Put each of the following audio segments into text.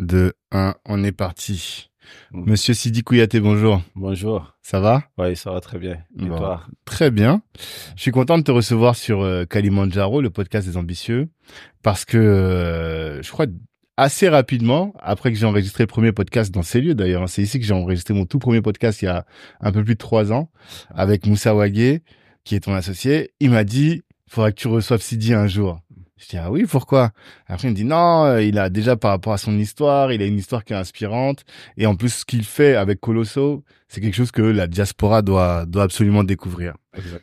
2, 1, on est parti. Monsieur Sidi Kouyaté, bonjour. Bonjour. Ça va? Oui, ça va très bien. Et Bon. toi? Très bien. Je suis content de te recevoir sur euh, Kalimandjaro, le podcast des ambitieux, parce que euh, je crois assez rapidement, après que j'ai enregistré le premier podcast dans ces lieux d'ailleurs, hein, c'est ici que j'ai enregistré mon tout premier podcast il y a un peu plus de trois ans, avec Moussa Wagé, qui est ton associé, il m'a dit, il faudra que tu reçoives Sidi un jour. Je dis, ah oui, pourquoi? Après, il me dit, non, euh, il a déjà par rapport à son histoire, il a une histoire qui est inspirante, et en plus, ce qu'il fait avec Colosso, c'est quelque chose que la diaspora doit, doit absolument découvrir.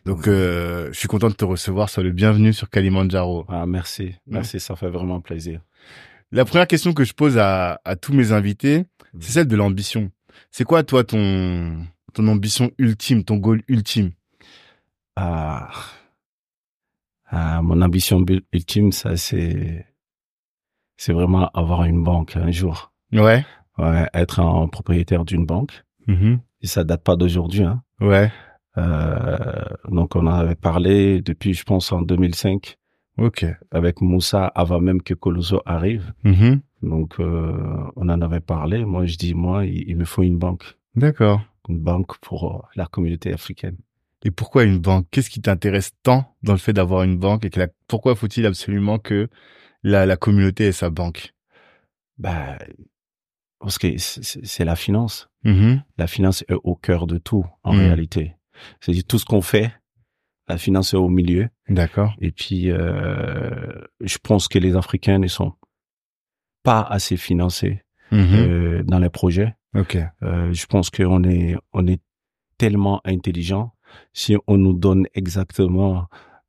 Donc, euh, je suis content de te recevoir. Sois le bienvenu sur Kalimandjaro. Ah, merci. Merci, ça fait vraiment plaisir. La première question que je pose à, à tous mes invités, c'est celle de l'ambition. C'est quoi, toi, ton, ton ambition ultime, ton goal ultime? Ah, ah, mon ambition ultime, ça, c'est, c'est vraiment avoir une banque un jour. Ouais. Ouais, être un propriétaire d'une banque. Mhm. Et ça date pas d'aujourd'hui, hein. Ouais. Euh, donc, on en avait parlé depuis, je pense, en 2005 Ok. avec Moussa avant même que Colosso arrive. Mhm. Donc, euh, on en avait parlé. Moi, je dis, moi, il, il me faut une banque. D'accord. Une banque pour la communauté africaine. Et pourquoi une banque? Qu'est-ce qui t'intéresse tant dans le fait d'avoir une banque et que la- pourquoi faut-il absolument que la, la communauté ait sa banque? Bah, parce que c'est- la finance. Mhm. La finance est au cœur de tout, en Mm. réalité. C'est-à-dire tout ce qu'on fait, la finance est au milieu. D'accord. Et puis, euh, je pense que les Africains ne sont pas assez financés Mhm. euh, dans les projets. Ok. Euh, je pense qu'on est, on est tellement intelligent. Si on nous donne exactement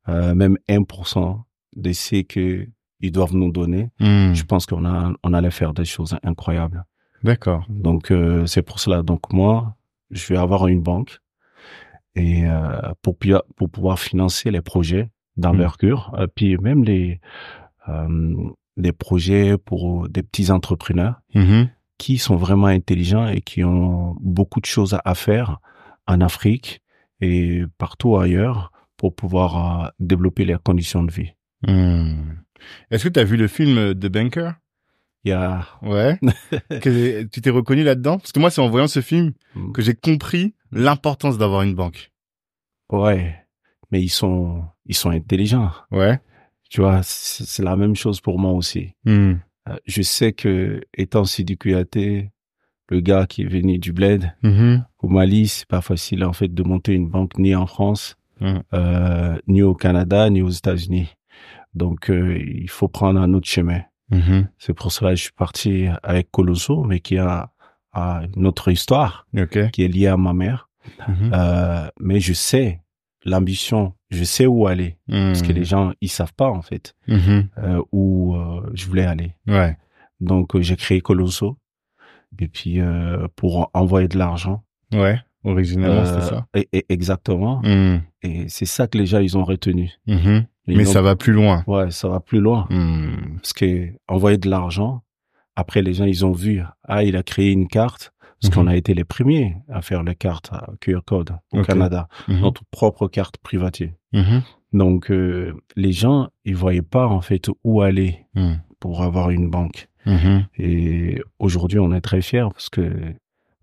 euh, même 1% de ce que ils doivent nous donner, Mhm. je pense qu'on a, on allait faire des choses incroyables. D'accord. Donc euh, c'est pour cela. Donc moi, je vais avoir une banque et euh, pour pour pouvoir financer les projets d'envergure, euh, puis même les euh, des projets pour des petits entrepreneurs Mhm. qui sont vraiment intelligents et qui ont beaucoup de choses à faire en Afrique et partout ailleurs pour pouvoir euh, développer leurs conditions de vie. Hmm. Est-ce que tu as vu le film euh, The Banker? Il y a Ouais. Que- tu t'es reconnu là-dedans? Parce que moi, c'est en voyant ce film que j'ai compris l'importance d'avoir une banque. ouais, mais ils sont ils sont intelligents. Ouais. Tu vois, c'est c'est la même chose pour moi aussi. Hmm. Euh, Je sais que étant Sidi Kouyaté, le gars qui est venu du bled Mhm. au Mali, c'est pas facile en fait de monter une banque ni en France, Mhm. euh, ni au Canada, ni aux États-Unis. Donc euh, il faut prendre un autre chemin. Mhm. C'est pour cela que je suis parti avec Colosso, mais qui a, a une autre histoire qui est liée à ma mère. Mhm. Euh, mais je sais l'ambition, je sais où aller parce que les gens ils savent pas en fait où je voulais aller. Ouais. Donc j'ai créé Colosso et puis euh, pour envoyer de l'argent. Ouais. Originalement, Euh, c'était ça. et- et- exactement. Hmm. Et c'est ça que les gens ils ont retenu. Mhm. Ils Mais ont- ça va plus loin. Ouais, ça va plus loin Hmm. parce que envoyer de l'argent. Après les gens ils ont vu ah il a créé une carte parce Mhm. qu'on a été les premiers à faire les cartes à QR code au. Canada, Mhm. notre propre carte privatée. Mhm. Donc euh, les gens ils voyaient pas en fait où aller Hmm. Pour avoir une banque. Mhm. Et aujourd'hui, on est très fiers parce que,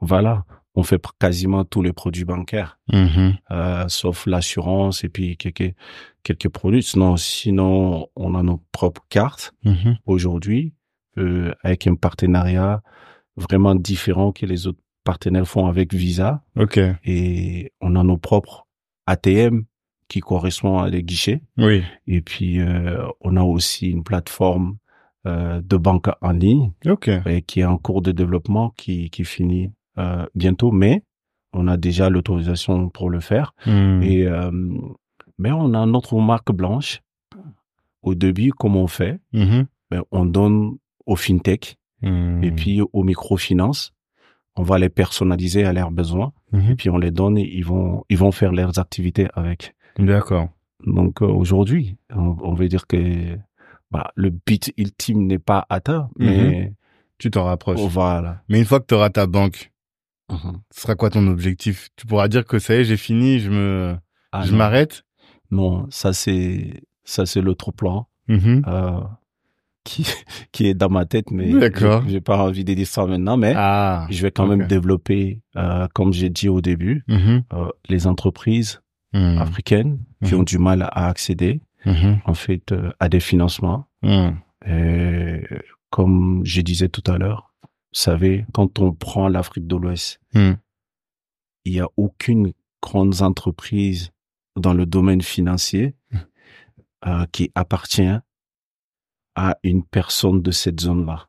voilà, on fait quasiment tous les produits bancaires, Mhm. euh, sauf l'assurance et puis quelques, quelques produits. Sinon, sinon, on a nos propres cartes Mhm. aujourd'hui, euh, avec un partenariat vraiment différent que les autres partenaires font avec Visa. Et on a nos propres ATM qui correspondent à des guichets. Oui. Et puis, euh, on a aussi une plateforme euh, de banque en ligne et qui est en cours de développement, qui, qui finit euh, bientôt, mais on a déjà l'autorisation pour le faire. Hmm. Et euh, mais on a notre marque blanche. Au début, comme on fait, Mhm. ben, on donne aux fintech Hmm. Et puis aux microfinances, on va les personnaliser à leurs besoins. Mhm. Et puis on les donne et ils vont, ils vont faire leurs activités avec. D'accord. Donc aujourd'hui, on, on veut dire que bah, le but ultime n'est pas atteint, mais Tu t'en rapproches. voilà. Mais une fois que tu auras ta banque, Mhm. ce sera quoi ton objectif? Tu pourras dire que ça y est, j'ai fini, je me, Ah je m'arrête? Non, ça c'est ça c'est l'autre plan Mhm. euh, qui qui est dans ma tête, mais D'accord. j'ai- pas envie de dire ça maintenant, mais Ah. je vais quand même développer, euh, comme j'ai dit au début, Mhm. euh, les entreprises Mhm. africaines qui Mhm. ont du mal à accéder Mhm. en fait euh, à des financements. Mhm. Et comme je disais tout à l'heure, vous savez, quand on prend l'Afrique de l'Ouest, Mhm. il y a aucune grande entreprise dans le domaine financier euh, qui appartient à une personne de cette zone-là.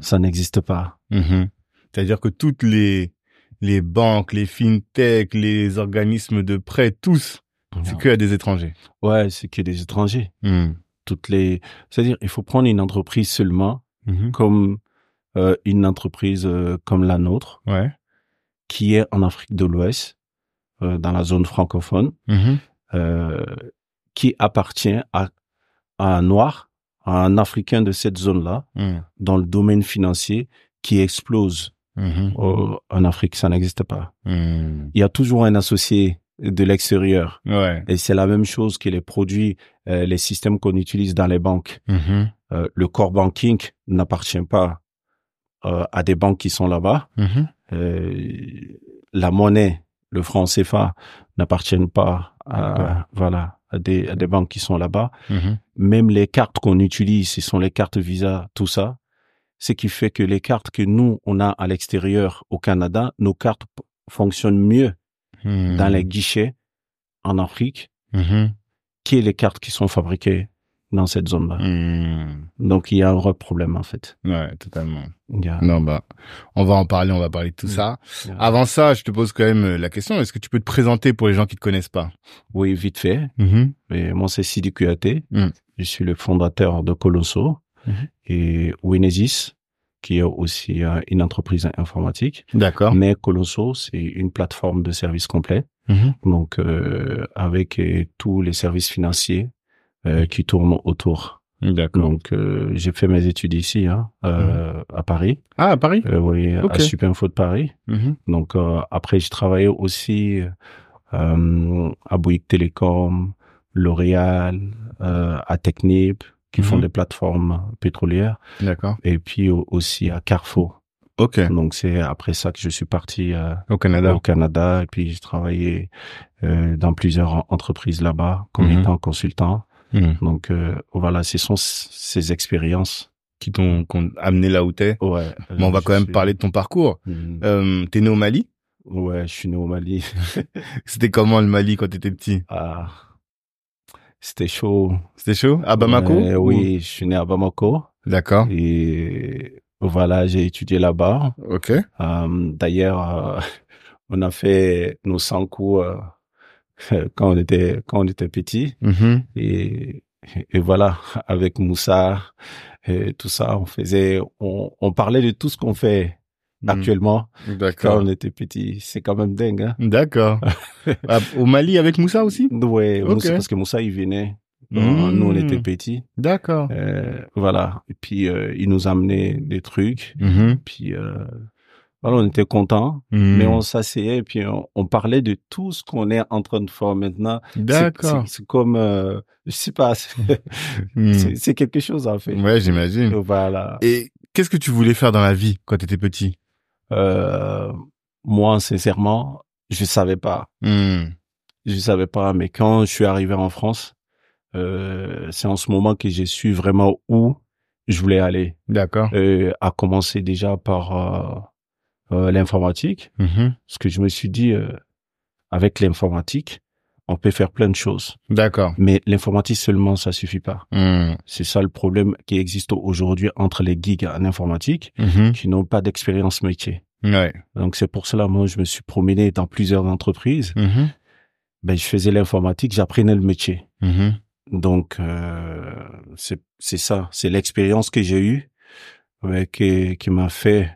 Ça n'existe pas. Mhm. C'est-à-dire que toutes les les banques, les fintech, les organismes de prêt, tous, c'est que à des étrangers. Ouais, c'est que des étrangers. Mhm. Toutes les, c'est-à-dire, il faut prendre une entreprise seulement Mhm. comme euh, une entreprise euh, comme la nôtre, Ouais. qui est en Afrique de l'Ouest, euh, dans la zone francophone, Mhm. qui appartient à, à un noir, à un africain de cette zone-là, Mhm. dans le domaine financier, qui explose Mhm. au- en Afrique. Ça n'existe pas. Mhm. Il y a toujours un associé de l'extérieur. Ouais. Et c'est la même chose que les produits, euh, les systèmes qu'on utilise dans les banques. Mhm. Euh, le core banking n'appartient pas euh, à des banques qui sont là-bas. Mhm. Euh, la monnaie, le franc CFA, n'appartiennent pas à, voilà, à des, à des banques qui sont là-bas. Mhm. Même les cartes qu'on utilise, ce sont les cartes Visa, tout ça. Ce qui fait que les cartes que nous, on a à l'extérieur au Canada, nos cartes fonctionnent mieux Mhm. dans les guichets en Afrique Mhm. que les cartes qui sont fabriquées dans cette zone-là. Mhm. Donc, il y a un vrai problème, en fait. Ouais, totalement. Non, bah, on va en parler, on va parler de tout Mm. ça. Avant ça, je te pose quand même euh, la question, est-ce que tu peux te présenter pour les gens qui te connaissent pas? Oui, vite fait. Mhm. Moi, c'est Sidi Kouyaté. Mm. Je suis le fondateur de Colosso Mhm. et Winesis, qui est aussi euh, une entreprise informatique. D'accord. Mais Colosso, c'est une plateforme de services complets. Mhm. Donc, euh, avec euh, tous les services financiers euh, qui tournent autour. D'accord. Donc, euh, j'ai fait mes études ici, hein, euh, à Paris. Ah, à Paris? Euh, oui, Ok. à Superinfo de Paris. Mhm. Donc après, j'ai travaillé aussi à Bouygues Télécom, L'Oréal, à Technip, qui font Mhm. des plateformes pétrolières, D'accord. et puis au- aussi à Carrefour. Ok. Donc c'est après ça que je suis parti euh, Au Canada. au Canada, et puis j'ai travaillé euh, dans plusieurs en- entreprises là-bas comme Mhm. étant consultant. Mhm. Donc euh, voilà, ce sont ces expériences. Qui t'ont amené là où t'es. Ouais. Mais on va quand même suis- parler de ton parcours. T'es né au Mali? Ouais, je suis né au Mali. C'était comment le Mali quand t'étais petit? Ah, c'était chaud. C'était chaud? À Bamako? Ou- oui, je suis né à Bamako D'accord. et voilà, j'ai étudié là-bas. Ok. Euh, D'ailleurs, euh, on a fait nos 100 coups euh, quand on était quand on était petit Mhm. et et voilà, avec Moussa et tout ça, on faisait, on, on parlait de tout ce qu'on fait actuellement quand on était petit. C'est quand même dingue, hein. D'accord. Ah, au Mali avec Moussa aussi? Ouais, Ok. Moussa, parce que Moussa il venait. Mmh. Nous on était petits. D'accord. Euh, voilà. Et puis, euh, il nous amenait des trucs. Mhm. Puis, euh, voilà, on était contents. Mhm. Mais on s'asseyait et puis on, on parlait de tout ce qu'on est en train de faire maintenant. D'accord. C'est comme, je sais pas, c'est Mhm. c'est- quelque chose en fait. Ouais, j'imagine. Voilà. Et qu'est-ce que tu voulais faire dans la vie quand t'étais petit? Euh, moi, sincèrement, je savais pas. Mhm. Je savais pas. Mais quand je suis arrivé en France, euh, c'est en ce moment que j'ai su vraiment où je voulais aller. D'accord. euh, à commencer déjà par euh, euh, l'informatique, Mhm. parce que je me suis dit, euh, avec l'informatique, on peut faire plein de choses. D'accord. Mais l'informatique seulement, ça suffit pas. Mhm. C'est ça le problème qui existe aujourd'hui entre les geeks en informatique Mhm. qui n'ont pas d'expérience métier. Ouais. Donc c'est pour cela, moi, je me suis promené dans plusieurs entreprises. Mhm. Ben, je faisais l'informatique, j'apprenais le métier. Mhm. Donc euh, c'est c'est ça, c'est l'expérience que j'ai eue ouais, qui, qui m'a fait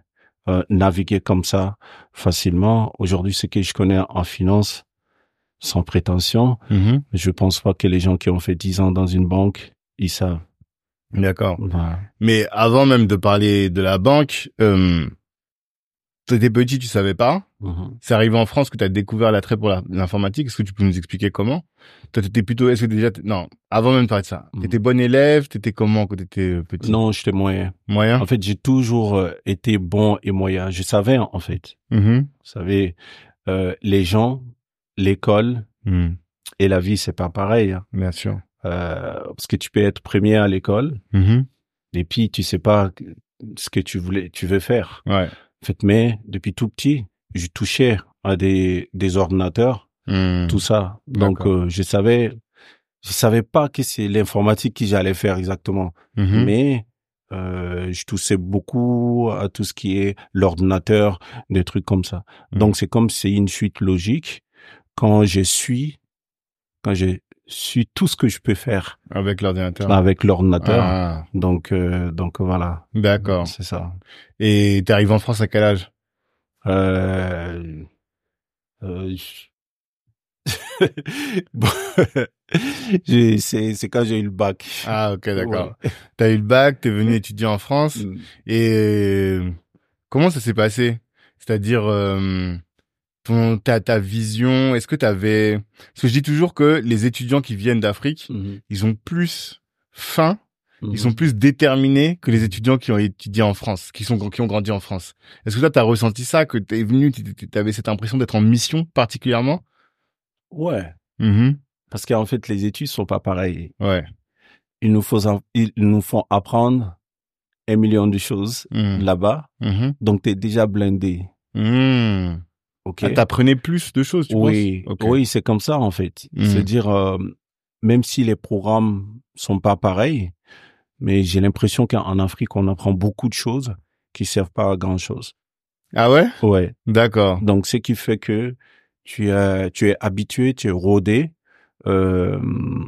euh, naviguer comme ça facilement. Aujourd'hui, ce que je connais en finance, sans prétention, Mhm. je pense pas que les gens qui ont fait 10 ans dans une banque, ils savent. D'accord. Voilà. Mais avant même de parler de la banque, euh, t'étais petit, tu savais pas. Mhm. C'est arrivé en France que tu as découvert l'attrait pour la- l'informatique. Est-ce que tu peux nous expliquer comment? Toi, t'étais plutôt... Est-ce que déjà... Non, avant même de parler de ça. Mhm. T'étais bon élève T'étais comment quand t'étais euh, petit? Non, j'étais moyen. Moyen? En fait, j'ai toujours euh, été bon et moyen. Je savais, en fait. Mhm. Vous savez, euh, les gens, l'école Mhm. et la vie, c'est pas pareil. hein. Bien sûr. Euh, parce que tu peux être premier à l'école Mhm. et puis tu sais pas ce que tu voulais, tu veux faire. Ouais. En fait, mais depuis tout petit, je touchais à des, des ordinateurs, Mhm. tout ça. Donc, euh, je savais, je savais pas que c'est l'informatique que j'allais faire exactement. Mhm. Mais euh, je touchais beaucoup à tout ce qui est l'ordinateur, des trucs comme ça. Mhm. Donc, c'est comme c'est une suite logique. Quand je suis, quand je suis tout ce que je peux faire Avec l'ordinateur. avec l'ordinateur. Ah, Donc, euh, donc voilà. D'accord. C'est ça. Et t'es arrivé en France à quel âge? Euh, euh, bon, c'est quand j'ai eu le bac. Ah, ok, d'accord. Ouais. T'as eu le bac, t'es venu étudier en France. Mm. Et comment ça s'est passé? C'est-à-dire euh, ton ta ta vision. Est-ce que t'avais Parce que je dis toujours que les étudiants qui viennent d'Afrique, Mhm. ils ont plus faim, Mhm. ils sont plus déterminés que les étudiants qui ont étudié en France, qui sont qui ont grandi en France. Est-ce que toi t'as ressenti ça, que t'es venu, t'avais cette impression d'être en mission particulièrement? Ouais. Mhm. Parce qu'en fait, les études sont pas pareilles. Ouais. Ils nous font, ils nous font apprendre un million de choses Mhm. là-bas. Mhm. Donc, t'es déjà blindé. Mhm. OK? Ah, T'apprenais plus de choses, tu oui, penses? Oui, c'est comme ça, en fait. Mhm. C'est-à-dire, euh, même si les programmes sont pas pareils, mais j'ai l'impression qu'en Afrique, on apprend beaucoup de choses qui servent pas à grand chose. Ah ouais? Ouais. D'accord. Donc, ce qui fait que tu es, tu es habitué, tu es rodé euh,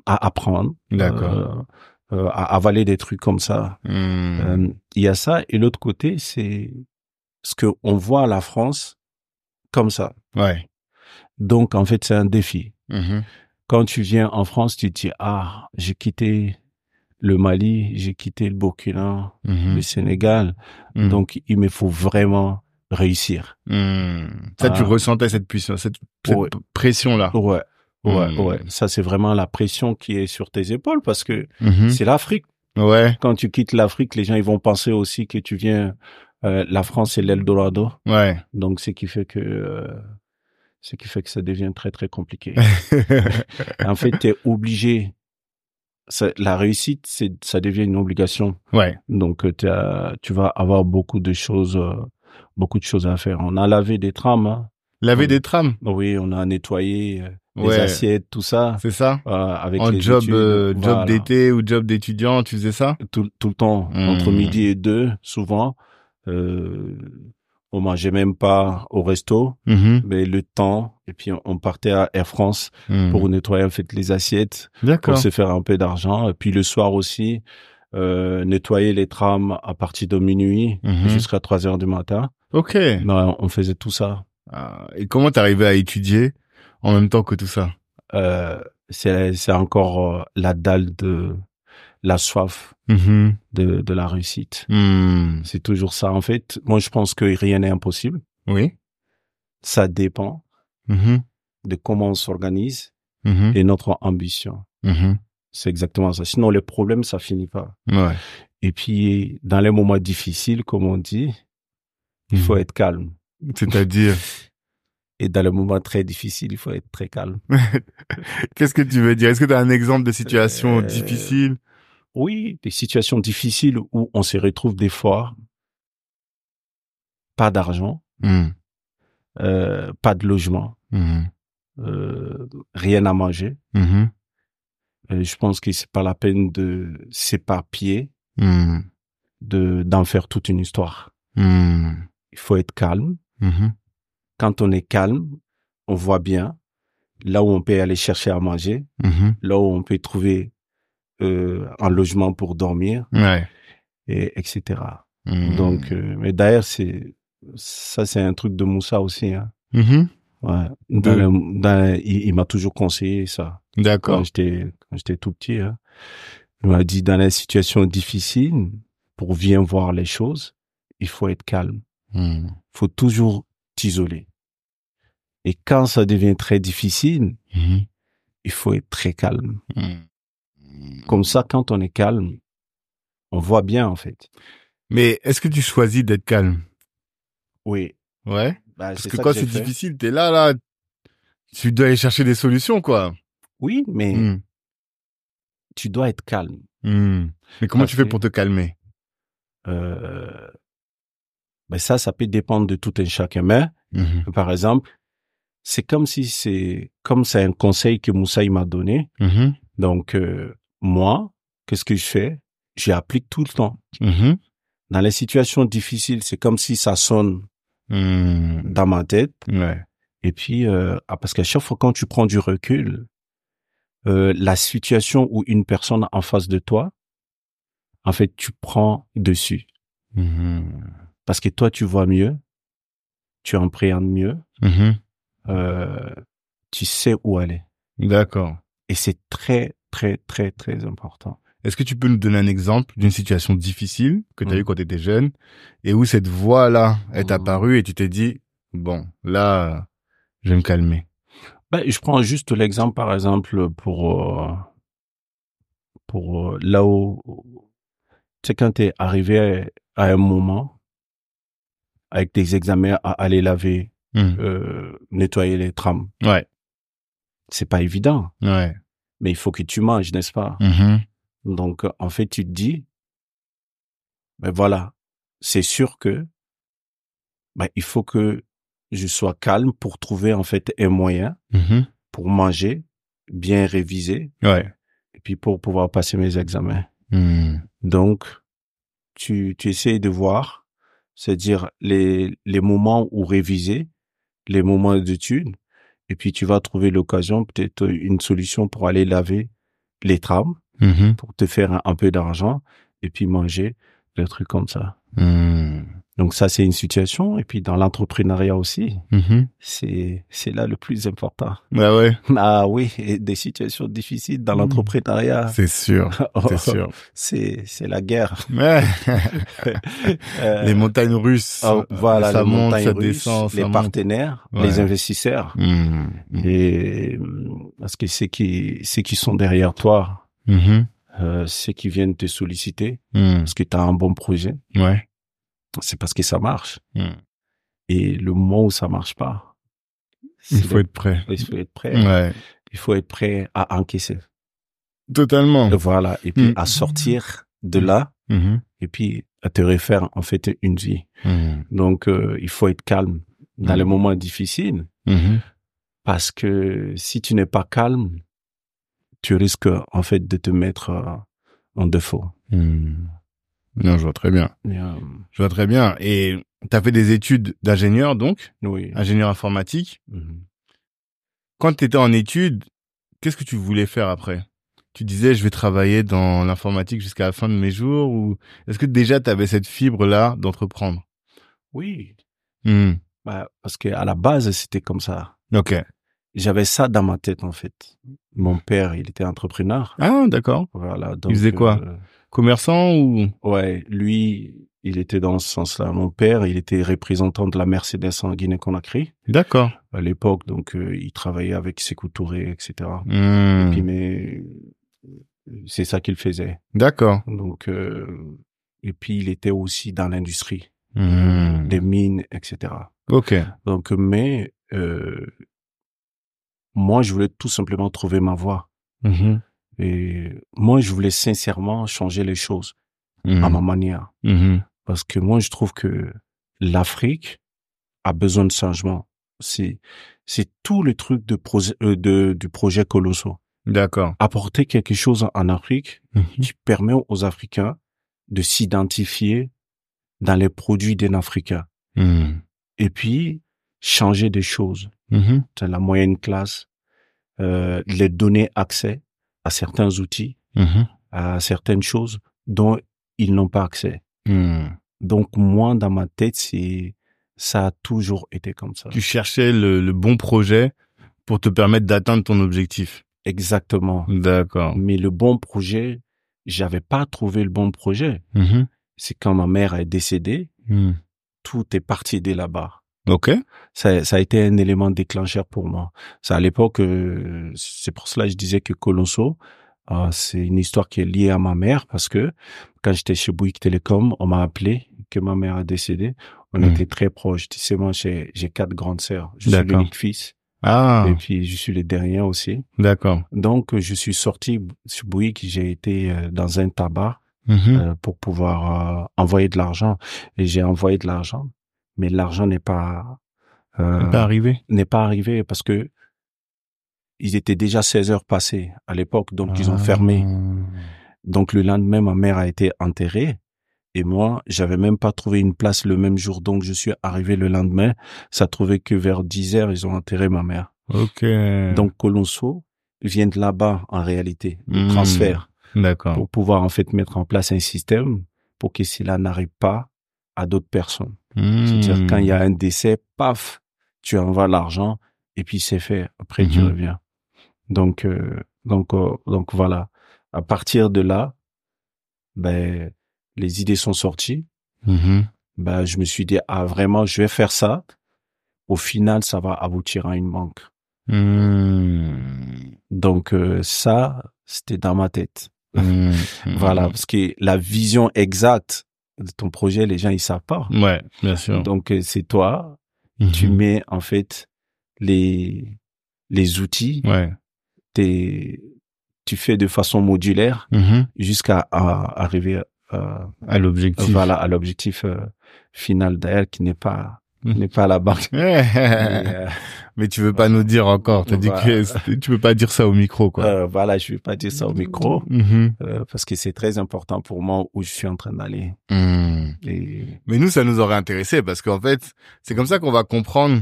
à apprendre, D'accord. euh, euh, à avaler des trucs comme ça. Euh, Il y a ça. Et l'autre côté, c'est ce que on voit à la France comme ça. Ouais. Donc, en fait, c'est un défi. Mhm. Quand tu viens en France, tu te dis, ah, j'ai quitté le Mali, j'ai quitté le Burkina, Mhm. le Sénégal. Mhm. Donc, il me faut vraiment réussir. Mhm. Ça, tu Ah. ressentais cette puissance, cette, cette Ouais. pression-là. Ouais. Ouais, ouais. Ça, c'est vraiment la pression qui est sur tes épaules parce que Mhm. c'est l'Afrique. Ouais, Quand tu quittes l'Afrique, les gens, ils vont penser aussi que tu viens, euh, la France, c'est l'Eldorado. ouais. Donc, ce qui fait que, euh, ce qui fait que ça devient très, très compliqué. en fait, tu es obligé. Ça- la réussite, c'est, ça devient une obligation. ouais. Donc, euh, tu vas avoir beaucoup de choses, euh, beaucoup de choses à faire. On a lavé des trams. hein. Laver des trams, Oui, on a nettoyé les Ouais. assiettes, tout ça. c'est ça? euh, avec En les job, études. euh, job Voilà. d'été ou job d'étudiant, tu faisais ça? Tout, tout le temps, Hmm. entre midi et deux, souvent. Euh, on mangeait même pas au resto, Mhm. mais le temps. Et puis on, partait à Air France Mhm. pour nettoyer en fait les assiettes, pour se faire un peu d'argent. Et puis le soir aussi, euh, nettoyer les trams à partir de minuit Mhm. jusqu'à 3 heures du matin. Ok. Ben, on faisait tout ça. Ah, Et comment t'arrivais à étudier en même temps que tout ça? Euh, c'est c'est encore euh, la dalle de la soif Mhm. de, de la réussite. Mhm. C'est toujours ça. En fait, moi, je pense que rien n'est impossible. Oui. Ça dépend Mhm. de comment on s'organise Mhm. et notre ambition. C'est exactement ça. Sinon, les problèmes, ça finit pas. Ouais. Et puis, dans les moments difficiles, comme on dit, il faut être calme. C'est-à-dire, Et dans les moments très difficiles, il faut être très calme. qu'est-ce que tu veux dire? Est-ce que tu as un exemple de situation Euh, difficile? Oui, des situations difficiles où on se retrouve des fois pas d'argent, Mhm. euh, pas de logement, Mhm. euh, rien à manger. Mhm. Euh, je pense que c'est pas la peine de s'éparpiller, de d'en faire toute une histoire. Il faut être calme. Quand on est calme, on voit bien là où on peut aller chercher à manger, là où on peut trouver euh, un logement pour dormir, Ouais. et etc. Mhm. Donc, euh, mais d'ailleurs, c'est ça, c'est un truc de Moussa aussi. Hein. Mhm. Ouais. Dans Ouais. le- dans- il, il m'a toujours conseillé ça D'accord. quand j'étais tout petit. Hein. Il m'a dit dans les situations difficiles, pour bien voir les choses, il faut être calme. Mhm. Il faut toujours t'isoler. Et quand ça devient très difficile, Mhm. il faut être très calme. Comme ça, quand on est calme, on voit bien en fait. Mais est-ce que tu choisis d'être calme? Oui. Ouais. Bah, Parce que quand c'est difficile, t'es là, là, tu dois aller chercher des solutions, quoi. Oui, mais Mhm. tu dois être calme. Mhm. Mais comment Parce tu fais pour te calmer? Euh, ben ça, ça peut dépendre de tout un chacun. Mais, Mhm. par exemple, c'est comme si c'est, comme c'est un conseil que Moussa il m'a donné. Mhm. Donc, euh, moi, qu'est-ce que je fais? J'applique tout le temps. Mhm. Dans les situations difficiles, c'est comme si ça sonne Mhm. dans ma tête. Ouais. Et puis, euh, ah, parce qu'à chaque fois quand tu prends du recul, euh, la situation où une personne en face de toi, en fait, tu prends dessus. Mhm. Parce que toi, tu vois mieux, tu appréhendes mieux, Mhm. euh, tu sais où aller. D'accord. Et c'est très, très, très, très important. Est-ce que tu peux nous donner un exemple d'une situation difficile que tu as Mhm. eue quand tu étais jeune et où cette voix-là est Mhm. apparue et tu t'es dit, bon, là, je vais me calmer? Ben, je prends juste l'exemple, par exemple, pour, euh, pour euh, là où, tu sais, quand t'es arrivé à un moment, avec des examens à aller laver, Mhm. euh, nettoyer les trams, Ouais, c'est pas évident. ouais. Mais il faut que tu manges, n'est-ce pas? Mhm. Donc, en fait, tu te dis, ben voilà, c'est sûr que, ben, il faut que je sois calme pour trouver, en fait, un moyen Mhm. pour manger, bien réviser, Ouais. et puis pour pouvoir passer mes examens. Mhm. Donc, tu, tu essayes de voir, c'est-à-dire les, les moments où réviser, les moments d'études, et puis tu vas trouver l'occasion, peut-être une solution pour aller laver les trams, Mhm. pour te faire un, un peu d'argent, et puis manger, des trucs comme ça. Mhm. Donc ça, c'est une situation. Et puis dans l'entrepreneuriat aussi, Mhm. c'est, c'est là le plus important. Bah ouais, Ah oui, et des situations difficiles dans Mhm. l'entrepreneuriat. c'est sûr, c'est sûr. c'est, c'est la guerre. Ouais. Euh, les montagnes russes. ah, voilà, ça les monte, montagnes ça russes, descend, ça les monte. partenaires, Ouais. les investisseurs. Mhm. Et euh, parce que ceux qui, qui sont derrière toi, Mhm. euh, ceux qui viennent te solliciter, parce que tu as un bon projet, Ouais. C'est parce que ça marche. Mhm. Et le moment où ça marche pas, Il faut le- être prêt. il faut être prêt. Ouais. Il faut être prêt à encaisser. Totalement. Voilà. Et puis Mm. à sortir de là, Mhm. et puis à te refaire en fait une vie. Mhm. Donc euh, il faut être calme dans Mm. les moments difficiles parce que si tu n'es pas calme, tu risques en fait de te mettre euh, en défaut. Non, je vois très bien. Euh, Je vois très bien. Et t'as fait des études d'ingénieur, donc, oui. ingénieur informatique. Mhm. Quand tu étais en études, qu'est-ce que tu voulais faire après? Tu disais, je vais travailler dans l'informatique jusqu'à la fin de mes jours ou est-ce que déjà tu avais cette fibre-là d'entreprendre? Oui. Hmm. Bah, parce que à la base c'était comme ça. Ok. J'avais ça dans ma tête en fait. Mon père, il était entrepreneur. Ah, d'accord. Voilà. Donc, faisait quoi? euh, Commerçant ou? Ouais, lui, il était dans ce sens-là. Mon père, il était représentant de la Mercedes en Guinée-Conakry D'accord. à l'époque, donc euh, il travaillait avec Sékou Touré, etc. Hmm. Puis mais c'est ça qu'il faisait. D'accord. Donc euh, et puis il était aussi dans l'industrie, Hmm. des mines, etc. Ok. Donc mais euh, moi, je voulais tout simplement trouver ma voie. Mhm. Et moi, je voulais sincèrement changer les choses Mhm. à ma manière. Mhm. Parce que moi, je trouve que l'Afrique a besoin de changement. C'est, c'est tout le truc de projet, euh, de, du projet Colosso. D'accord. Apporter quelque chose en Afrique Mhm. qui permet aux Africains de s'identifier dans les produits d'un Africain. Mhm. Et puis, changer des choses. Mhm. C'est la moyenne classe, euh, les donner accès à certains outils, Mhm. à certaines choses dont ils n'ont pas accès. Mhm. Donc moi, dans ma tête, c'est ça a toujours été comme ça. Tu cherchais le, le bon projet pour te permettre d'atteindre ton objectif. Exactement. D'accord. Mais le bon projet, j'avais pas trouvé le bon projet. Mhm. C'est quand ma mère est décédée, Hmm. tout est parti de là-bas. Ok. Ça, ça a été un élément déclencheur pour moi. C'est à l'époque, euh, c'est pour cela que je disais que Colosso, euh, c'est une histoire qui est liée à ma mère parce que quand j'étais chez Bouygues Télécom, on m'a appelé que ma mère a décédé. On Mhm. était très proches. Tu sais, moi, j'ai, j'ai quatre grandes sœurs. Je suis l'unique fils. Ah, Et puis, je suis le dernier aussi. d'accord. Donc, je suis sorti sur Bouygues. J'ai été euh, dans un tabac Mhm. euh, pour pouvoir envoyer de l'argent. Et j'ai envoyé de l'argent, mais l'argent n'est pas euh, pas arrivé. n'est pas arrivé parce que ils étaient déjà 16 heures passées à l'époque, donc ils ont Ah. fermé. Donc le lendemain, ma mère a été enterrée et moi, j'avais même pas trouvé une place le même jour, donc je suis arrivé le lendemain. Ça trouvait que vers 10 heures, ils ont enterré ma mère. Ok. Donc Colonso vient de là-bas en réalité, le Hmm. transfert D'accord. pour pouvoir en fait mettre en place un système pour que cela n'arrive pas à d'autres personnes. C'est-à-dire Hmm. quand il y a un décès, paf, tu envoies l'argent et puis c'est fait. Après tu Mhm. reviens. Donc euh, donc euh, donc voilà. À partir de là, ben les idées sont sorties. Mhm. Ben je me suis dit ah vraiment je vais faire ça. Au final ça va aboutir à une banque. Hmm. Donc euh, ça c'était dans ma tête. Hmm. Voilà parce que la vision exacte ton projet les gens ils savent pas. Ouais, bien sûr. Donc euh, c'est toi Mhm. tu mets en fait les les outils, Ouais. t'es- tu fais de façon modulaire Mhm. jusqu'à à arriver euh, À l'objectif. voilà à l'objectif euh, final d'ailleurs qui n'est pas Mhm. n'est pas la banque. Mais, euh, Mais tu veux pas nous dire encore. T'as dit que tu peux pas dire ça au micro, quoi. euh, voilà, je vais pas dire ça au micro Mhm. euh, parce que c'est très important pour moi où je suis en train d'aller. Et Mais nous, ça nous aurait intéressé parce qu'en fait, c'est comme ça qu'on va comprendre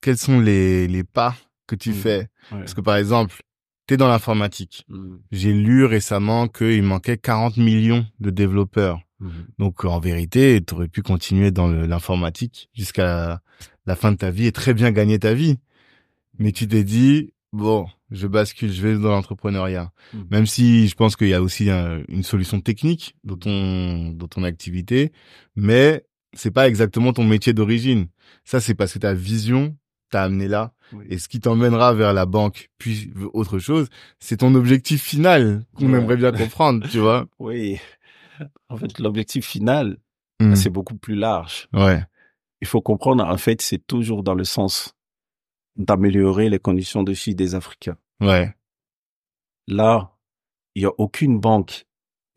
quels sont les, les pas que tu Mm. fais. ouais. Parce que par exemple, t'es dans l'informatique. Mm, J'ai lu récemment qu'il manquait 40 millions de développeurs. Mm, Donc en vérité, tu aurais pu continuer dans l'informatique jusqu'à la, fin de ta vie et très bien gagner ta vie. Mais tu t'es dit, bon, je bascule, je vais dans l'entrepreneuriat. Mm. Même si je pense qu'il y a aussi un- une solution technique dans ton, dans ton activité, mais c'est pas exactement ton métier d'origine. Ça, c'est parce que ta vision t'a amené là. oui. Et ce qui t'emmènera vers la banque, puis autre chose, c'est ton objectif final qu'on Ouais. aimerait bien comprendre, tu vois. Oui. En fait, l'objectif final, Mm. c'est beaucoup plus large. Ouais. il faut comprendre, en fait, c'est toujours dans le sens d'améliorer les conditions de vie des Africains. Ouais. Là, il y a aucune banque.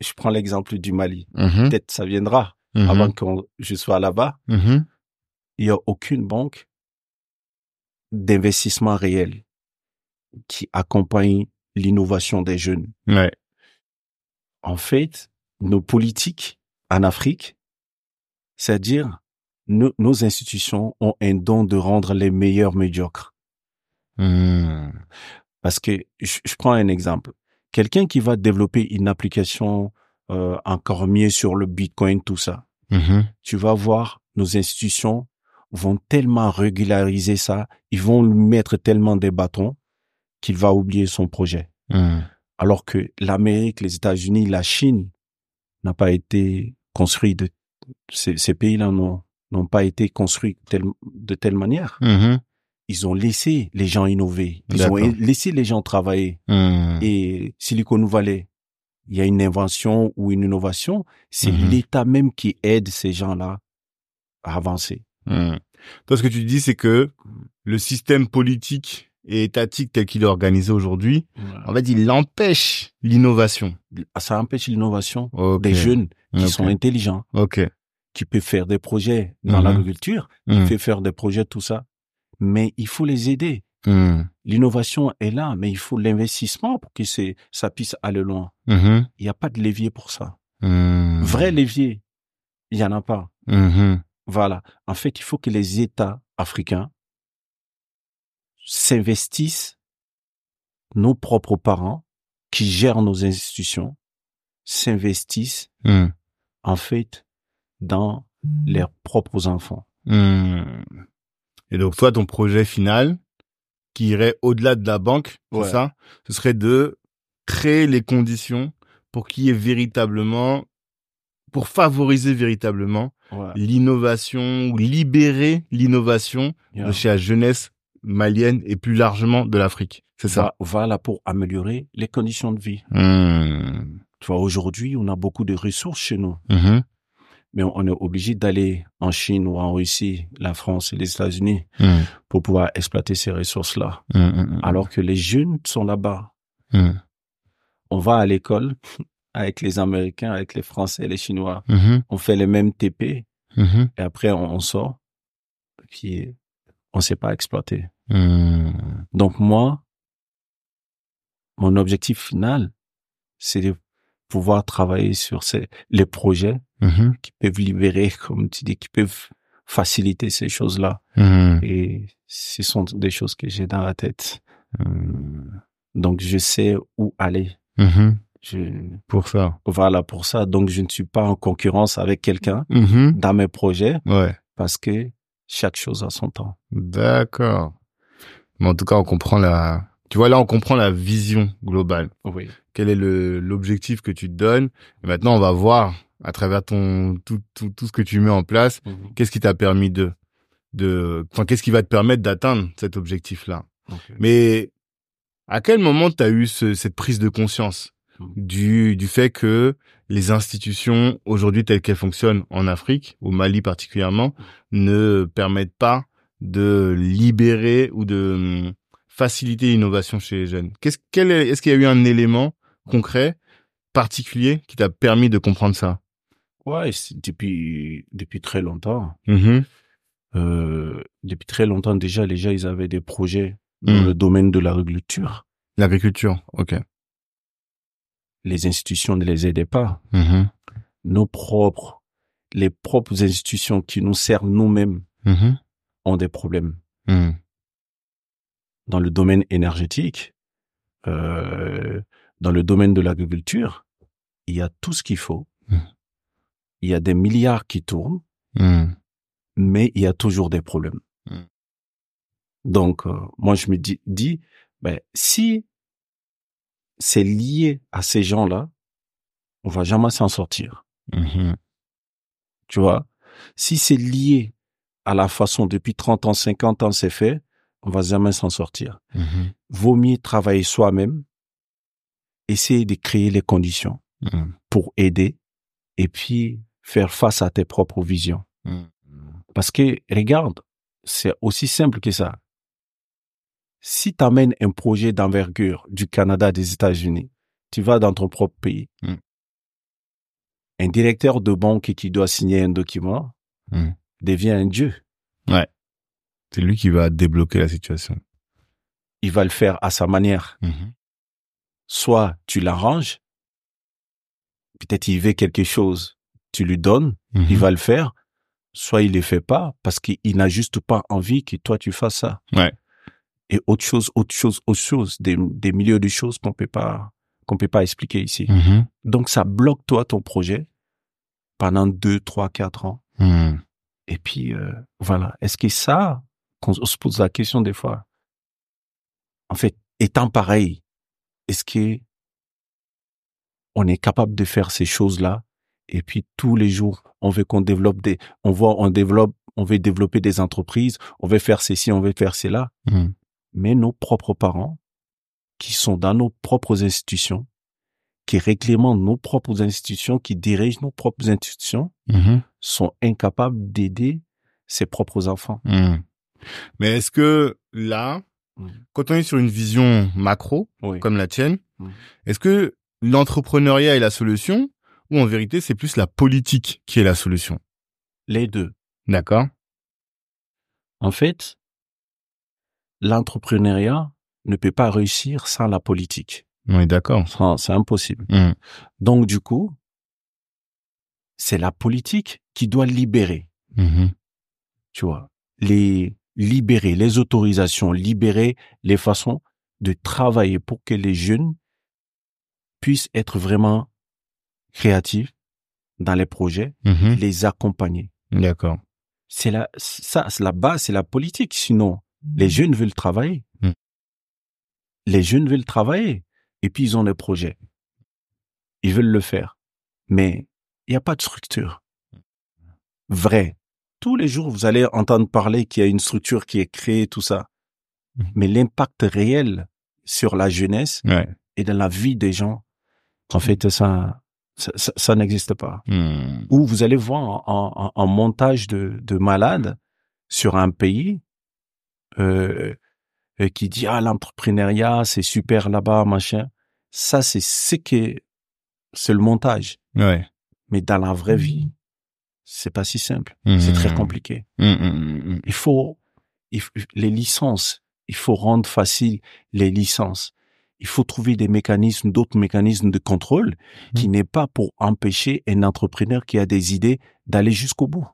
Je prends l'exemple du Mali. Mhm. Peut-être ça viendra Mhm. avant que je sois là-bas. Il y a aucune banque d'investissement réel qui accompagne l'innovation des jeunes. Ouais. En fait, nos politiques en Afrique, c'est-à-dire nos, nos institutions ont un don de rendre les meilleurs médiocres. Mhm. Parce que je, je prends un exemple. Quelqu'un qui va développer une application euh, encore mieux sur le Bitcoin, tout ça, Mhm. tu vas voir nos institutions vont tellement régulariser ça, ils vont lui mettre tellement des bâtons qu'il va oublier son projet. Mhm. Alors que l'Amérique, les États-Unis, la Chine n'a pas été construit de ces, ces pays-là n'ont n'ont pas été construits tel- de telle manière. Mhm. Ils ont laissé les gens innover. Ils ont laissé les gens travailler. Mhm. Et Silicon Valley, il y a une invention ou une innovation, c'est Mhm. l'État même qui aide ces gens-là à avancer. Mhm. Toi, ce que tu dis, c'est que le système politique et étatique tel qu'il est organisé aujourd'hui, en fait, il empêche l'innovation. Ça empêche l'innovation des jeunes qui sont intelligents, qui peuvent faire des projets dans Mhm. l'agriculture, qui Mhm. peuvent faire des projets, tout ça. Mais il faut les aider. Mhm. L'innovation est là, mais il faut l'investissement pour que ça puisse aller loin. Il n'y a pas de levier pour ça. Vrai levier, il n'y en a pas. Voilà. En fait, il faut que les États africains s'investissent, nos propres parents qui gèrent nos institutions, s'investissent, Mhm. en fait, dans leurs propres enfants. Hmm. Et donc, toi, ton projet final, qui irait au-delà de la banque, c'est ça? Ce serait de créer les conditions pour qu'il y ait véritablement, pour favoriser véritablement Ouais. l'innovation ou libérer l'innovation Yeah. de chez la jeunesse malienne et plus largement de l'Afrique. C'est ça. Va- Voilà pour améliorer les conditions de vie. Hmm. Tu vois, aujourd'hui, on a beaucoup de ressources chez nous, Mhm. mais on est obligé d'aller en Chine ou en Russie, la France et les États-Unis Hmm. pour pouvoir exploiter ces ressources-là. Hmm. Alors que les jeunes sont là-bas. On va à l'école avec les Américains, avec les Français, les Chinois. Mhm. On fait les mêmes TP Mhm. et après on, on sort. Puis on sait pas exploiter. Hmm. Donc moi, mon objectif final, c'est de pouvoir travailler sur ces, les projets Mhm. qui peuvent libérer, comme tu dis, qui peuvent faciliter ces choses-là. Hmm. Et ce sont des choses que j'ai dans la tête. Hmm. Donc je sais où aller. Je, Pour ça. voilà pour ça. Donc je ne suis pas en concurrence avec quelqu'un dans mes projets Ouais. parce que chaque chose a son temps. D'accord. Mais en tout cas, on comprend la, tu vois, là, on comprend la vision globale. Oui. Quel est le, l'objectif que tu te donnes. Et maintenant, on va voir, à travers ton, tout, tout, tout ce que tu mets en place, qu'est-ce qui t'a permis de, de, enfin, qu'est-ce qui va te permettre d'atteindre cet objectif-là. Mais, à quel moment t'as eu ce, cette prise de conscience Mhm. du, du fait que les institutions, aujourd'hui, telles qu'elles fonctionnent en Afrique, au Mali particulièrement, ne permettent pas de libérer ou de hum, faciliter l'innovation chez les jeunes. Qu'est-ce, quel est, est-ce qu'il y a eu un élément concret, particulier, qui t'a permis de comprendre ça? Ouais, depuis depuis très longtemps. Mhm. Euh, depuis très longtemps déjà, les gens ils avaient des projets dans Mm. le domaine de l'agriculture. L'agriculture, ok. Les institutions ne les aidaient pas. Mhm. Nos propres, les propres institutions qui nous servent nous-mêmes Mhm. Ont des problèmes. Mhm. Dans le domaine énergétique, euh, dans le domaine de l'agriculture, il y a tout ce qu'il faut. Mm. Il y a des milliards qui tournent, Mhm. mais il y a toujours des problèmes. Donc, euh, moi, je me dis, dis ben, si c'est lié à ces gens-là, on va jamais s'en sortir. Tu vois? Si c'est lié à la façon depuis 30 ans, 50 ans, c'est fait, on va jamais s'en sortir. Mhm. Vaut mieux travailler soi-même, essayer de créer les conditions Mhm. pour aider et puis faire face à tes propres visions. Mhm. Parce que, regarde, c'est aussi simple que ça. Si tu amènes un projet d'envergure du Canada, des États-Unis, tu vas dans ton propre pays. Un directeur de banque qui doit signer un document. Devient un dieu. C'est lui qui va débloquer la situation. Il va le faire à sa manière. Mhm. Soit tu l'arranges, peut-être il veut quelque chose, tu lui donnes, il va le faire, soit il le fait pas parce qu'il n'a juste pas envie que toi tu fasses ça. Ouais. Et autre chose, autre chose, autre chose, des, des milieux de choses qu'on peut pas, qu'on peut pas expliquer ici. Mhm. Donc ça bloque toi ton projet pendant deux, trois, quatre ans. Et puis euh, voilà. Est-ce que ça, qu'on on se pose la question des fois, en fait, étant pareil, est-ce que on est capable de faire ces choses-là? Et puis tous les jours, on veut qu'on développe des, on voit, on développe, on veut développer des entreprises, on veut faire ceci, on veut faire cela, Mhm. mais nos propres parents, qui sont dans nos propres institutions, qui réglementent nos propres institutions, qui dirigent nos propres institutions, Mhm. sont incapables d'aider ses propres enfants. Mhm. Mais est-ce que là, Mhm. quand on est sur une vision macro, Oui. comme la tienne, Mhm. est-ce que l'entrepreneuriat est la solution ou en vérité c'est plus la politique qui est la solution? Les deux. D'accord En fait, l'entrepreneuriat ne peut pas réussir sans la politique. Oui, d'accord. C'est impossible. Mhm. Donc, du coup, c'est la politique qui doit libérer, Mhm. tu vois, les libérer, les autorisations, libérer les façons de travailler pour que les jeunes puissent être vraiment créatifs, dans les projets, Mhm. les accompagner. D'accord. C'est la, ça, c'est la base, c'est la politique. Sinon, les jeunes veulent travailler. Les jeunes veulent travailler. Et puis, ils ont des projets. Ils veulent le faire. Mais il n'y a pas de structure. Vrai. Tous les jours, vous allez entendre parler qu'il y a une structure qui est créée, tout ça. Mm. Mais l'impact réel sur la jeunesse Ouais. et dans la vie des gens, en fait, ça, ça, ça- ça n'existe pas Hmm. où vous allez voir en montage de, de malades sur un pays euh, euh, qui dit ah l'entrepreneuriat c'est super là-bas machin ça c'est ce que c'est le montage. Ouais. mais dans la vraie vie c'est pas si simple. C'est très compliqué. Hmm, hmm, hmm, il faut il les licences il faut rendre facile les licences. Il faut trouver des mécanismes d'autres mécanismes de contrôle qui n'est pas pour empêcher un entrepreneur qui a des idées d'aller jusqu'au bout.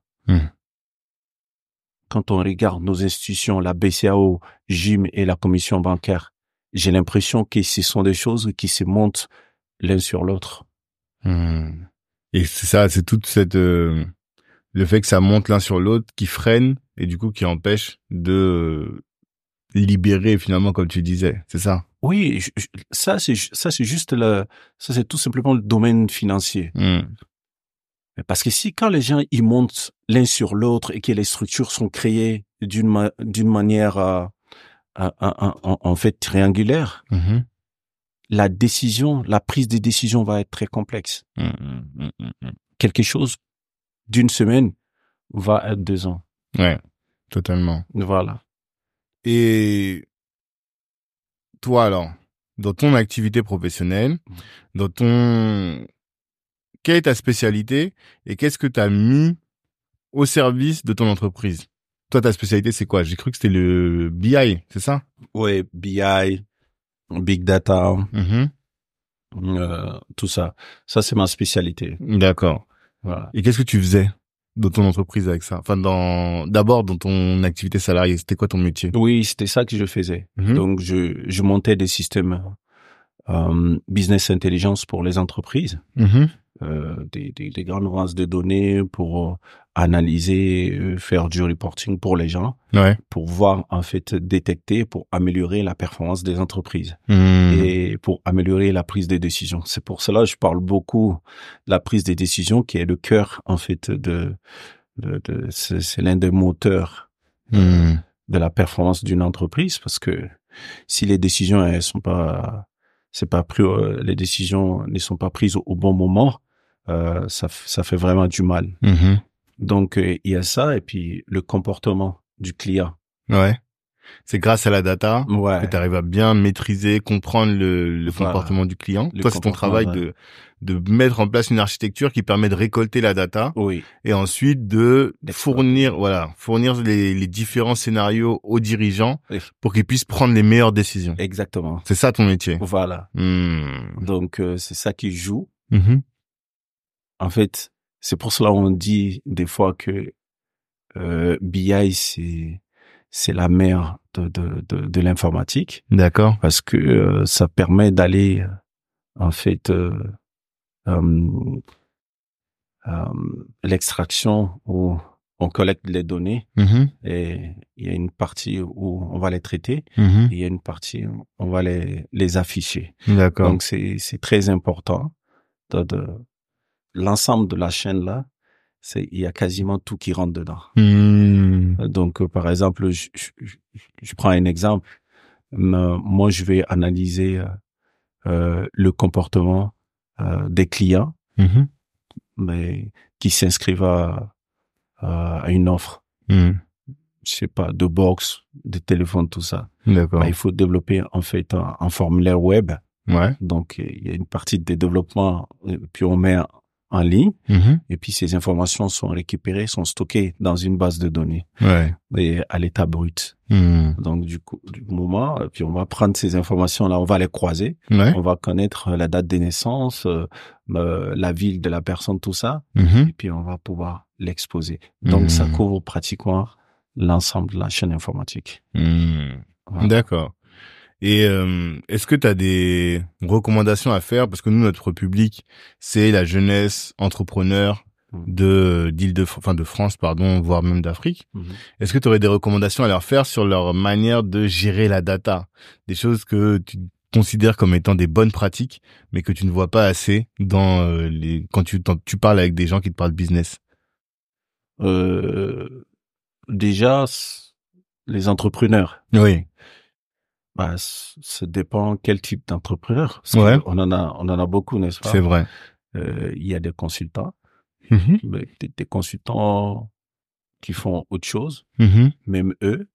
Quand on regarde nos institutions, la BCAO, GIM et la commission bancaire, j'ai l'impression que ce sont des choses qui se montent l'un sur l'autre. Hmm. Et c'est ça, c'est toute cette euh, le fait que ça monte l'un sur l'autre qui freine et du coup qui empêche de libérer finalement comme tu disais, c'est ça? Oui, je- ça c'est ça c'est juste le ça c'est tout simplement le domaine financier. Hmm. Parce que si quand les gens ils montent l'un sur l'autre et que les structures sont créées d'une ma- d'une manière euh, en, en fait triangulaire, Mhm. la décision, la prise de décision va être très complexe. Hmm, hmm, hmm. Quelque chose d'une semaine va être deux ans. Ouais, totalement. Voilà. Et toi alors, dans ton activité professionnelle, dans ton quelle est ta spécialité et qu'est-ce que tu as mis au service de ton entreprise? Toi ta spécialité c'est quoi? J'ai cru que c'était le BI, c'est ça? Ouais, BI, Big Data, Mhm. euh, tout ça. Ça, c'est ma spécialité. D'accord. Voilà. Et qu'est-ce que tu faisais dans ton entreprise avec ça? Enfin dans d'abord dans ton activité salariée, c'était quoi ton métier? Oui, c'était ça que je faisais. Mhm. Donc, je, je montais des systèmes euh, business intelligence pour les entreprises, Mhm. euh, des, des, des grandes bases de données pour euh, analyser, euh, faire du reporting pour les gens, Ouais. pour voir en fait détecter, pour améliorer la performance des entreprises. Mhm. et pour améliorer la prise des décisions. C'est pour cela que je parle beaucoup de la prise des décisions qui est le cœur en fait de, de, de- c'est c'est l'un des moteurs Mhm. de la performance d'une entreprise parce que si les décisions elles sont pas c'est pas pris les décisions ne sont pas prises au, au bon moment euh, ça ça fait vraiment du mal. Mhm. Donc euh, il y a ça et puis le comportement du client. Ouais. C'est grâce à la data Ouais. que tu arrives à bien maîtriser, comprendre le, le Voilà. comportement du client. Le Toi, c'est ton travail ouais. de de mettre en place une architecture qui permet de récolter la data Oui. et ensuite de fournir voilà, fournir les, les différents scénarios aux dirigeants Oui. pour qu'ils puissent prendre les meilleures décisions. Exactement. C'est ça ton métier. Voilà. Hmm. Donc euh, c'est ça qui joue Mhm. En fait, c'est pour cela qu'on dit des fois que euh, BI c'est c'est la mère de de de, de l'informatique D'accord. parce que euh, ça permet d'aller euh, en fait euh, l'extraction où on collecte les données Mhm. et il y a une partie où on va les traiter Mhm. et il y a une partie où on va les les afficher. D'accord. Donc c'est c'est très important de, de l'ensemble de la chaîne là, c'est il y a quasiment tout qui rentre dedans. Hmm. Donc euh, par exemple, je, je, je- prends un exemple. Moi, je vais analyser euh, euh, le comportement euh, des clients, Mhm. mais qui s'inscrivent à, à une offre. Hmm. Je sais pas, de box, de téléphone, tout ça. D'accord. Bah, il faut développer en fait un, un formulaire web. Ouais. Donc il y a une partie de développement, euh, puis on met en ligne. Mhm. Et puis ces informations sont récupérées, sont stockées dans une base de données Ouais. et à l'état brut. Hmm. Donc du coup, du moment, euh, puis on va prendre ces informations là, on va les croiser, Ouais. on va connaître euh, la date de naissance, euh, la ville de la personne, tout ça, Mhm. et puis on va pouvoir l'exposer. Donc ça couvre pratiquement l'ensemble de la chaîne informatique. Voilà. D'accord. Et euh, est-ce que tu as des recommandations à faire? Parce que nous notre public c'est la jeunesse entrepreneur Mhm. de d'île de enfin de France pardon voire même d'Afrique. Mhm. Est-ce que tu aurais des recommandations à leur faire sur leur manière de gérer la data, des choses que tu considères comme étant des bonnes pratiques mais que tu ne vois pas assez dans euh, les quand tu tu parles avec des gens qui te parlent business? Euh, déjà, les entrepreneurs, Oui. Bah, ça dépend quel type d'entrepreneur. Ouais. On en a, on en a beaucoup, n'est-ce pas? C'est vrai. Euh, Il y a des consultants, mais des, des consultants qui font autre chose, Mhm. même eux.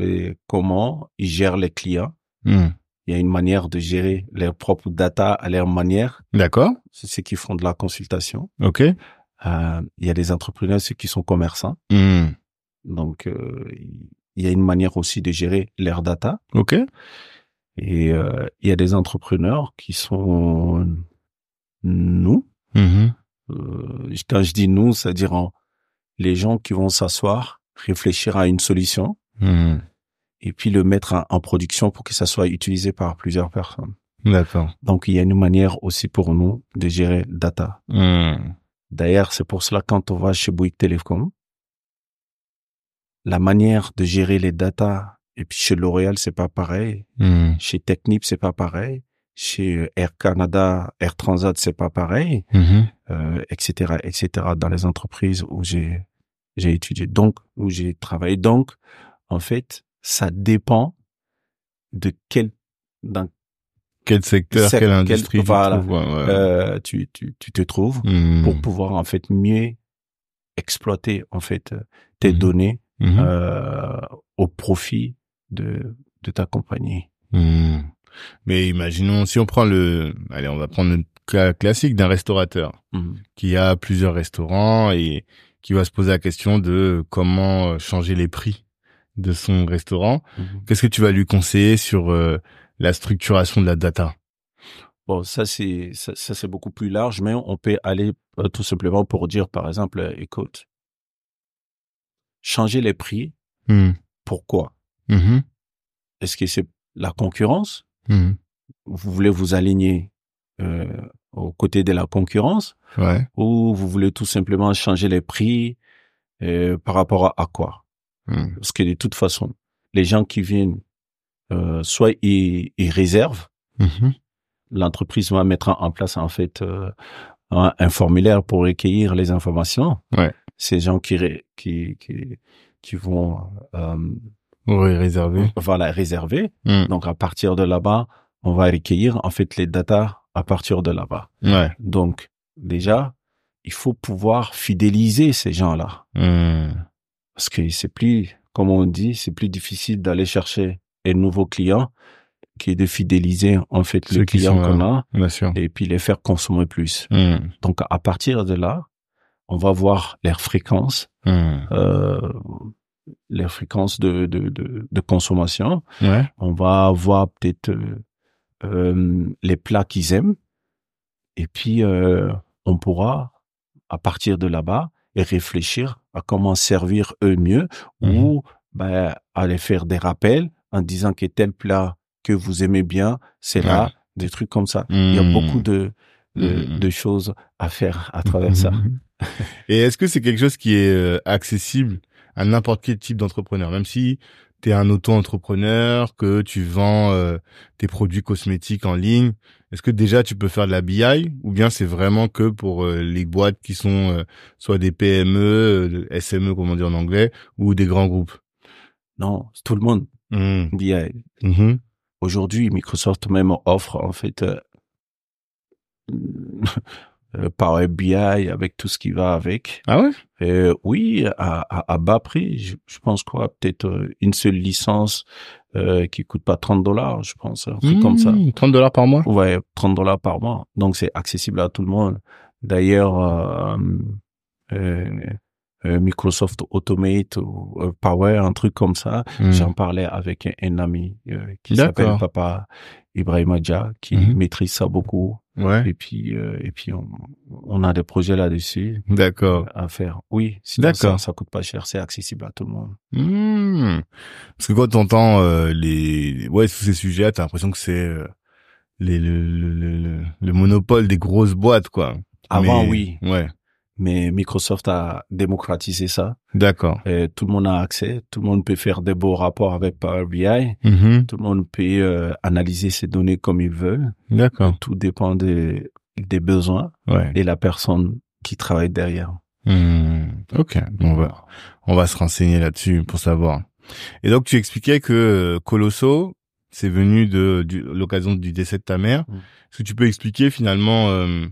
Et comment ils gèrent les clients? Mhm. Il y a une manière de gérer leurs propres data à leur manière. D'accord. C'est ceux qui font de la consultation. OK. Euh, il y a des entrepreneurs, ceux qui sont commerçants. Donc, euh, il y a une manière aussi de gérer leurs data. OK. Et euh, il y a des entrepreneurs qui sont nous. Mhm. Euh, quand je dis nous, c'est-à-dire les gens qui vont s'asseoir, réfléchir à une solution Mhm. et puis le mettre en, production pour que ça soit utilisé par plusieurs personnes. D'accord. Donc, il y a une manière aussi pour nous de gérer data. Mhm. D'ailleurs, c'est pour cela quand on va chez Bouygues Télécom, la manière de gérer les data et puis chez L'Oréal, c'est pas pareil. Mhm. Chez Technip, c'est pas pareil. Chez euh, Air Canada, Air Transat, c'est pas pareil, Mhm. euh, etc., etc. Dans les entreprises où j'ai j'ai étudié, donc où j'ai travaillé. Donc, en fait, ça dépend de quel dans Quel secteur, Sec- quelle quel- industrie tu voilà. trouves, ouais, ouais. euh, tu, tu tu te trouves Mhm. pour pouvoir en fait mieux exploiter en fait tes Mhm. données Mhm. euh, au profit de de ta compagnie. Hmm. Mais imaginons, si on prend le, allez, on va prendre le cas classique d'un restaurateur Mhm. qui a plusieurs restaurants et qui va se poser la question de comment euh, changer les prix de son restaurant. Qu'est-ce que tu vas lui conseiller sur euh, la structuration de la data? Bon, ça c'est ça, ça, c'est beaucoup plus large, mais on peut aller euh, tout simplement pour dire par exemple, euh, écoute, changer les prix, Hmm. pourquoi? Mhm. Est-ce que c'est la concurrence? Mhm. Vous voulez vous aligner euh, aux côtés de la concurrence? Ouais. ou vous voulez tout simplement changer les prix euh, par rapport à, à quoi? Hmm. Parce que de toute façon, les gens qui viennent, euh, soit ils, ils réservent, l'entreprise va mettre en place en fait un, un formulaire pour recueillir les informations. Ouais. Ces gens qui qui qui, qui vont euh, Oui, voilà réserver. Hmm. Donc à partir de là-bas, on va recueillir en fait les datas à partir de là-bas. Ouais. Donc déjà, il faut pouvoir fidéliser ces gens-là. Hmm. Parce que c'est plus, comme on dit, c'est plus difficile d'aller chercher un nouveau client que de fidéliser en fait Ceux le qui client qu'on a Bien sûr. et puis les faire consommer plus. Hmm. Donc à partir de là, on va voir leur fréquence, Hmm. euh, leur fréquence de, de, de, de consommation. Ouais. On va voir peut-être euh, euh, les plats qu'ils aiment et puis euh, on pourra à partir de là-bas réfléchir à comment servir eux mieux ou ben, aller faire des rappels en disant que tel plat que vous aimez bien, c'est là, des trucs comme ça. Il y a Hmm. beaucoup de, de, Mhm. de choses à faire à travers ça. Mhm. Et est-ce que c'est quelque chose qui est euh, accessible à n'importe quel type d'entrepreneur, même si tu es un auto-entrepreneur, que tu vends euh, tes produits cosmétiques en ligne, est-ce que déjà tu peux faire de la BI ou bien c'est vraiment que pour euh, les boîtes qui sont euh, soit des PME, euh, SME comme on dit en anglais, ou des grands groupes? Non, tout le monde. Mhm. BI. Aujourd'hui, Microsoft même offre en fait euh, euh, Power BI avec tout ce qui va avec. Ah ouais? Euh, oui, à, à, à bas prix. Je, je pense quoi, peut-être euh, une seule licence euh, qui coûte pas 30 dollars, je pense, un truc comme ça. Mhm. 30 dollars par mois? Ouais, 30 dollars par mois. Donc c'est accessible à tout le monde. D'ailleurs, euh, Microsoft Automate ou Power, un truc comme ça. Mhm. J'en parlais avec un, un ami qui s'appelle. Papa Ibrahim Adja, qui Mhm. maîtrise ça beaucoup. Ouais. Et puis, euh, et puis on, on a des projets là-dessus D'accord. à faire. Oui, sinon ça, D'accord. ça coûte pas cher, c'est accessible à tout le monde. Hmm. Parce que quand t'entends euh, les ouais tous ces sujets, t'as l'impression que c'est euh, les le, le, le, le- le monopole des grosses boîtes quoi. Avant, Mais- oui, Ouais. Mais Microsoft a démocratisé ça. D'accord. Tout le monde a accès, tout le monde peut faire des beaux rapports avec Power BI, Mhm. tout le monde peut euh, analyser ses données comme il veut. D'accord. Tout dépend des, des besoins Ouais. et la personne qui travaille derrière. Hmm. Ok. On va on va se renseigner là-dessus pour savoir. Et donc tu expliquais que euh, Colosso c'est venu de l'occasion du décès de ta mère. Mm. Est-ce que tu peux expliquer finalement euh,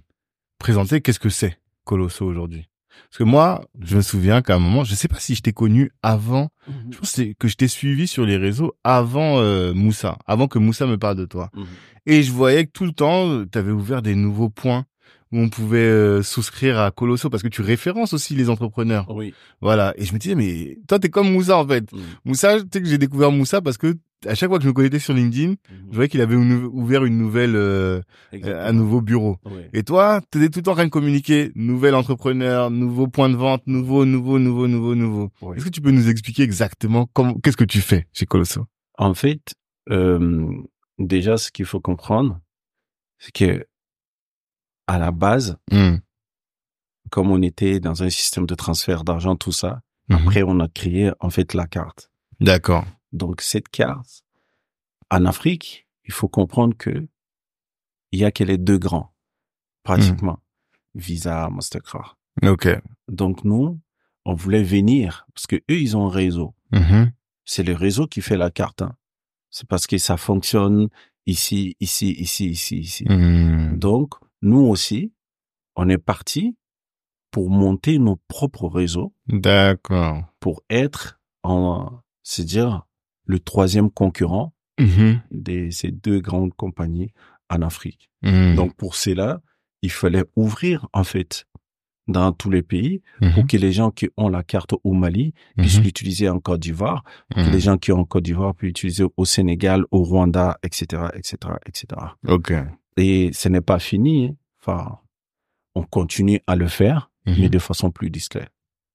présenter qu'est-ce que c'est? Colosso aujourd'hui Parce que moi, je me souviens qu'à un moment, je sais pas si je t'ai connu avant, je pense que je t'ai suivi sur les réseaux avant euh, Moussa, avant que Moussa me parle de toi. Mhm. Et je voyais que tout le temps, tu avais ouvert des nouveaux points où on pouvait euh, souscrire à Colosso parce que tu références aussi les entrepreneurs. Oui. Voilà. Et je me disais, mais toi, t'es comme Moussa, en fait. Mhm. Moussa, tu sais que j'ai découvert Moussa parce que à chaque fois que je me connectais sur LinkedIn, je voyais qu'il avait une- ouvert une nouvelle, euh, un nouveau bureau. Et toi, t'étais tout le temps en train de communiquer, nouvel entrepreneur, nouveau point de vente, nouveau, nouveau, nouveau, nouveau, nouveau. Est-ce que tu peux nous expliquer exactement comment, qu'est-ce que tu fais chez Colosso? En fait, euh, déjà, ce qu'il faut comprendre, c'est que à la base, Hmm. comme on était dans un système de transfert d'argent, tout ça, Mhm. après on a créé en fait la carte. D'accord. Donc cette carte, en Afrique, il faut comprendre que il y a que les deux grands, pratiquement, Visa, Mastercard. Ok. Donc nous, on voulait venir parce que eux, ils ont un réseau. Mhm. C'est le réseau qui fait la carte. hein. C'est parce que ça fonctionne ici, ici, ici, ici, ici. Hmm. Donc, nous aussi, on est parti pour monter nos propres réseaux, D'accord. pour être en, c'est dire, le troisième concurrent Mhm. de ces deux grandes compagnies en Afrique. Hmm. Donc, pour cela, il fallait ouvrir, en fait, dans tous les pays, Mhm. pour que les gens qui ont la carte au Mali puissent Mhm. l'utiliser en Côte d'Ivoire, pour que Mhm. les gens qui ont en Côte d'Ivoire puissent l'utiliser au Sénégal, au Rwanda, etc., etc., etc. Ok. Et ce n'est pas fini. hein. Enfin, on continue à le faire, mais de façon plus discrète.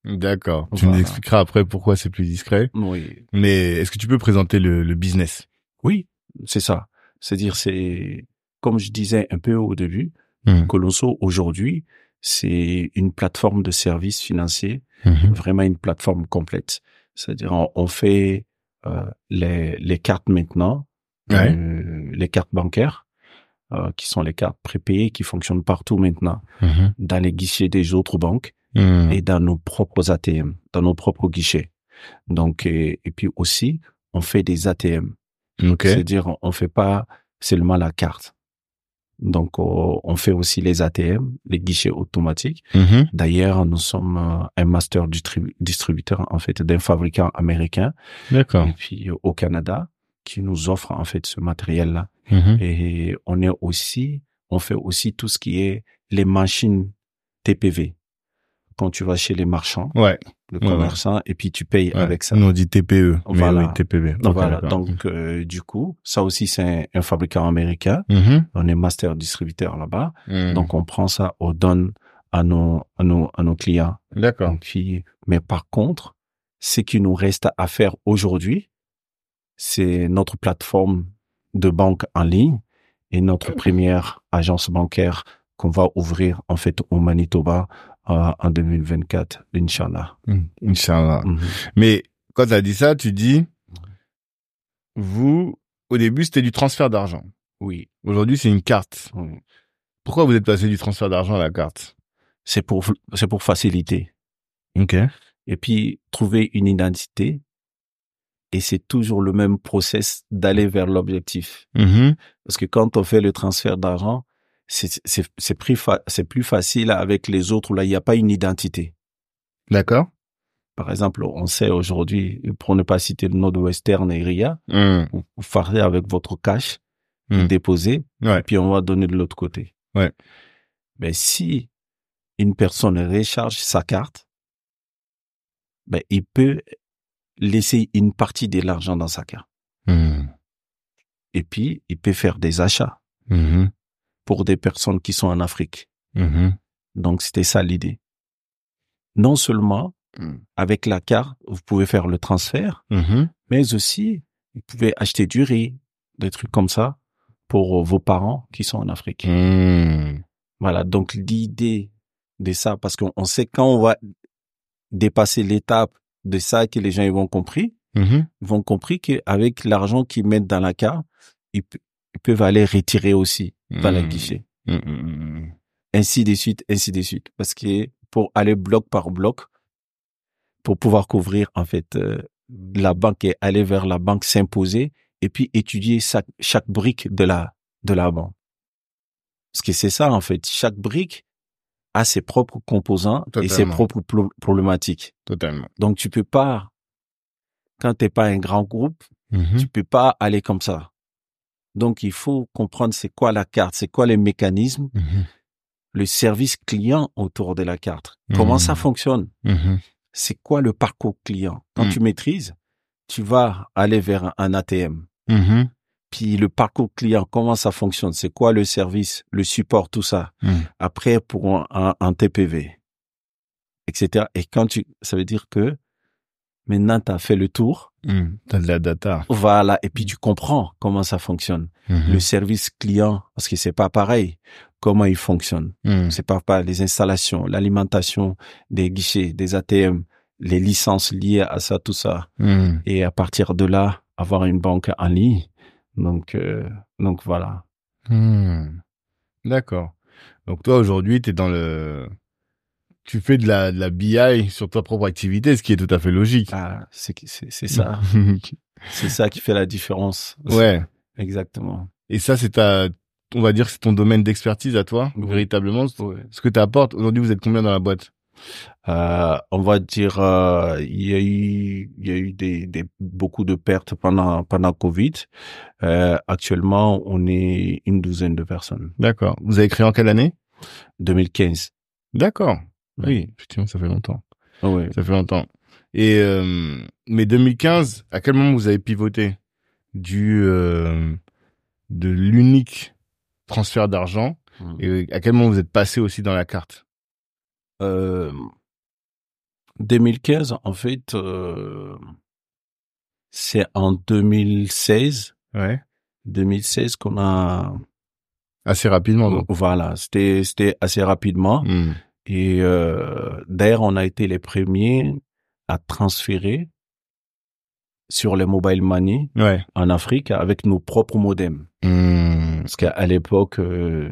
D'accord. Tu Voilà. nous expliqueras après pourquoi c'est plus discret. Oui. Mais est-ce que tu peux présenter le, le business? Oui, c'est ça. C'est-à-dire, c'est, comme je disais un peu au début, Mhm. Colosso, aujourd'hui, c'est une plateforme de services financiers, Mhm. vraiment une plateforme complète. C'est-à-dire, on, on fait euh, les, les cartes maintenant, Ouais. euh, les cartes bancaires, euh, qui sont les cartes prépayées qui fonctionnent partout maintenant, Mhm. dans les guichets des autres banques. Mhm. et dans nos propres ATM, dans nos propres guichets. Donc, et, et puis aussi, on fait des ATM. Ok. C'est-à-dire, on- on fait pas seulement la carte. Donc, on, on fait aussi les ATM, les guichets automatiques. Mhm. D'ailleurs, nous sommes euh, un master distribu- distributeur, en fait, d'un fabricant américain. D'accord. Et puis, euh, au Canada, qui nous offre, en fait, ce matériel-là. Mhm. Et on est aussi, on fait aussi tout ce qui est les machines TPV. Quand tu vas chez les marchands, Ouais. le Ouais, commerçant, et puis tu payes avec ça. Nous on dit TPE. mais Voilà. oui, TPB. Ok, voilà. d'accord. Donc, euh, du coup, ça aussi, c'est un, un fabricant américain. Mhm. On est master distributeur là-bas. Mhm. Donc, on prend ça, on donne à nos, à nos, à nos clients. D'accord. Mais par contre, ce qui nous reste à faire aujourd'hui, c'est notre plateforme de banque en ligne et notre première agence bancaire qu'on va ouvrir en fait au Manitoba en 2024, Inch'Allah. Mhm. Inch'Allah. Mhm. Mais quand tu as dit ça, tu dis, vous, au début, c'était du transfert d'argent. Oui. Aujourd'hui, c'est une carte. oui. Pourquoi vous êtes passé du transfert d'argent à la carte? C'est pour, c'est pour faciliter. Ok. Et puis, trouver une identité. Et c'est toujours le même process d'aller vers l'objectif. Mhm. Parce que quand on fait le transfert d'argent, c'est, c'est, c'est plus, fa- plus facile avec les autres où là, il n'y a pas une identité. D'accord. Par exemple, on sait aujourd'hui, pour ne pas citer le nom de Western et RIA, Mhm. vous, vous avec votre cash, Mhm. déposé, Ouais. et puis on va donner de l'autre côté. Ouais. Mais si une personne recharge sa carte, ben, il peut laisser une partie de l'argent dans sa carte. Mhm. Et puis, il peut faire des achats. Pour des personnes qui sont en Afrique. Mhm. Donc, c'était ça l'idée. Non seulement, Mm. avec la carte, vous pouvez faire le transfert, Mhm. mais aussi, vous pouvez acheter du riz, des trucs comme ça, pour vos parents qui sont en Afrique. Mm. Voilà, donc l'idée de ça, parce qu'on on sait quand on va dépasser l'étape de ça que les gens ils vont compris, Mhm. ils vont compris qu'avec l'argent qu'ils mettent dans la carte, ils peuvent aller retirer aussi dans le Mm. guichet. Mm, mm, mm. Ainsi de suite, ainsi de suite. Parce que pour aller bloc par bloc, pour pouvoir couvrir en fait euh, la banque et aller vers la banque s'imposer et puis étudier chaque, chaque brique de la de la banque. Parce que c'est ça en fait, chaque brique a ses propres composants et ses propres pro- problématiques. Totalement. Donc tu peux pas quand t'es pas un grand groupe, tu peux pas aller comme ça. Donc il faut comprendre c'est quoi la carte, c'est quoi les mécanismes, Mhm. le service client autour de la carte. Comment Mhm. ça fonctionne? Mhm. C'est quoi le parcours client? Quand Mhm. tu maîtrises, tu vas aller vers un- ATM. Mhm. Puis le parcours client, comment ça fonctionne? C'est quoi le service, le support, tout ça? Mhm. Après pour un, un- un TPV, etc. Et quand tu, ça veut dire que maintenant tu as fait le tour, T'as de la data. voilà, et puis tu comprends comment ça fonctionne. Mhm. Le service client, parce que c'est pas pareil, comment il fonctionne. Mhm. C'est pas pas les installations, l'alimentation des guichets, des ATM, les licences liées à ça, tout ça. Mhm. Et à partir de là, avoir une banque en ligne. Donc, euh, donc voilà. Hmm. D'accord. Donc toi aujourd'hui, tu es dans le tu fais de la de la BI sur ta propre activité, ce qui est tout à fait logique. Ah, c'est ça, c'est ça qui fait la différence. ouais. Exactement. Et ça c'est ta on va dire que c'est ton domaine d'expertise à toi, Oui. véritablement. Ouais. Ce que tu apportes aujourd'hui, vous êtes combien dans la boîte? Euh, on va dire, euh, il y a eu, il y a eu des, des beaucoup de pertes pendant pendant Covid. Euh, actuellement, on est une douzaine de personnes. D'accord. Vous avez créé en quelle année? 2015. D'accord. Oui, effectivement, ça fait longtemps. Oui. Ça fait longtemps. Et euh, mais 2015, à quel moment vous avez pivoté du euh, de l'unique transfert d'argent et à quel moment vous êtes passé aussi dans la carte? Euh, 2015, en fait, euh, c'est en 2016, Ouais. 2016 qu'on a, Assez rapidement donc. voilà, c'était c'était assez rapidement. Hmm. Et euh, d'ailleurs, on a été les premiers à transférer sur les mobile money Ouais. en Afrique avec nos propres modems. Hmm. Parce qu'à l'époque, euh,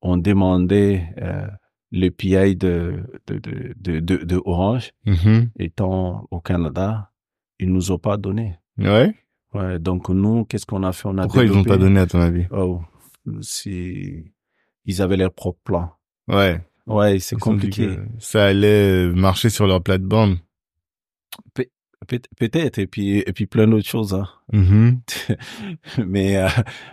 on demandait euh, le PI de, de, de, de, de, de Orange, Mhm. étant au Canada, ils nous ont pas donné. Ouais. Ouais, donc nous, qu'est-ce qu'on a fait? On a Pourquoi ils n'ont développé- pas donné à ton avis? Oh, ils avaient leur propre plan. Ouais. Ouais, c'est compliqué. Ça allait marcher sur leur plate-bande. Pe- Peut-être et puis et puis plein d'autres choses. Hein. Mhm. mais euh,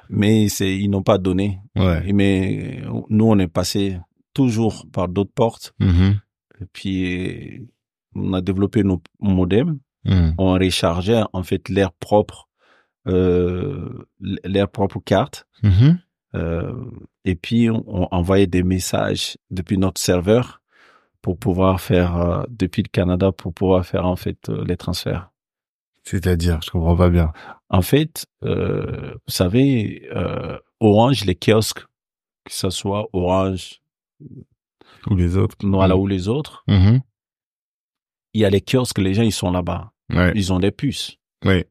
mais c'est ils n'ont pas donné. Ouais. Mais nous on est passé toujours par d'autres portes. Mhm. Et puis on a développé nos modems. Hmm. On rechargeait en fait l'air propre, euh, l'air propre carte. Mhm. Euh, et puis on, on envoyait des messages depuis notre serveur pour pouvoir faire euh, depuis le Canada pour pouvoir faire en fait euh, les transferts. C'est-à-dire, je comprends pas bien. En fait, euh, vous savez, euh, Orange, les kiosques, que ce soit Orange, Ou les autres. voilà, ou les autres, Mhm. il y a les kiosques, les gens ils sont là-bas, Ouais. ils ont des puces, Ouais.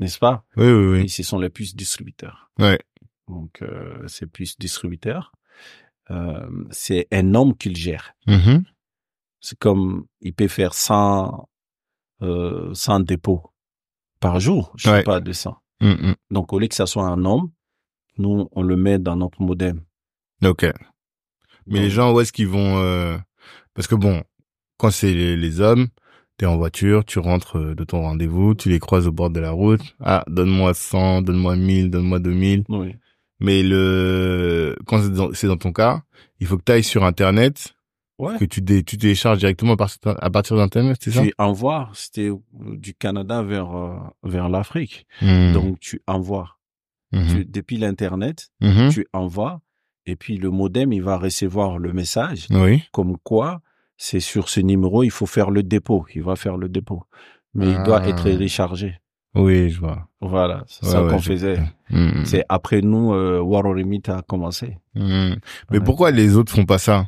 n'est-ce pas? Oui, oui, Et oui. ce sont les puces distributeurs. Ouais. Donc euh, ces puces distributeurs, euh, c'est un homme qui le gère. Mhm. C'est comme il peut faire 100, euh, 100 dépôts par jour, je Ouais. sais pas de 100. Mhm. Donc au lieu que ça soit un homme, nous on le met dans notre modem. Ok. Mais les gens, où est-ce qu'ils vont euh, Parce que bon, quand c'est les, les hommes, t'es en voiture, tu rentres euh, de ton rendez-vous, tu les croises au bord de la route. Ah, donne-moi 100, donne-moi 1000, donne-moi 2000. Oui. Mais le quand c'est dans, ton cas, il faut que tu ailles sur Internet, Ouais. que tu, dé, tu télécharges directement à partir, à partir d'Internet, c'est ça? Tu envoies, c'était du Canada vers euh, vers l'Afrique. Mhm. Donc tu envoies Mhm. Tu- depuis l'internet, Mhm. tu envoies et puis le modem, il va recevoir le message Oui. comme quoi c'est sur ce numéro, il faut faire le dépôt. Il va faire le dépôt. Mais il doit Ah. être rechargé. Oui, je vois. Voilà, c'est Ouais, ça ouais, qu'on faisait. Hmm. C'est après nous, euh, Waroremit a commencé. Mais pourquoi les autres font pas ça?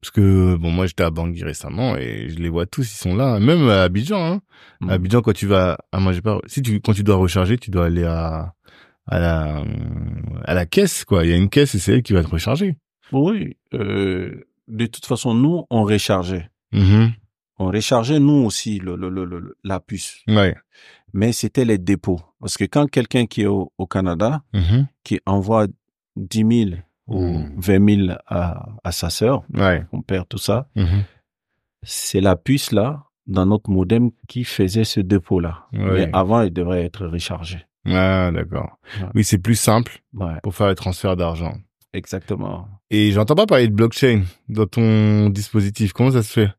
Parce que bon, moi j'étais à Bangui récemment et je les vois tous, ils sont là. Même à Abidjan. Hein. Mm. À Abidjan, quand tu vas, ah moi j'ai pas. Si tu, quand tu dois recharger, tu dois aller à à la à la caisse quoi. Il y a une caisse et c'est elle qui va te recharger. Oui, euh, de toute façon, nous, on rechargeait. Mhm. On rechargeait, nous aussi, le, le, le, le- la puce. Ouais. Mais c'était les dépôts. Parce que quand quelqu'un qui est au, au Canada, Mhm. qui envoie 10 000 ou Mm. 20 000 à, à sa sœur, Ouais. mon père, tout ça, Mhm. c'est la puce là, dans notre modem, qui faisait ce dépôt-là. Ouais. Mais avant, il devrait être rechargé. Ah d'accord. Ouais. Oui, c'est plus simple pour faire les transferts d'argent. exactement. Et j'entends pas parler de blockchain dans ton dispositif. Comment ça se fait?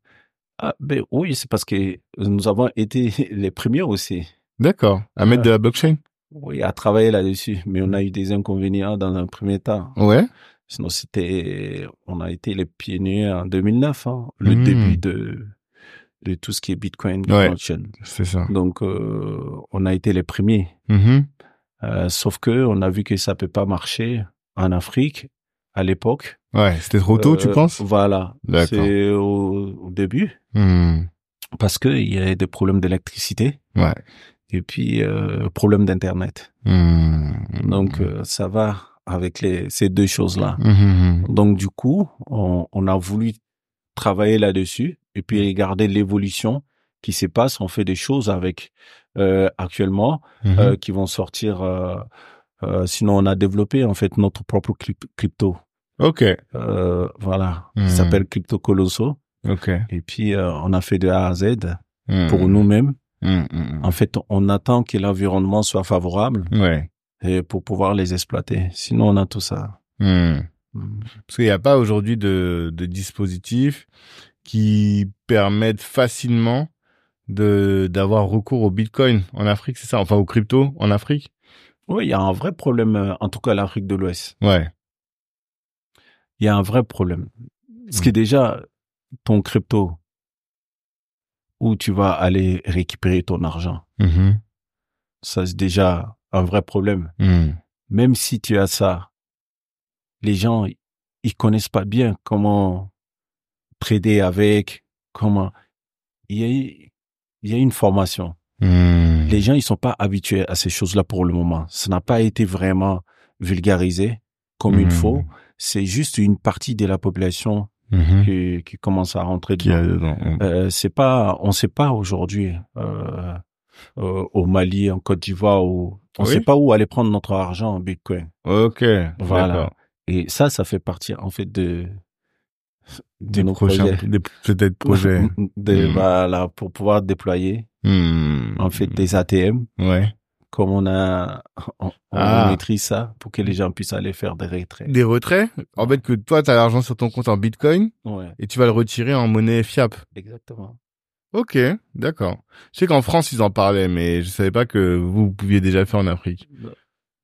Ah, ben oui, c'est parce que nous avons été les premiers aussi. D'accord. À mettre de la blockchain. Oui, à travailler là-dessus, mais on a eu des inconvénients dans un premier temps. Ouais. Sinon, c'était, on a été les pionniers en 2009, hein, le Hmm. début de de tout ce qui est Bitcoin, Ouais. blockchain. C'est ça. Donc, euh, on a été les premiers. Euh, sauf que on a vu que ça peut pas marcher en Afrique à l'époque. Ouais. C'était trop tôt, tu Euh, penses? Voilà. D'accord. C'est au, au début Hmm. parce que il y a des problèmes d'électricité Ouais. Et puis euh, problème d'internet. Hmm. Donc euh, ça va avec les ces deux choses là. Mhm. Donc du coup, on, on a voulu travailler là-dessus et puis regarder l'évolution qui se passe. On fait des choses avec euh, actuellement euh, qui vont sortir. sinon, on a développé en fait notre propre cryp- crypto. Ok. Voilà, qui s'appelle Crypto Colosso. Ok. Et puis on a fait de A à Z Hmm. pour nous-mêmes. Hmm, hmm, En fait, on attend que l'environnement soit favorable. Ouais. et pour pouvoir les exploiter. Sinon, on a tout ça. Parce qu'il n'y a pas aujourd'hui de, de dispositifs qui permettent facilement de d'avoir recours au Bitcoin en Afrique, c'est ça? Enfin, au crypto en Afrique? Oui, il y a un vrai problème, euh, en tout cas l'Afrique de l'Ouest. Ouais. il y a un vrai problème. Parce Mm. que déjà, ton crypto, où tu vas aller récupérer ton argent, Mhm. ça c'est déjà un vrai problème. Hmm. Même si tu as ça, les gens, ils connaissent pas bien comment trader avec, comment. Il y a, il y a une formation. Hmm. Les gens, ils sont pas habitués à ces choses-là pour le moment. Ça n'a pas été vraiment vulgarisé comme il Hmm. faut. C'est juste une partie de la population Mhm. qui, qui commence à rentrer dedans. dedans. Euh, c'est pas, on sait pas aujourd'hui euh, euh, au Mali, en Côte d'Ivoire, où on Oui. sait pas où aller prendre notre argent en Bitcoin. Ok. Voilà. Et ça, ça fait partie en fait de de Des nos prochains, projets. des peut-être projets. de, Mm. voilà, pour pouvoir déployer Hmm. en fait des ATM Ouais. Comme on a on, on Ah. maîtrise ça pour que les gens puissent aller faire des retraits. Des retraits? En fait, que toi, tu as l'argent sur ton compte en Bitcoin Ouais, et tu vas le retirer en monnaie fiable. exactement. Ok, d'accord. Je sais qu'en France, ils en parlaient, mais je savais pas que vous pouviez déjà faire en Afrique.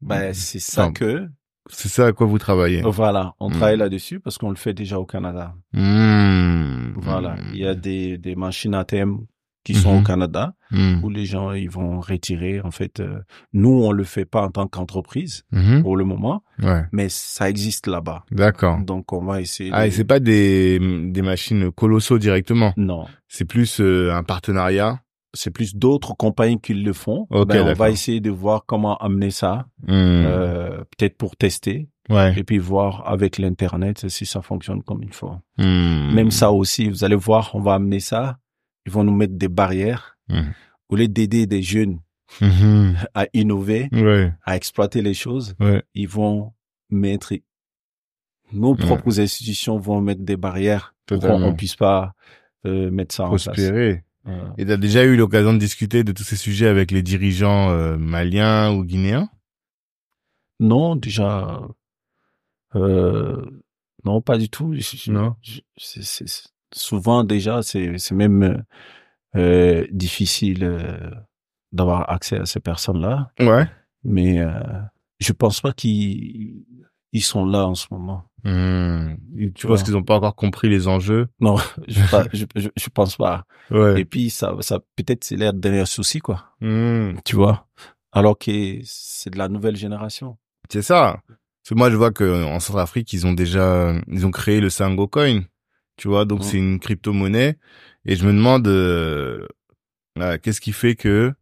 Ben, c'est ça que C'est ça à quoi vous travaillez. voilà, on Mm. travaille là-dessus parce qu'on le fait déjà au Canada. Hmm. Voilà, il y a des, des machines ATM qui Mhm. sont au Canada Hmm. où les gens ils vont retirer. En fait, euh, nous on le fait pas en tant qu'entreprise Mhm. pour le moment, Ouais, mais ça existe là-bas. d'accord. Donc on va essayer. Ah, de- et c'est pas des, des machines colossaux directement? Non, C'est plus euh, un partenariat? c'est plus d'autres compagnies qui le font. Ok, Ben, on va essayer de voir comment amener ça, Hmm. euh, peut-être pour tester ouais. et puis voir avec l'internet si ça fonctionne comme il faut. Hmm. Même ça aussi, vous allez voir, on va amener ça. Ils vont nous mettre des barrières Hmm. au lieu d'aider des jeunes Mhm. à innover, Ouais, à exploiter les choses. ouais. Ils vont mettre nos Ouais. propres institutions vont mettre des barrières pour qu'on on puisse pas euh, mettre ça en place. Et t'as déjà eu l'occasion de discuter de tous ces sujets avec les dirigeants euh, maliens ou guinéens? Non, déjà, euh, non, pas du tout. Non. c'est- souvent déjà, c'est c'est même euh, difficile euh, d'avoir accès à ces personnes-là. Ouais. mais euh, je pense pas qu'ils ils sont là en ce moment. Hmm. Tu Tu penses qu'ils n'ont pas encore compris les enjeux? Non, je, pas- je, je, je pense pas. Ouais. Et puis ça, ça peut-être c'est leur dernier souci quoi. Hmm. Tu vois? Alors que c'est de la nouvelle génération. C'est ça. Parce que moi, je vois que en Centrafrique, ils ont déjà, ils ont créé le Sango Coin. Tu vois, donc Mm. c'est une crypto-monnaie. Et je me demande, euh, qu'est-ce qui fait que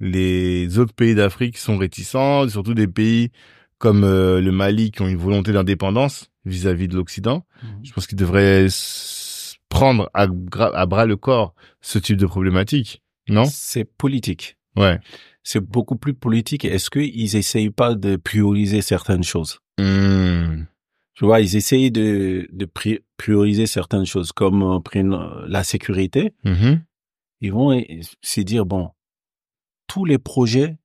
les autres pays d'Afrique sont réticents, surtout des pays comme euh, le Mali qui ont une volonté d'indépendance vis-à-vis de l'Occident. Je pense qu'ils devraient prendre à bras le corps ce type de problématique. Non? C'est politique. Ouais. C'est beaucoup plus politique. Est-ce qu'ils essayent pas de prioriser certaines choses? Hmm. Tu vois, ils essayent de, de pri- prioriser certaines choses comme euh, euh, la sécurité. Mhm. Ils vont se dire, bon, tous les projets,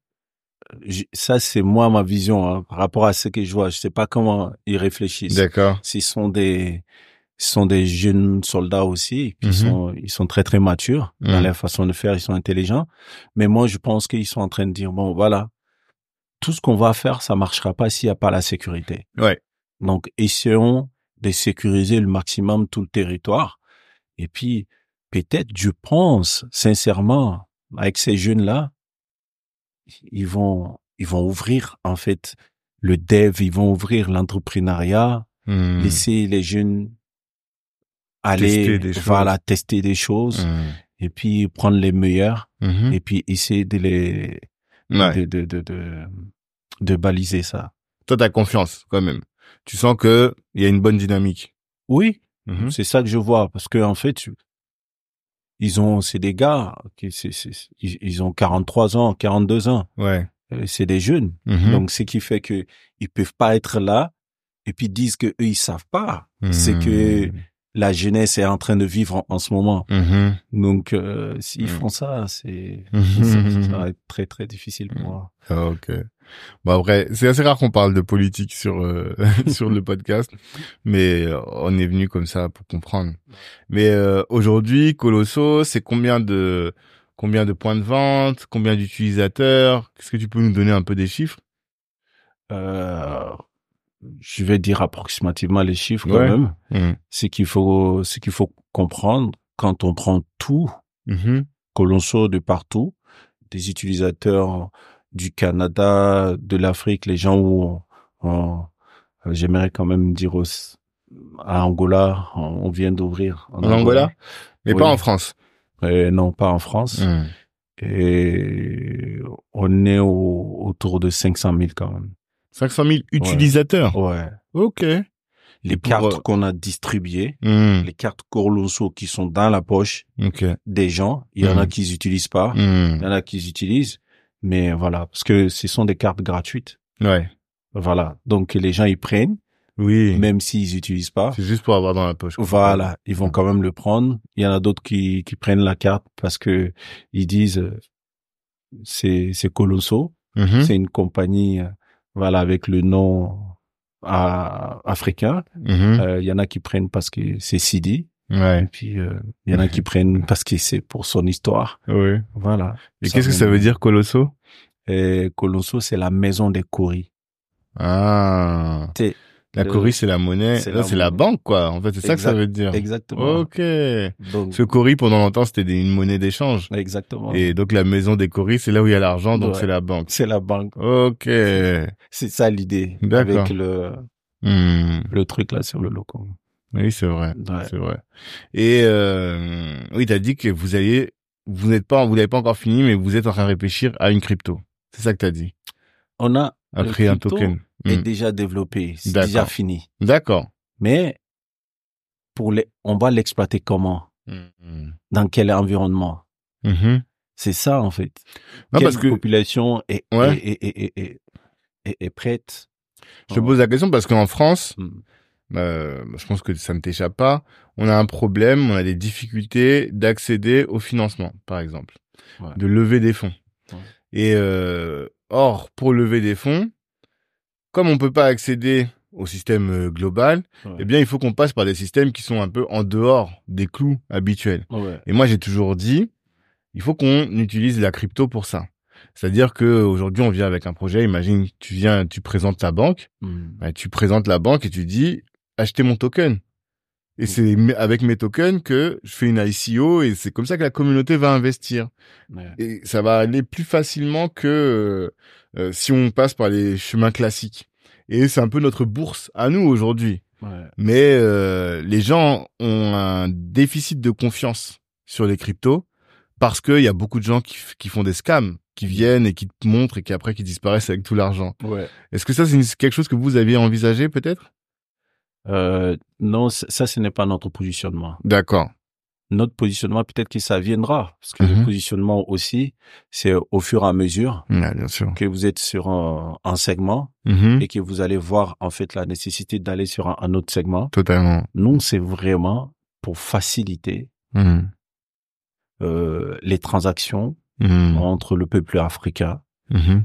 euh, ça c'est moi ma vision hein, par rapport à ce que je vois. Je sais pas comment ils réfléchissent. D'accord. S'ils sont des, sont des jeunes soldats aussi, qui Mhm. sont, ils sont très très matures dans Mhm. leur façon de faire, ils sont intelligents. Mais moi, je pense qu'ils sont en train de dire bon, voilà, tout ce qu'on va faire, ça marchera pas s'il n'y a pas la sécurité. Ouais. Donc, essayons de sécuriser le maximum tout le territoire. Et puis, peut-être, je pense sincèrement, avec ces jeunes-là, ils vont, ils vont ouvrir en fait le dev, ils vont ouvrir l'entrepreneuriat, Hmm. laisser les jeunes aller, Tester des choses. voilà, tester des choses, Hmm. et puis prendre les meilleurs, Mhm. et puis essayer de les, Ouais. de, de, de, de, de baliser ça. Toi, t'as confiance quand même. Tu sens que il y a une bonne dynamique. Oui, Mhm. c'est ça que je vois, parce que en fait, ils ont, c'est des gars, qui, ils, ils ont 43 ans, 42 ans, Ouais. euh, c'est des jeunes. Mhm. Donc, ce qui fait que ils peuvent pas être là, et puis disent que eux, ils savent pas. C'est que la jeunesse est en train de vivre en, en ce moment. Donc, euh, s'ils Mm. font ça, c'est, ça, ça va être très, très difficile pour Mm. moi. Ah, ok. Bon après, c'est assez rare qu'on parle de politique sur euh, sur le podcast, mais euh, on est venu comme ça pour comprendre. Mais euh, aujourd'hui, Colosso, c'est combien de combien de points de vente, combien d'utilisateurs? Est-ce que tu peux nous donner un peu des chiffres? Euh, je vais dire approximativement les chiffres quand Ouais. même. C'est qu'il faut, c'est qu'il faut comprendre quand on prend tout, l'on sort de partout, des utilisateurs du Canada, de l'Afrique, les gens où on- on- j'aimerais quand même dire aussi, à Angola, on vient d'ouvrir. En Angola? Mais Oui. pas en France? Euh, non, pas en France. Mhm. Et on est au- autour de 500 000 quand même. 500 000 utilisateurs? Ouais. Ok. Les pour, cartes euh, qu'on a distribuées, Mhm. les cartes Corloso qui sont dans la poche des gens, il y en a Mhm. qui n'utilisent pas, il y en a qui utilisent, mais voilà, parce que ce sont des cartes gratuites. Ouais. Voilà. Donc les gens ils prennent, Oui. même s'ils utilisent pas. C'est juste pour avoir dans la poche. Voilà, ils vont quand même le prendre. Il y en a d'autres qui, qui prennent la carte parce que ils disent euh, c'est c'est Colosso, Mhm. c'est une compagnie euh, voilà avec le nom euh, africain. Mhm. Euh, Il y en a qui prennent parce que c'est Sidi. Ouais. Et puis, euh, il y en a qui prennent parce que c'est pour son histoire. Oui. Voilà. Et qu'est-ce que ça veut dire Colosso? Et Colosso, c'est la maison des Coris. Ah. La le- Cori, c'est la monnaie. c'est Là, la c'est la monnaie. banque, quoi. En fait, c'est ça que ça veut dire. exactement. Ok. Donc, Ce Cori, pendant longtemps, c'était une monnaie d'échange. exactement. Et donc, la maison des Cori, c'est là où il y a l'argent, donc Ouais. c'est la banque. C'est la banque. Ok. C'est ça l'idée. D'accord. Avec le, Hmm. le truc là sur le logo. Oui, c'est vrai. Ouais. C'est vrai. Et euh, oui, t'as dit que vous alliez, vous n'êtes pas, vous n'avez pas encore fini, mais vous êtes en train de réfléchir à une crypto. C'est ça que t'as dit. On a À créer un token. est Hmm. déjà développé. C'est déjà fini. D'accord. Mais pour les, on va l'exploiter comment? Hmm. Dans quel environnement? Mhm. C'est ça, en fait. Non, Quelle parce que population est, Ouais. est, est, est, est, est- est prête? je te pose la question parce qu'en France, Hmm. Euh, je pense que ça ne t'échappe pas, on a un problème, on a des difficultés d'accéder au financement, par exemple, Ouais. de lever des fonds. Ouais. Et euh, or, pour lever des fonds, comme on peut pas accéder au système euh, global, Ouais. eh bien, il faut qu'on passe par des systèmes qui sont un peu en dehors des clous habituels. Et moi, j'ai toujours dit, il faut qu'on utilise la crypto pour ça. C'est-à-dire que aujourd'hui, on vient avec un projet. Imagine, tu viens, tu présentes ta banque. Hmm. Bah, tu présentes la banque et tu dis, achetez mon token. Et c'est m- avec mes tokens que je fais une ICO et c'est comme ça que la communauté va investir. Ouais. Et ça va aller plus facilement que euh, euh, si on passe par les chemins classiques. Et c'est un peu notre bourse à nous aujourd'hui. Ouais. Mais euh, les gens ont un déficit de confiance sur les cryptos parce qu'il y a beaucoup de gens qui, qui font des scams, qui viennent et qui te montrent et qui après qui disparaissent avec tout l'argent. Ouais. Est-ce que ça c'est quelque chose que vous aviez envisagé peut-être? Euh, non, ça, ce n'est pas notre positionnement. D'accord. Notre positionnement, peut-être que ça viendra. Parce que le positionnement aussi, c'est au fur et à mesure Ouais, bien sûr. que vous êtes sur un, un segment Mhm. et que vous allez voir, en fait, la nécessité d'aller sur un, un autre segment. Totalement. Nous, c'est vraiment pour faciliter Mhm. euh, les transactions entre le peuple africain.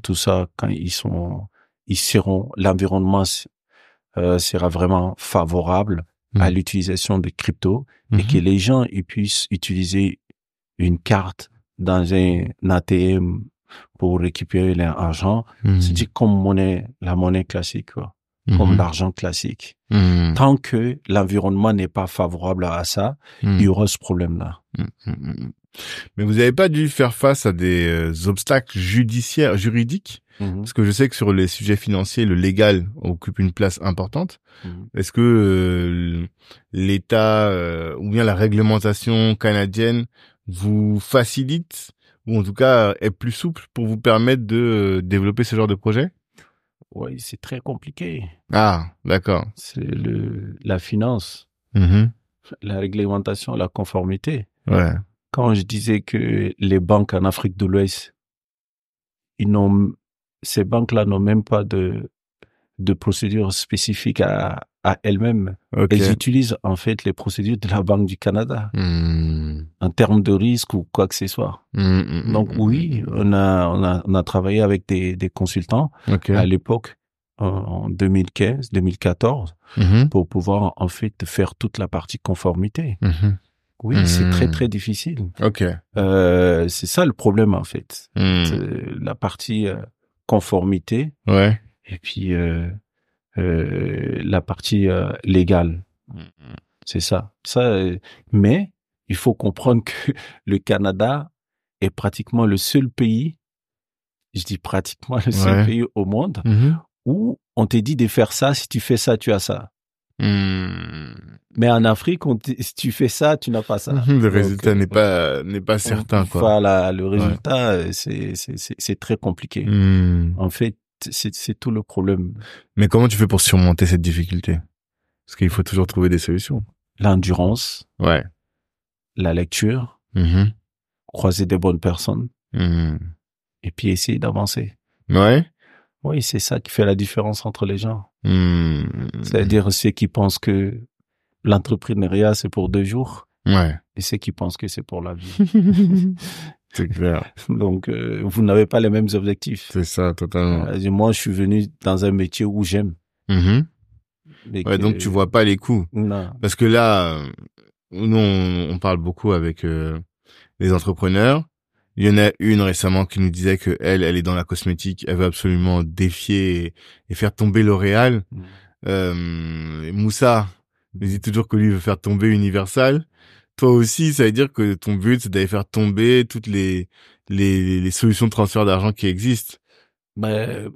Tout ça, quand ils sont, ils seront, l'environnement sera vraiment favorable à Mhm. l'utilisation des cryptos et Mhm. que les gens ils puissent utiliser une carte dans un ATM pour récupérer l'argent. Mhm. C'est dit comme monnaie, la monnaie classique, quoi, comme Mhm. l'argent classique. Mhm. Tant que l'environnement n'est pas favorable à ça, il y aura ce problème-là. Mais vous n'avez pas dû faire face à des euh, obstacles judiciaires, juridiques? Mhm. Parce que je sais que sur les sujets financiers, le légal occupe une place importante. Mhm. Est-ce que euh, l'État euh, ou bien la réglementation canadienne vous facilite ou en tout cas est plus souple pour vous permettre de développer ce genre de projet? Oui, c'est très compliqué. Ah, d'accord. C'est le, la finance, Mhm. la réglementation, la conformité. Ouais. Quand je disais que les banques en Afrique de l'Ouest, ils n'ont, ces banques-là n'ont même pas de, de procédure spécifique à, à elles-mêmes. Elles utilisent en fait les procédures de la Banque du Canada Mhm. en termes de risque ou quoi que ce soit. Mhm. Donc oui, on a, on a, on a travaillé avec des, des consultants à l'époque en 2015, 2014 Mhm. pour pouvoir en fait faire toute la partie conformité. Oui, c'est très très difficile. Ok. Euh, c'est ça le problème en fait. C'est la partie euh, conformité Ouais. et puis euh, euh, la partie légale. C'est ça. Ça, mais il faut comprendre que le Canada est pratiquement le seul pays, je dis pratiquement le seul Ouais. pays au monde Mhm. où on te dit de faire ça. Si tu fais ça, tu as ça. Mhm. Mais en Afrique, on si tu fais ça, tu n'as pas ça. Le Donc, résultat euh, n'est pas n'est pas certain quoi. Voilà, le résultat, euh, c'est c'est très compliqué. Mhm. En fait, c'est c'est tout le problème. Mais comment tu fais pour surmonter cette difficulté? Parce qu'il faut toujours trouver des solutions. L'endurance, Ouais. la lecture, Mhm. croiser des bonnes personnes Mhm. et puis essayer d'avancer. Ouais. Oui, c'est ça qui fait la différence entre les gens. Mhm. C'est-à-dire ceux qui pensent que l'entrepreneuriat c'est pour deux jours Ouais. et ceux qui pensent que c'est pour la vie. C'est clair. Donc euh, vous n'avez pas les mêmes objectifs. C'est ça, totalement. Euh, Moi, je suis venu dans un métier où j'aime. Ouais, que- donc tu vois pas les coups. Non. Parce que là, euh, nous, on, on parle beaucoup avec euh, les entrepreneurs. Il y en a une récemment qui nous disait que elle, elle est dans la cosmétique, elle veut absolument défier et, et faire tomber L'Oréal. Mm. Euh, Moussa nous dit toujours que lui veut faire tomber Universal. Toi aussi, ça veut dire que ton but, c'est d'aller faire tomber toutes les, les, les solutions de transfert d'argent qui existent. Ben,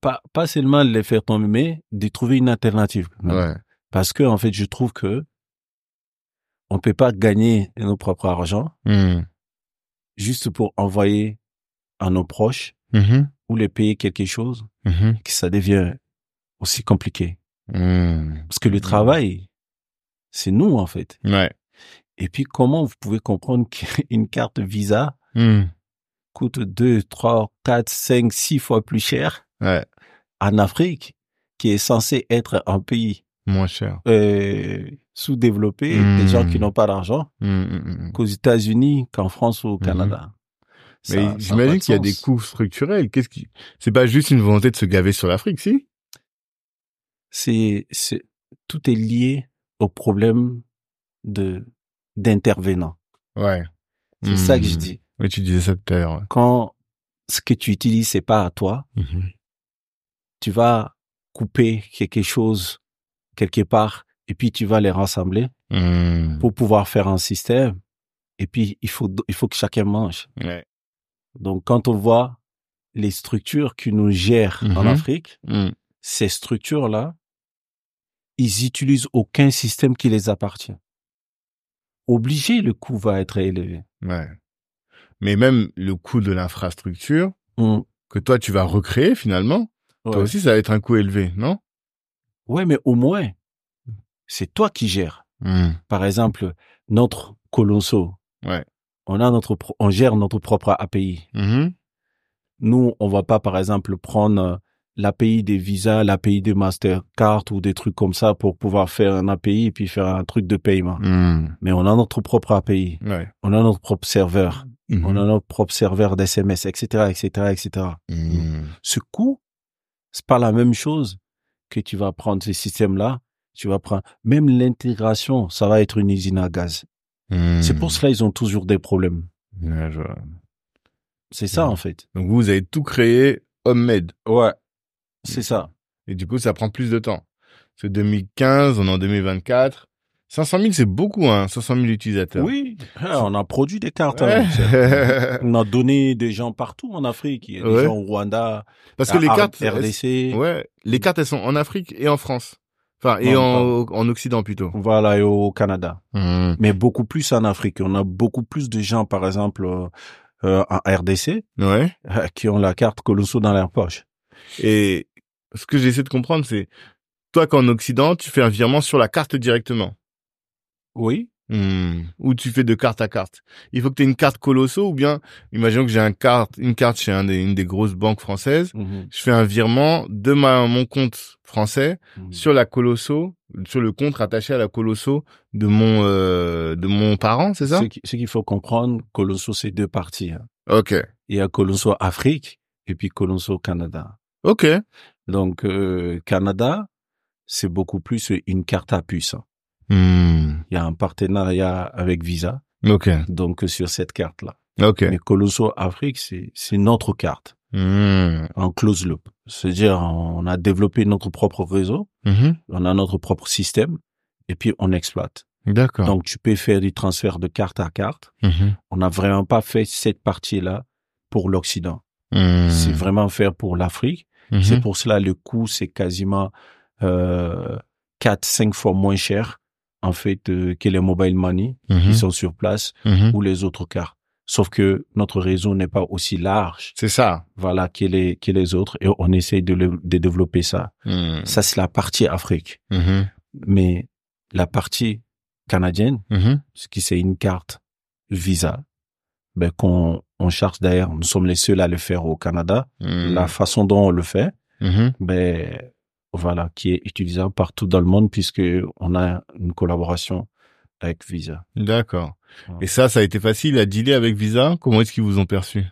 pas, pas seulement les faire tomber, mais de trouver une alternative. Ouais. Parce que, en fait, je trouve que on peut pas gagner nos propres argent Mhm. Juste pour envoyer à nos proches Mhm. ou les payer quelque chose, Mhm. que ça devient aussi compliqué. Mhm. Parce que le travail, c'est nous, en fait. Ouais. Et puis, comment vous pouvez comprendre qu'une carte Visa Mhm. coûte deux, trois, quatre, cinq, six fois plus cher Ouais. en Afrique, qui est censé être un pays Moins cher. euh, sous-développé, Hmm. des gens qui n'ont pas d'argent, mhm, mhm. qu'aux États-Unis, qu'en France ou au Canada. Ça- Mais j'imagine qu'il y a des coûts structurels. Qu'est-ce qui, c'est pas juste une volonté de se gaver sur l'Afrique, si? C'est, c'est, tout est lié au problème de, d'intervenants. Ouais. C'est ça que je dis. Oui, tu disais ça tout à l'heure. Quand ce que tu utilises, c'est pas à toi. Mhm. Tu vas couper quelque chose quelque part et puis tu vas les rassembler Mhm. pour pouvoir faire un système. Et puis, il faut, il faut que chacun mange. Ouais. Donc, quand on voit les structures qui nous gèrent en Mhm. Afrique, Mhm. ces structures-là, ils utilisent aucun système qui les appartient. Obligé, le coût va être élevé. Ouais. Mais même le coût de l'infrastructure Mm. que toi tu vas recréer finalement, Ouais. toi aussi ça va être un coût élevé, non? Ouais, mais au moins, c'est toi qui gères. Mhm. Par exemple, notre Colosso. Ouais. On a notre, on gère notre propre API. Mhm. Nous, on va pas, par exemple, prendre l'API des visas, l'API des Mastercard ou des trucs comme ça pour pouvoir faire un API et puis faire un truc de paiement. Mais on a notre propre API. Ouais. On a notre propre serveur. On a notre propre serveur d'SMS, etc., etc., etc. Ce coût, c'est pas la même chose que tu vas prendre ces systèmes-là. Tu vas prendre, même l'intégration, ça va être une usine à gaz. C'est pour cela ils ont toujours des problèmes. Ouais, je vois. C'est ça, Ouais. en fait. Donc vous, vous avez tout créé homemade. Ouais. C'est ça. Et du coup, ça prend plus de temps. C'est 2015, on est en 2024. 500 000, c'est beaucoup, hein, 500 000 utilisateurs. Oui. Ah, On a produit des cartes. Ouais. hein. On a donné des gens partout en Afrique. Il y a des Ouais. gens au Rwanda, Parce que les cartes, RDC. ouais, les cartes, elles sont en Afrique et en France. Enfin, et Non, en, en Occident plutôt. Voilà, et au Canada. Mhm. Mais beaucoup plus en Afrique. On a beaucoup plus de gens, par exemple, euh, euh, en RDC, Ouais. euh, qui ont la carte Colosso dans leur poche. Et ce que j'essaie de comprendre, c'est, toi, qu'en Occident, tu fais un virement sur la carte directement. Oui. Hmm. Ou tu fais de carte à carte. Il faut que tu aies une carte colosso ou bien, imaginons que j'ai un carte, une carte chez un des, une des grosses banques françaises. Mhm. Je fais un virement de ma, mon compte français Mhm. sur la colosso, sur le compte rattaché à la colosso de mon, euh, de mon parent, c'est ça? Ce qu'il faut comprendre, Colosso, c'est deux parties. hein. Ok. Il y a Colosso Afrique et puis Colosso Canada. Ok. Donc, euh, Canada, c'est beaucoup plus une carte à puce. hein. Hmm. Il y a un partenariat avec Visa, Ok. donc euh, sur cette carte-là. Ok. Mais Colosso Afrique, c'est notre carte Hmm. en close loop. C'est-à-dire, on a développé notre propre réseau, Mhm. on a notre propre système, et puis on exploite. D'accord. Donc, tu peux faire du transfert de carte à carte. Mhm. On n'a vraiment pas fait cette partie-là pour l'Occident. Hmm. C'est vraiment faire pour l'Afrique. Mhm. C'est pour cela le coût c'est quasiment euh, 4 5 fois moins cher en fait euh, que les mobile money Mhm. qui sont sur place Mhm. ou les autres cartes. Sauf que notre réseau n'est pas aussi large C'est ça. voilà que les que les autres et on essaye de, le- de développer ça. Hmm. Ça c'est la partie Afrique. Mhm. Mais la partie canadienne, Mhm. ce qui c'est une carte Visa, ben qu'on on charge d'ailleurs, nous sommes les seuls à le faire au Canada. La façon dont on le fait, Mhm. ben voilà, qui est utilisable partout dans le monde puisque on a une collaboration avec Visa. D'accord. Et ça, ça a été facile à dealer avec Visa? Comment est-ce qu'ils vous ont perçu?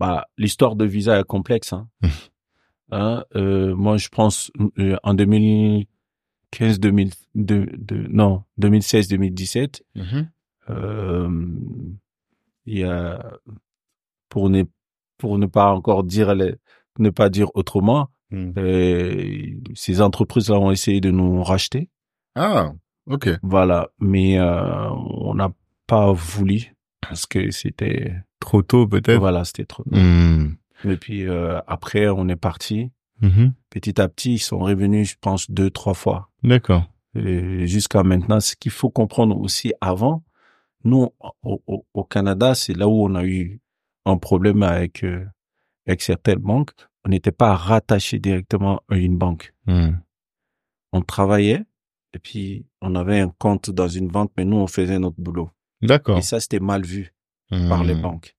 Bah, l'histoire de Visa est complexe. Hein. Hein, euh, moi, je pense euh, en 2015, 2000, de, de, non, 2016, 2017, Mhm. euh, il y a pour ne pour ne pas encore dire les, ne pas dire autrement, Euh, ces entreprises-là ont essayé de nous racheter. Ah, ok. Voilà, mais euh, on n'a pas voulu parce que c'était Trop tôt peut-être? Voilà, c'était trop. Hmm. Et puis euh, après, on est parti. Mhm. Petit à petit, ils sont revenus, je pense, deux, trois fois. D'accord. Jusqu'à maintenant, ce qu'il faut comprendre aussi avant, nous, au, au- au Canada, c'est là où on a eu un problème avec, euh, avec certaines banques. On n'était pas rattaché directement à une banque. Hmm. On travaillait et puis on avait un compte dans une banque, mais nous, on faisait notre boulot. D'accord. Et ça, c'était mal vu par les Hmm. banques.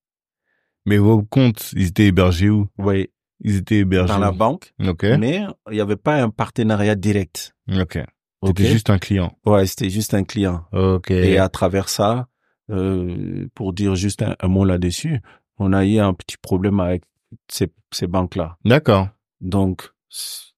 Mais vos comptes, ils étaient hébergés où? Oui, Ils étaient hébergés dans la banque, Ok. mais il n'y avait pas un partenariat direct. Ok. C'était juste un client. Ouais, c'était juste un client. Ok. Et à travers ça, euh, pour dire juste un, un mot là-dessus, on a eu un petit problème avec ces, ces banques-là. D'accord. Donc,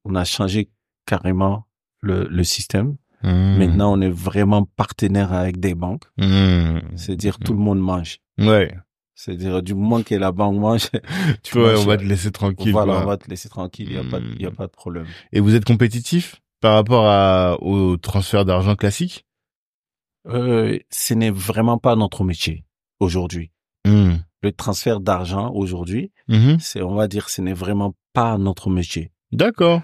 on a changé carrément le, le système. Hmm. Maintenant, on est vraiment partenaire avec des banques. Hmm. C'est-à-dire tout le monde mange. Ouais. C'est-à-dire, du moment que la banque mange, tu Ouais, manges. on va te laisser tranquille. Voilà, quoi. on va te laisser tranquille, il y a pas, de- il y a Hmm. pas de problème. Et vous êtes compétitif par rapport à, au transfert d'argent classique? Euh, ce n'est vraiment pas notre métier aujourd'hui. Le transfert d'argent aujourd'hui, Mhm. c'est, on va dire, ce n'est vraiment pas notre métier D'accord.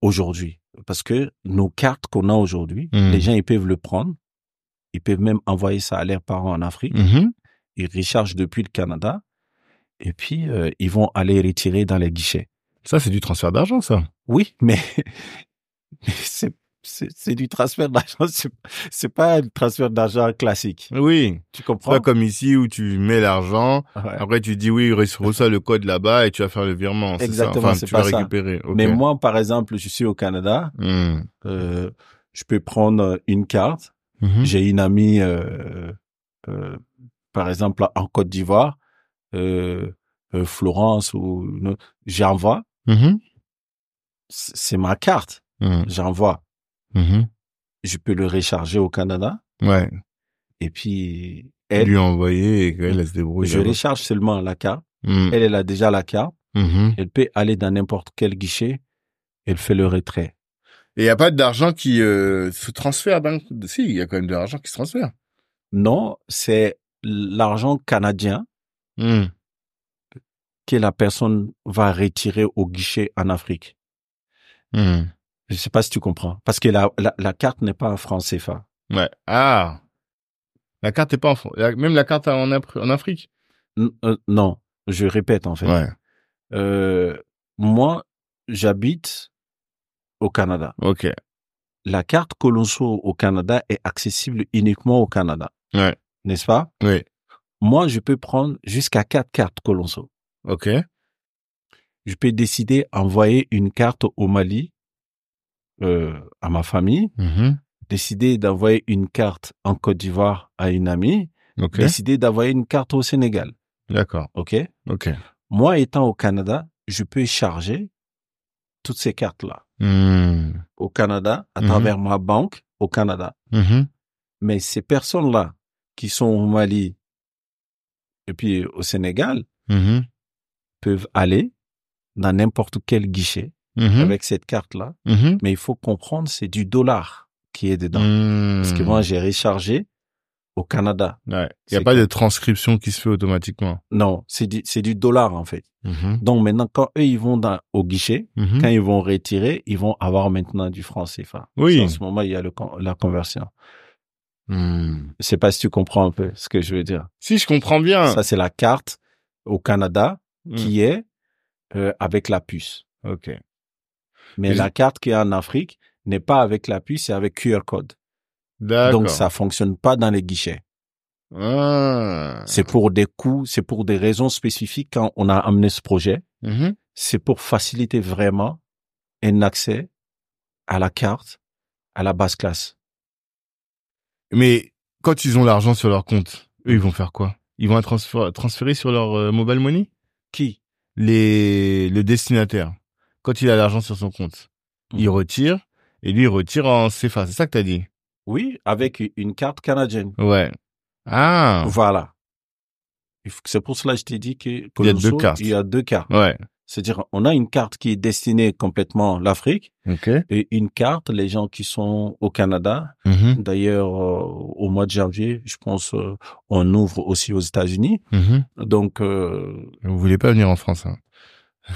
aujourd'hui. Parce que nos cartes qu'on a aujourd'hui, Hmm. les gens, ils peuvent le prendre. Ils peuvent même envoyer ça à leurs parents en Afrique. Mhm. Ils rechargent depuis le Canada. Et puis, euh, ils vont aller retirer dans les guichets. Ça, c'est du transfert d'argent, ça. Oui, mais, mais c'est, c'est, du transfert d'argent. C'est, pas un transfert d'argent classique. Oui. Tu comprends? pas comme ici où tu mets l'argent, Ouais. après tu dis oui, reçois le code là-bas et tu vas faire le virement. c'est ça? Exactement, Enfin, tu vas pas ça. récupérer. Mais moi, par exemple, je suis au Canada. Hmm. Euh, je peux prendre une carte. Mhm. J'ai une amie, euh, euh, par exemple, en Côte d'Ivoire, Florence ou j'envoie. Mhm. C'est ma carte. Mhm. J'envoie. Mhm. Je peux le recharger au Canada. Ouais. Et puis, Elle lui a envoyé et qu'elle elle se débrouille. je recharge seulement la carte. Hmm. Elle, elle a déjà la carte. Mhm. Elle peut aller dans n'importe quel guichet. Elle fait le retrait. Et il y a pas d'argent qui euh, se transfère. d'un- Si, il y a quand même de l'argent qui se transfère. Non, c'est l'argent canadien Hmm. que la personne va retirer au guichet en Afrique. Hmm. Je sais pas si tu comprends. Parce que la, la, la carte n'est pas en franc CFA. Ouais. Ah. La carte est pas en Fran- la- Même la carte en, Af- en Afrique? N- euh, non, je répète en fait. Ouais. Euh, moi, j'habite au Canada. Ok. La carte Colonso au Canada est accessible uniquement au Canada. Ouais. N'est-ce pas? Oui. Moi, je peux prendre jusqu'à quatre cartes Colonso. Ok. Je peux décider d'envoyer une carte au Mali euh, à ma famille, Mhm. décider d'envoyer une carte en Côte d'Ivoire à une amie, Ok. décider d'envoyer une carte au Sénégal. D'accord. OK? Ok. Moi, étant au Canada, je peux charger toutes ces cartes-là Hmm. au Canada à Mhm. travers ma banque au Canada. Mhm. Mais ces personnes-là qui sont au Mali et puis au Sénégal Mhm. peuvent aller dans n'importe quel guichet Mhm. avec cette carte-là. Mhm. Mais il faut comprendre, c'est du dollar qui est dedans. Parce que moi, j'ai rechargé au Canada. Ouais. Il n'y a pas de transcription qui se fait automatiquement. Non, c'est du, c'est du dollar, en fait. Mhm. Donc maintenant, quand eux, ils vont dans, au guichet, quand ils vont retirer, ils vont avoir maintenant du franc CFA. Oui. En ce moment, il y a le, la conversion. Hmm. Je sais pas si tu comprends un peu ce que je veux dire. Si, je comprends bien. Ça, c'est la carte au Canada Hmm. qui est euh, avec la puce. Ok. Mais Et la carte qui est en Afrique n'est pas avec la puce, c'est avec QR code. D'accord. Donc, ça fonctionne pas dans les guichets. Ah. C'est pour des coûts, c'est pour des raisons spécifiques quand on a amené ce projet. Mhm. C'est pour faciliter vraiment un accès à la carte, à la basse classe. Mais quand ils ont l'argent sur leur compte, eux, ils vont faire quoi? Ils vont transférer, transférer sur leur euh, mobile money? Qui? Les le destinataire. Quand il a l'argent sur son compte, il Mhm. retire et lui il retire en CFA. C'est ça que t'as dit? Oui, avec une carte canadienne. Ouais. Ah. Voilà. C'est pour cela que je t'ai dit que Il y a deux cartes. Il y a deux cartes. Ouais. C'est-à-dire, on a une carte qui est destinée complètement à l'Afrique et une carte, les gens qui sont au Canada. Mhm. D'ailleurs, euh, au mois de janvier, je pense, euh, on ouvre aussi aux États-Unis. Mhm. Donc, euh, Vous voulez pas venir en France hein?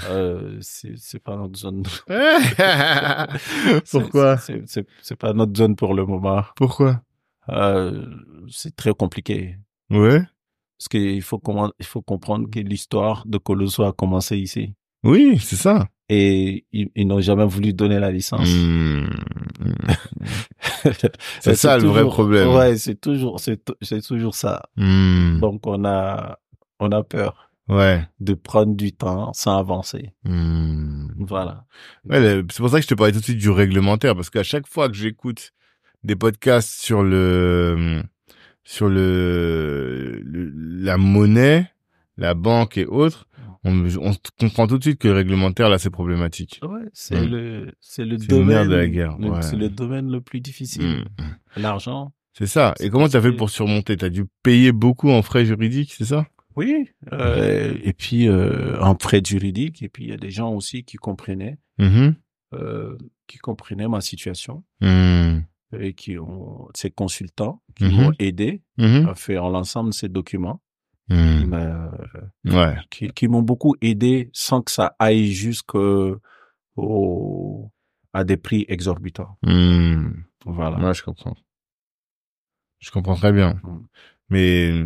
Euh, c'est pas notre zone. Pourquoi? C'est- pas notre zone pour le moment. Pourquoi? Euh, c'est très compliqué. Ouais. Parce qu'il faut, il faut comprendre que l'histoire de Colosso a commencé ici. Oui, c'est ça. Et ils, ils n'ont jamais voulu donner la licence. Hmm. C'est ça le vrai problème. Ouais, c'est toujours, c'est, tou- c'est toujours ça. Hmm. Donc on a, on a peur Ouais. de prendre du temps sans avancer. Hmm. Voilà. Ouais, c'est pour ça que je te parlais tout de suite du réglementaire, parce qu'à chaque fois que j'écoute des podcasts sur le sur le, le- la monnaie, la banque et autres, on, on comprend tout de suite que le réglementaire là c'est problématique. Ouais, c'est Mm. le, c'est le domaine, de la guerre, ouais. c'est le domaine le plus difficile. Hmm. L'argent. C'est ça. Et comment t'as fait pour surmonter? T'as dû payer beaucoup en frais juridiques, c'est ça? Oui, euh, et puis euh, en prêt juridique, et puis il y a des gens aussi qui comprenaient, Mhm. euh, qui comprenaient ma situation Mhm. et qui ont ces consultants qui Mhm. m'ont aidé Mhm. à faire l'ensemble de ces documents, mais, euh, Ouais. qui, qui m'ont beaucoup aidé sans que ça aille jusqu'au au, à des prix exorbitants. Mhm. Voilà. Ouais, je comprends. Je comprends très bien. Mm. Mais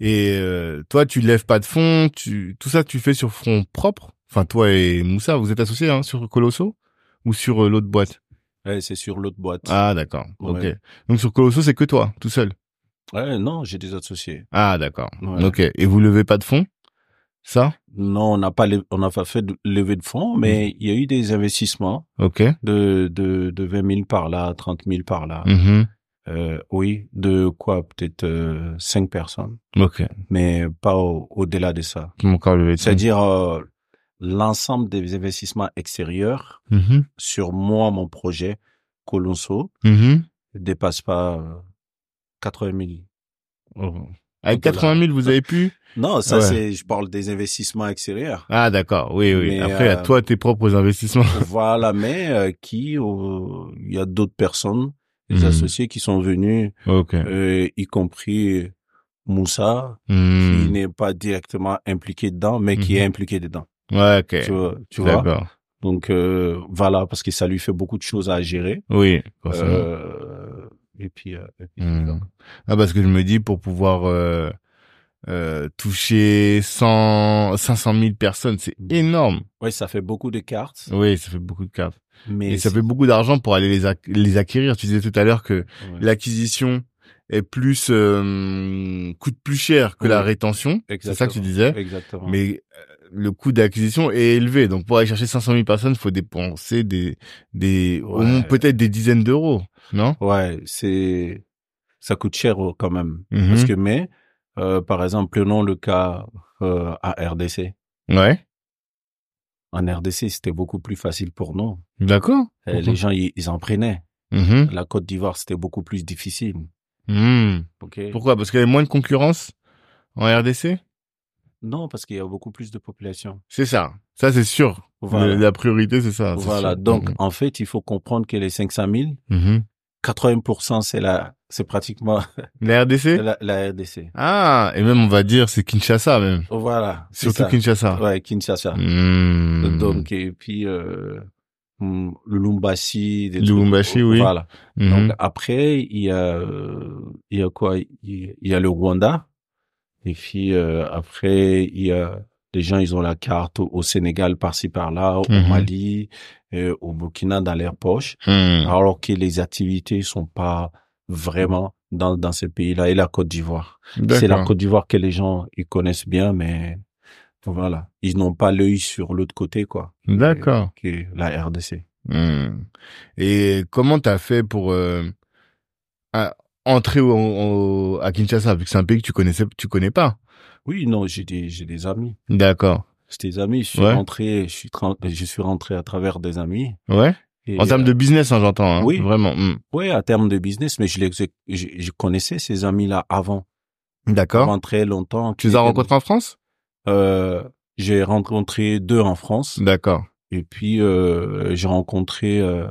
et euh, toi, tu lèves pas de fonds, tu tout ça, tu fais sur front propre? Enfin, toi et Moussa, vous êtes associés hein, sur Colosso? Ou sur euh, l'autre boîte? Ouais, c'est sur l'autre boîte. Ah, d'accord. Ouais. Ok. Donc sur Colosso, c'est que toi, tout seul? Ouais, non, j'ai des associés. Ah, d'accord. Ouais. Ok. Et vous levez pas de fonds? Ça? Non, on n'a pas, lev- on n'a pas fait de levée de fonds, mais Mm. il y a eu des investissements Ok. de, de, de 20 000 par là, 30 000 par là. Mhm. Euh, oui, de quoi peut-être euh, cinq personnes, Ok. mais pas au- au-delà de ça. C'est-à-dire euh, l'ensemble des investissements extérieurs Mhm. sur moi, mon projet Colonso, ne dépasse pas euh, 80 000. Oh. Avec Donc, 80 000, vous avez pu? Non, ça Ouais. c'est, je parle des investissements extérieurs. Ah, d'accord. Oui, oui. Mais, Après, à euh, toi, tes propres investissements. voilà, mais euh, qui, euh, il y a d'autres personnes, des Mhm. associés qui sont venus, euh, y compris Moussa, qui Hmm. n'est pas directement impliqué dedans, mais qui Mhm. est impliqué dedans. Ouais, ok. Tu vois, tu vois? D'accord. Donc euh, voilà, parce que ça lui fait beaucoup de choses à gérer. Oui. Euh, et puis, et puis c'est Hmm. Ah, parce que je me dis, pour pouvoir euh, toucher 100, 500 000 personnes, c'est énorme. Ouais, ça fait beaucoup de cartes, Oui, ça fait beaucoup de cartes. Mais Et ça fait beaucoup d'argent pour aller les, les acquérir. Tu disais tout à l'heure que ouais. l'acquisition est plus euh, coûte plus cher que Oui. la rétention. C'est ça que tu disais. Exactement. Mais euh, le coût d'acquisition est élevé. Donc pour aller chercher 500 000 personnes, il faut dépenser des des au Ouais. moins peut-être des dizaines d'euros, non? Ouais, c'est ça coûte cher euh, quand même. Mhm. Parce que mais euh, par exemple, prenons le cas euh, à RDC. Ouais. En RDC, c'était beaucoup plus facile pour nous. D'accord. Euh, les gens, ils, ils en prenaient. Mhm. La Côte d'Ivoire, c'était beaucoup plus difficile. Ok. Pourquoi? Parce qu'il y avait moins de concurrence en RDC Non, parce qu'il y a beaucoup plus de population. C'est ça. Ça, c'est sûr. Voilà. La priorité, c'est ça. Voilà. Donc, Mhm. en fait, il faut comprendre que les 500 000, Mhm. 80%, c'est la, c'est pratiquement La RDC la, la RDC. Ah, et même on va dire c'est Kinshasa même. Voilà. c'est Surtout ça. Kinshasa. Ouais, Kinshasa. Mhm. Donc, et puis, euh, le Lumbashi. des Lubumbashi, trucs. oui. Voilà. Mhm. Donc, après, il y a, euh, il y a quoi? Il y a le Rwanda. Et puis, euh, après, il y a, les gens, ils ont la carte au, au Sénégal, par-ci, par-là, au Mhm. Mali, euh, au Burkina, dans leurs poches. Mhm. Alors que les activités sont pas vraiment dans, dans ces pays-là. Et la Côte d'Ivoire. C'est la. Côte d'Ivoire que les gens, ils connaissent bien, mais voilà. Ils n'ont pas l'œil sur l'autre côté, quoi. D'accord. Qui est la RDC. Hmm. Et comment t'as fait pour euh, à- entrer au, au- à Kinshasa? Vu que c'est un pays que tu connaissais, tu connais pas. Oui, non, j'ai des, j'ai des amis. D'accord. C'est des amis. Je suis Ouais. rentré, je suis, je suis rentré à travers des amis. Ouais. Et, En termes de business, hein, j'entends. Hein, oui. Vraiment. hmm. ouais, à terme de business, mais je les, je, je connaissais ces amis-là avant, D'accord. avant très longtemps. Tu les as rencontrés en France? Euh, j'ai rencontré deux en France. D'accord. Et puis, euh, j'ai rencontré euh,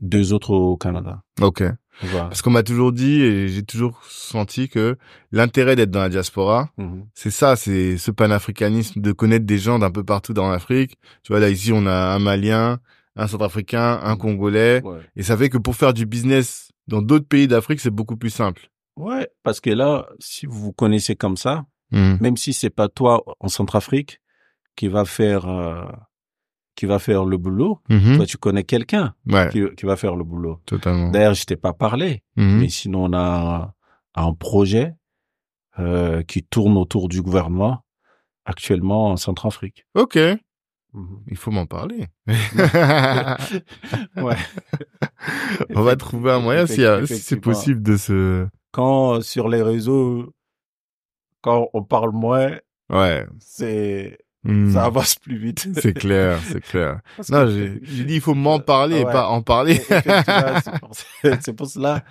deux autres au Canada. Ok. Voilà. Parce qu'on m'a toujours dit et j'ai toujours senti que l'intérêt d'être dans la diaspora, Mhm. c'est ça, c'est ce panafricanisme de connaître des gens d'un peu partout dans l'Afrique. Tu vois là ici on a un Malien, un Centrafricain, un Congolais, Ouais. et ça fait que pour faire du business dans d'autres pays d'Afrique, c'est beaucoup plus simple. ouais, parce que là, si vous vous connaissez comme ça, Mhm. même si c'est pas toi en Centrafrique qui va faire euh, qui va faire le boulot, Mhm. toi tu connais quelqu'un Ouais, qui, qui va faire le boulot. totalement. D'ailleurs, je t'ai pas parlé, Mhm. mais sinon on a un projet euh, qui tourne autour du gouvernement actuellement en Centrafrique. Ok. Il faut m'en parler. Ouais. On va trouver un moyen si, euh, si c'est possible de se. Quand euh, sur les réseaux, quand on parle moins, Ouais. c'est Mhm. ça avance plus vite. C'est clair, c'est clair. Parce Non, j'ai dit il faut m'en parler et pas en parler. Effectivement, c'est pour, cela,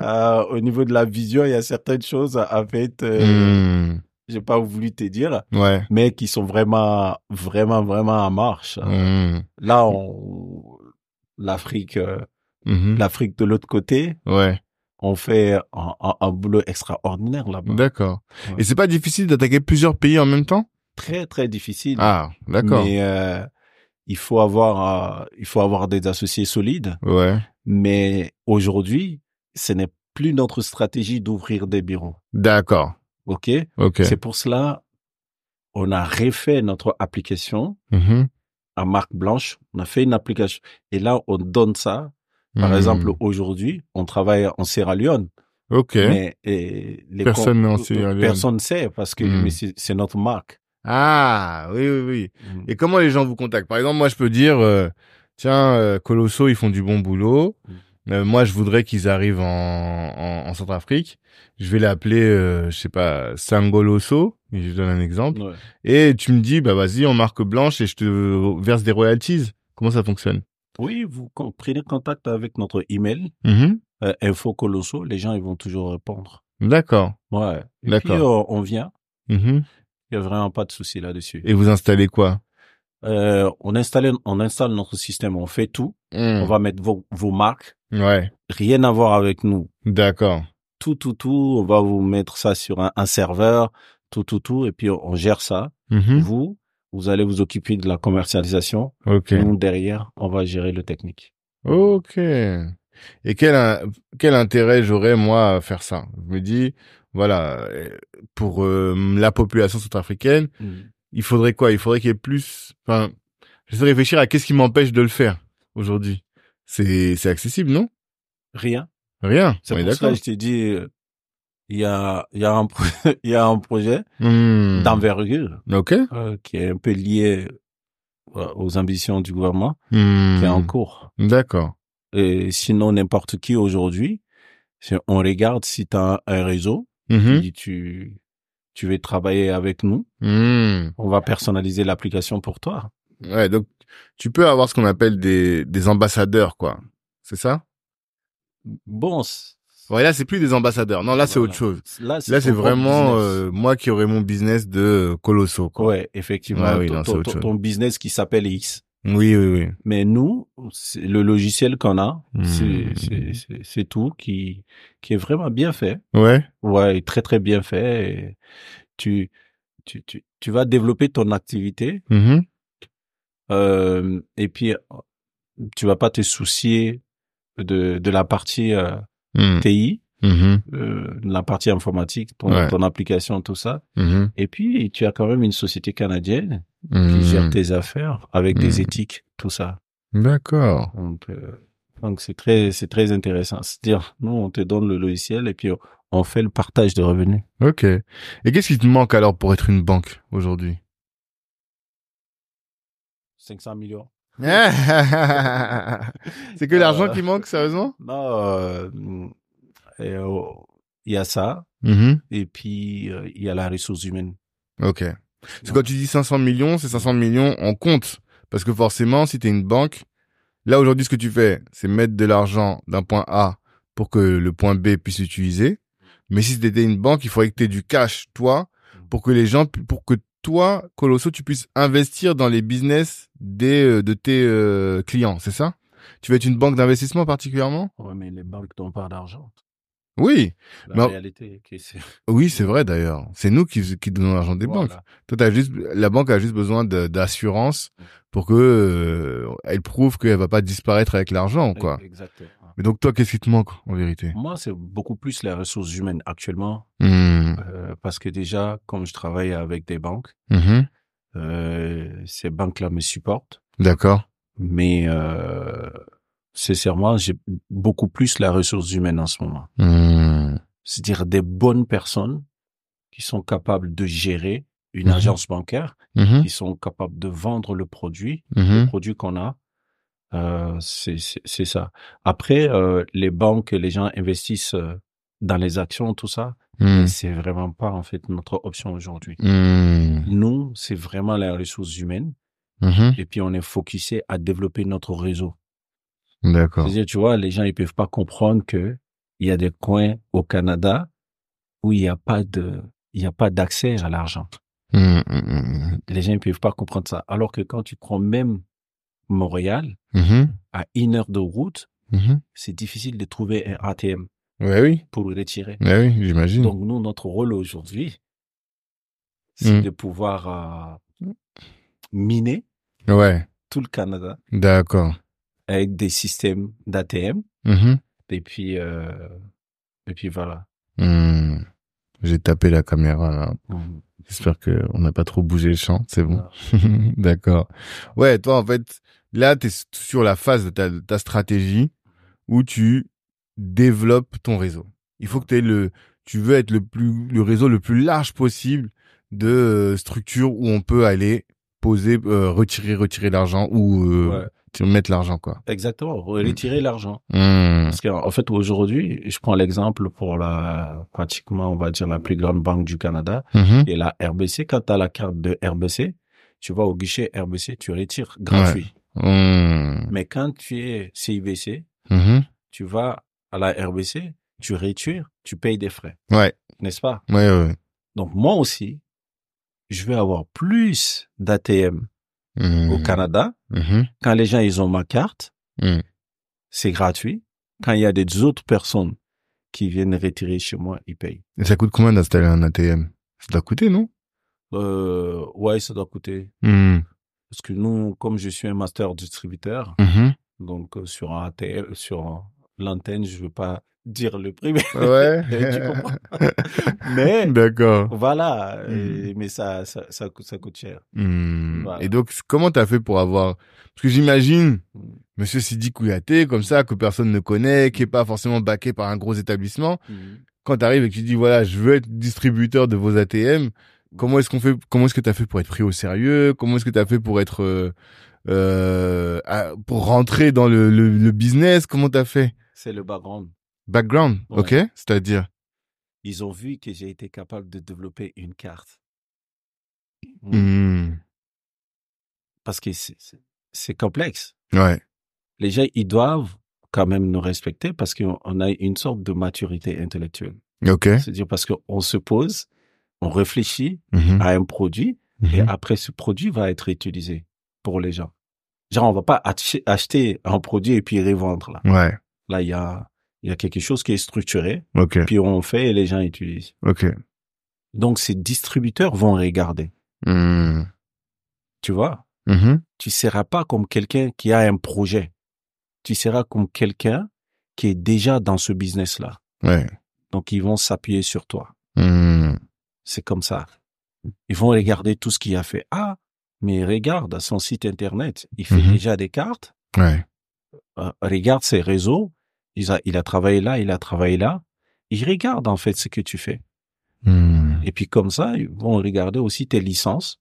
euh, au niveau de la vision, il y a certaines choses, fait, euh, Hmm. J'ai pas voulu te dire, Ouais. mais qui sont vraiment, vraiment, vraiment en marche. Mmh. Là, on, l'Afrique, euh, Mhm. l'Afrique de l'autre côté, Ouais. on fait un, un- un boulot extraordinaire là-bas. D'accord. Ouais. Et c'est pas difficile d'attaquer plusieurs pays en même temps? Très, très difficile. Ah, d'accord. Mais euh, il faut avoir, euh, il faut avoir des associés solides. Ouais. Mais aujourd'hui, ce n'est plus notre stratégie d'ouvrir des bureaux. D'accord. OK? C'est pour cela, on a refait notre application Mhm. à marque blanche. On a fait une application. Et là, on donne ça. Par Mhm. exemple, aujourd'hui, on travaille en Sierra Leone. Ok. Mais et les Personne Sierra Leone. Personne ne sait parce que mais c'est c'est notre marque. Ah, oui, oui, oui. Et comment les gens vous contactent? Par exemple, moi, je peux dire, euh, tiens, euh, Colosso, ils font du bon boulot. Mm. Euh, moi, je voudrais qu'ils arrivent en, en, en Centrafrique. Je vais l'appeler, euh, je sais pas, Sangoloso. Je donne un exemple. Ouais. Et tu me dis, bah vas-y, en marque blanche et je te verse des royalties. Comment ça fonctionne? Oui, vous prenez contact avec notre email Mhm. euh, info colosso. Les gens ils vont toujours répondre. D'accord. Ouais. Et D'accord. puis euh, on vient. Mhm. Il y a vraiment pas de souci là-dessus. Et vous installez quoi? Euh, on installe on installe notre système. On fait tout. Hmm. On va mettre vos, vos marques. Ouais. Rien à voir avec nous. D'accord. Tout tout tout. On va vous mettre ça sur un, un serveur. Tout tout tout. Et puis on, on gère ça. Mhm. Vous vous allez vous occuper de la commercialisation. Nous, derrière, on va gérer le technique. Ok. Et quel, quel intérêt j'aurais, moi, à faire ça? Je me dis, voilà, euh, pour euh, la population centrafricaine, il faudrait quoi? Il faudrait qu'il y ait plus... Enfin, j'essaie de réfléchir à qu'est-ce qui m'empêche de le faire aujourd'hui. C'est c'est accessible, non? Rien. Rien. C'est pour ça que je t'ai dit, il y a, il y a un, il y a un projet Hmm. d'envergure Ok. euh, qui est un peu lié euh, aux ambitions du gouvernement, Hmm. qui est en cours. D'accord. Et sinon, n'importe qui aujourd'hui, si on regarde si tu as un réseau, si tu, tu veux travailler avec nous, Hmm. on va personnaliser l'application pour toi. Ouais, donc tu peux avoir ce qu'on appelle des, des ambassadeurs, quoi. C'est ça? Bon, Ouais, là, c'est plus des ambassadeurs. Non, là, c'est Voilà. autre chose. Là, c'est vraiment euh, moi qui aurais mon business de colosso. Quoi. Ouais, effectivement. Ouais, oui, ton, non, ton- ton business qui s'appelle X. Oui, oui, oui. Mais nous, c'est le logiciel qu'on a, Hmm. c'est c'est- c'est- c'est tout qui, qui est vraiment bien fait. Ouais. Ouais, très très bien fait. Et tu, tu, tu, tu vas développer ton activité Mhm. euh, et puis tu vas pas te soucier de, de la partie euh, Mhm. TI, Mhm. euh, la partie informatique, ton, Ouais. ton application, tout ça. Mhm. Et puis tu as quand même une société canadienne qui Mhm. gère tes affaires avec des éthiques, tout ça. D'accord. Donc, euh, c'est très, c'est très intéressant. C'est-à-dire, nous, on te donne le logiciel et puis on, on fait le partage de revenus. Ok. Et qu'est-ce qui te manque alors pour être une banque aujourd'hui? 500 millions. C'est que l'argent Euh, qui manque, sérieusement? Non, euh, euh, il y a ça. Mhm. Et puis, euh, il y a la ressource humaine. Ok. Parce que quand tu dis 500 millions, c'est 500 millions en compte. Parce que forcément, si tu es une banque, là aujourd'hui, ce que tu fais, c'est mettre de l'argent d'un point A pour que le point B puisse l'utiliser. Mais si tu une banque, il faudrait que tu aies du cash, toi, pour que les gens, pour que toi, Colosso, tu puisses investir dans les business des, euh, de tes euh, clients, c'est ça? Tu veux être une banque d'investissement particulièrement? Ouais, mais les banques n'ont pas d'argent. Oui, La réalité, est oui, c'est vrai d'ailleurs. C'est nous qui, qui donnons l'argent des banques. Toi, t'as juste, la banque a juste besoin d'assurance pour que euh, elle prouve qu'elle va pas disparaître avec l'argent, quoi. Exactement. Mais donc toi, qu'est-ce qui te manque en vérité? Moi, c'est beaucoup plus les ressources humaines actuellement, Hmm. euh, parce que déjà, comme je travaille avec des banques, Mhm. euh, ces banques-là me supportent. D'accord. mais sincèrement, j'ai beaucoup plus la ressource humaine en ce moment. Hmm. C'est-à-dire des bonnes personnes qui sont capables de gérer une Mhm. agence bancaire, Mhm. qui sont capables de vendre le produit, Mhm. le produit qu'on a. Euh, c'est ça. Après, euh, les banques, les gens investissent euh, dans les actions, tout ça. Hmm. C'est vraiment pas en fait notre option aujourd'hui. Hmm. Nous, c'est vraiment les ressources humaines. Et puis, on est focusé à développer notre réseau. D'accord. C'est-à-dire, tu vois, les gens, ils peuvent pas comprendre que il y a des coins au Canada où il n'y a pas de, il n'y a pas d'accès à l'argent. Hum, hum, hum, Les gens ne peuvent pas comprendre ça. Alors que quand tu prends même Montréal, à une heure de route, c'est difficile de trouver un ATM Ouais, oui. pour le retirer. Ouais, oui, j'imagine. Donc nous, notre rôle aujourd'hui, c'est de pouvoir euh, miner Ouais, tout le Canada d'accord. Avec des systèmes d'ATM. Mhm. Et puis, euh, et puis voilà. Hum. J'ai tapé la caméra là. Mm. J'espère que on n'a pas trop bougé le champ. C'est bon. Ah. D'accord. Ouais, toi, en fait, là, tu es sur la phase de ta, de ta stratégie où tu développes ton réseau. Il faut que tu le, tu veux être le plus, le réseau le plus large possible de euh, structures où on peut aller poser, euh, retirer, retirer l'argent ou euh, Ouais. Tu- mettre l'argent, quoi. Exactement. Retirer l'argent. Hum. Parce qu'en en fait, aujourd'hui, je prends l'exemple pour la, pratiquement, on va dire, la plus grande banque du Canada Mhm. et la RBC. Quand tu as la carte de RBC, tu vas au guichet RBC, tu retires gratuit. Hum. Mais quand tu es CIBC, Mhm. tu vas à la RBC, tu retires, tu payes des frais. Ouais, N'est-ce pas? ouais, ouais. Donc, moi aussi, je vais avoir plus d'ATM au Hum. Canada. Mhm. Quand les gens, ils ont ma carte, Hum. c'est gratuit. Quand il y a des autres personnes qui viennent retirer chez moi, ils payent. Et ça coûte combien d'installer un ATM Ça doit coûter, non? Euh, ouais, ça doit coûter. Parce que nous, comme je suis un master distributeur, donc euh, sur un ATL, sur l'antenne, je veux pas dire le prix, mais Ouais. tu comprends. Mais D'accord. voilà, Hmm. mais ça, ça, ça, coûte, ça coûte cher. Hmm. Voilà. Et donc, comment t'as fait pour avoir Parce que j'imagine Hmm. Monsieur Sidi Kouyaté, comme ça, que personne ne connaît, qui est pas forcément baqué par un gros établissement. Quand t'arrives et que tu dis voilà, je veux être distributeur de vos ATM, comment est-ce qu'on fait Comment est-ce que t'as fait pour être pris au sérieux? Comment est-ce que t'as fait pour être euh, euh, à- pour rentrer dans le, le, le business? Comment t'as fait? C'est le background. Background, Ouais. ok C'est-à-dire? Ils ont vu que j'ai été capable de développer une carte. Hmm. Parce que c'est- complexe. Ouais. Les gens, ils doivent quand même nous respecter parce qu'on on a une sorte de maturité intellectuelle. Ok. C'est-à-dire parce qu'on se pose, on réfléchit Mhm. à un produit et Mhm. après ce produit va être utilisé pour les gens. Genre, on va pas ach- acheter un produit et puis revendre là. Ouais. Là, il y a, il y a quelque chose qui est structuré, puis on fait et les gens utilisent. Ok. Donc, ces distributeurs vont regarder. Hmm. Tu vois? Mhm. Tu seras pas comme quelqu'un qui a un projet. Tu seras comme quelqu'un qui est déjà dans ce business-là. Ouais. Donc, ils vont s'appuyer sur toi. Hmm. C'est comme ça. Ils vont regarder tout ce qu'il a fait. Ah, mais regarde son site internet. Il fait Mhm. déjà des cartes. Ouais. Euh, regarde ses réseaux. Il a, il a travaillé là, il a travaillé là. Ils regardent en fait ce que tu fais. Hmm. Et puis comme ça, ils vont regarder aussi tes licences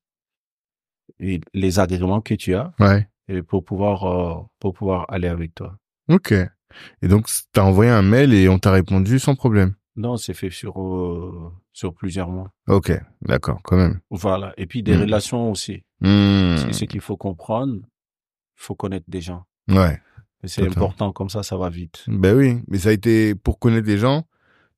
et les agréments que tu as Ouais. et pour pouvoir euh, pour pouvoir aller avec toi. Ok. Et donc, t'as envoyé un mail et on t'a répondu sans problème? Non, c'est fait sur euh, sur plusieurs mois. Ok. D'accord, quand même. Voilà. Et puis des Mhm. relations aussi. Hmm. C'est ce qu'il faut comprendre. Il faut connaître des gens. Ouais. Et C'est important, comme ça, ça va vite. Ben oui. Mais ça a été, pour connaître des gens,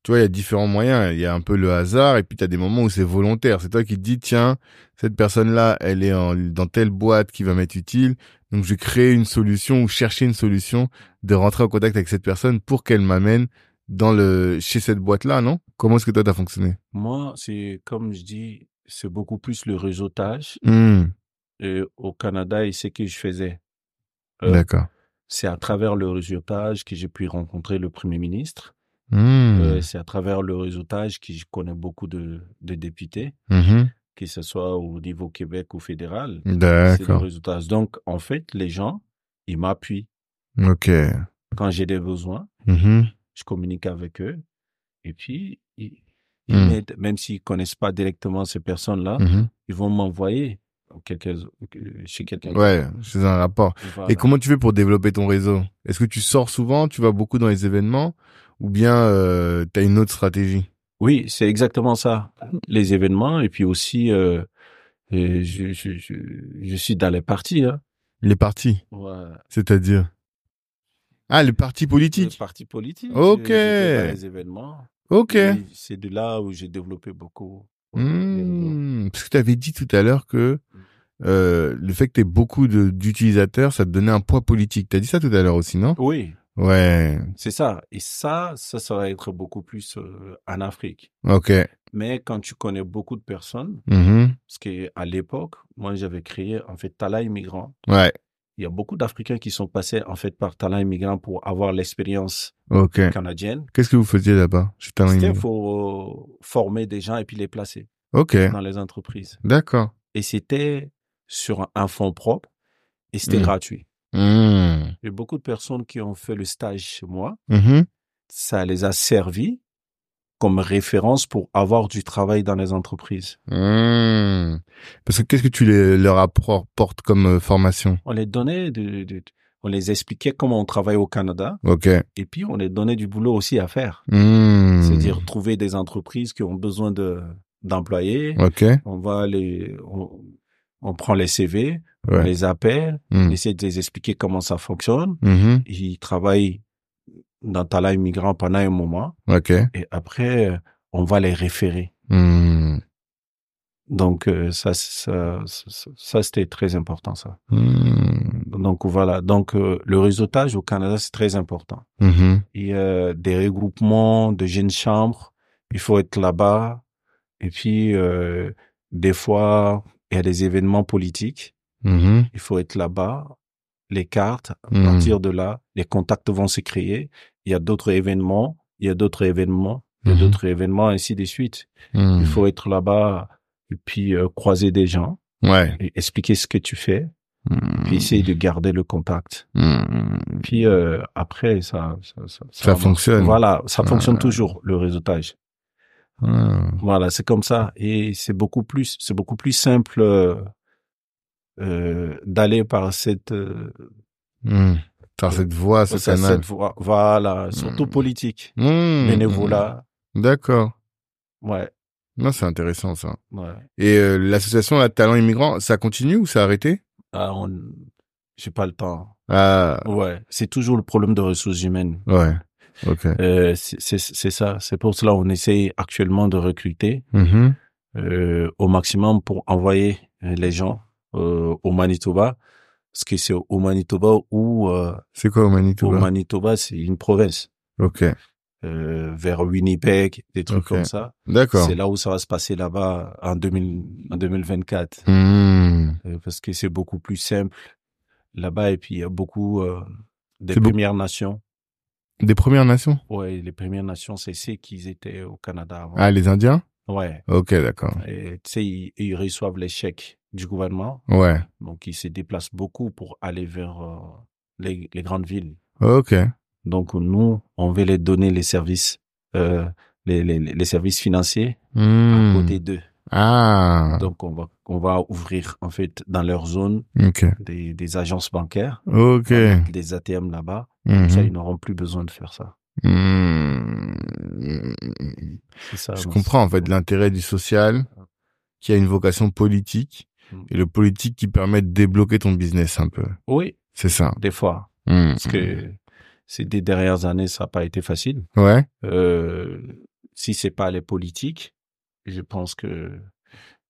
tu vois, il y a différents moyens. Il y a un peu le hasard et puis t'as des moments où c'est volontaire. C'est toi qui te dis, tiens, cette personne-là, elle est en, dans telle boîte qui va m'être utile. Donc, je crée une solution ou chercher une solution de rentrer en contact avec cette personne pour qu'elle m'amène dans le, chez cette boîte-là, non? Comment est-ce que toi t'as fonctionné? Moi, c'est comme je dis, c'est beaucoup plus le réseautage. Hmm. Et au Canada, et ce que je faisais, Euh, D'accord. C'est à travers le réseautage que j'ai pu rencontrer le Premier ministre. Euh, c'est à travers le réseautage que je connais beaucoup de, de députés, Mhm. que ce soit au niveau Québec ou fédéral. C'est le réseautage. Donc, en fait, les gens, ils m'appuient. Ok. Quand j'ai des besoins, Mhm. je communique avec eux. Et puis, ils, ils m'aident, même s'ils connaissent pas directement ces personnes-là, ils vont m'envoyer quelques- chez quelqu'un. Ouais, c'est un rapport. Voilà. Et comment tu fais pour développer ton réseau? Est-ce que tu sors souvent Tu vas beaucoup dans les événements Ou bien euh, tu as une autre stratégie? Oui, c'est exactement ça. Les événements et puis aussi, euh, je, je, je, je suis dans les partis. Hein. Les partis, Ouais. c'est-à-dire? Ah, les partis Les politiques partis politiques. Ok. dans les événements. Ok. C'est de là où j'ai développé beaucoup, les. Mmh, parce que tu avais dit tout à l'heure que euh, le fait que tu aies beaucoup d'utilisateurs, ça te donnait un poids politique. Tu as dit ça tout à l'heure aussi, non? Oui, Ouais. c'est ça. Et ça, ça, ça va être beaucoup plus euh, en Afrique. Ok. Mais quand tu connais beaucoup de personnes, Mhm. parce qu'à l'époque, moi, j'avais créé, en fait, Talent Immigrant. Ouais. Il y a beaucoup d'Africains qui sont passés, en fait, par Talent Immigrant pour avoir l'expérience canadienne. Qu'est-ce que vous faisiez là-bas C'était pour euh, former des gens et puis les placer Ok. dans les entreprises. D'accord. Et c'était sur un, fonds propre et c'était Mm. gratuit. Mmh. Y a beaucoup de personnes qui ont fait le stage chez moi. Mhm. Ça les a servi comme référence pour avoir du travail dans les entreprises. Mmh. Parce que qu'est-ce que tu les, leur apportes comme euh, formation? On les donnait, de, de- on les expliquait comment on travaille au Canada Ok. et puis on les donnait du boulot aussi à faire. C'est-à-dire trouver des entreprises qui ont besoin de d'employés. Ok. On va les, on, on prend les CV, on les appelle, Mmh. on essaie de les expliquer comment ça fonctionne. Mhm. Ils travaillent dans Talent Immigrant pendant un moment et après, on va les référer. Mmh. Donc, euh, ça, ça, ça, ça, c'était très important, ça. Mmh. Donc, voilà. Donc, euh, le réseautage au Canada, c'est très important. Mhm. Il y a des regroupements de jeunes chambres. Il faut être là-bas. Et puis, euh, des fois, il y a des événements politiques. Mhm. Il faut être là-bas. Les cartes, à Mhm. partir de là, les contacts vont se créer. Il y a d'autres événements. Il y a d'autres événements. Il y a Mhm. d'autres événements, ainsi de suite. Il faut être là-bas et puis euh, croiser des gens Ouais. et expliquer ce que tu fais, puis essayer de garder le contact. Puis euh, après, ça, ça, ça, Ça fonctionne. Voilà, ça fonctionne toujours le réseautage. Ah. Voilà, c'est comme ça et c'est beaucoup plus, c'est beaucoup plus simple euh, euh, d'aller par cette euh, Mmh. Par cette voie, ce ça- canal. cette voie. Voilà, surtout Mm. politique, Mmh. bénévolat. D'accord. Ouais, Non, c'est intéressant ça. ouais. Et euh, l'association La Talent Immigrant, ça continue ou ça a arrêté? Ah, on, j'ai pas le temps. Ah, Ouais, c'est toujours le problème de ressources humaines. ouais. Euh, c'est ça. C'est pour cela on essaye actuellement de recruter Mhm. euh, au maximum pour envoyer euh, les gens euh, au Manitoba, parce que c'est au Manitoba où C'est quoi au au Manitoba Manitoba c'est une province Ok. vers Winnipeg, des trucs comme ça. D'accord. C'est là où ça va se passer là-bas en 2000, en 2024, Mmh. Euh, parce que c'est beaucoup plus simple là-bas et puis il y a beaucoup des Premières Nations. Des Premières Nations? Ouais, les Premières Nations, c'est ceux qui étaient au Canada avant. Ah, les Indiens? Ouais. Ok, d'accord. Tu sais, ils, ils reçoivent les chèques du gouvernement, Ouais. donc ils se déplacent beaucoup pour aller vers euh, les, les grandes villes. Ok. Donc nous, on veut les donner les services, euh, les, les, les services financiers à Mmh. côté d'eux. Ah. Donc on va on va ouvrir en fait dans leur zone des, des agences bancaires, Ok. des ATM là-bas. Comme ça, Mhm. ils n'auront plus besoin de faire ça. Mmh. Ça. Je comprends en fait l'intérêt du social qui a une vocation politique Mm. et le politique qui permet de débloquer ton business un peu. Oui, C'est ça. des fois, Mm. parce que ces des dernières années, ça n'a pas été facile. Ouais. Euh, si c'est pas les politiques, je pense que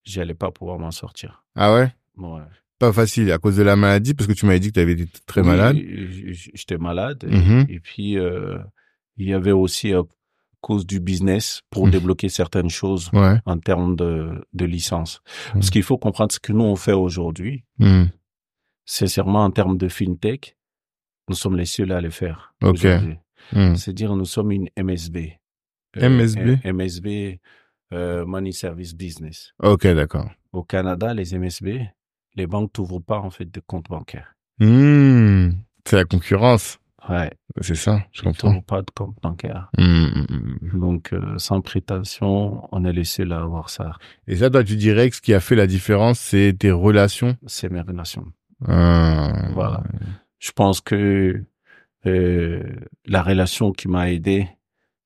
j'allais pas pouvoir m'en sortir. Ah ouais? Ouais. Pas facile à cause de la maladie parce que tu m'avais dit que tu avais été très Oui, malade. J'étais malade. et- Mhm. Et, puis, euh, il y avait aussi à cause du business pour Mhm. débloquer certaines choses Ouais. en termes de, de licence. Mhm. Ce qu'il faut comprendre, ce que nous on fait aujourd'hui, Mm. sincèrement, en termes de fintech, nous sommes les seuls à le faire. Ok. Mm. C'est-à-dire, nous sommes une MSB. MSB? MSB, euh, Money Service Business. Ok, d'accord. Au Canada, les MSB, les banques t'ouvrent pas, en fait, de compte bancaire. Mm. C'est la concurrence. Ouais. C'est ça, je Ils comprends. t'ouvrent pas de compte bancaire. Mm, mm, mm. Donc, euh, sans prétention, on est les seuls à avoir ça. Et ça, toi, tu dirais que ce qui a fait la différence, c'est tes relations? C'est mes relations. Ah. Voilà. Je pense que euh, la relation qui m'a aidé,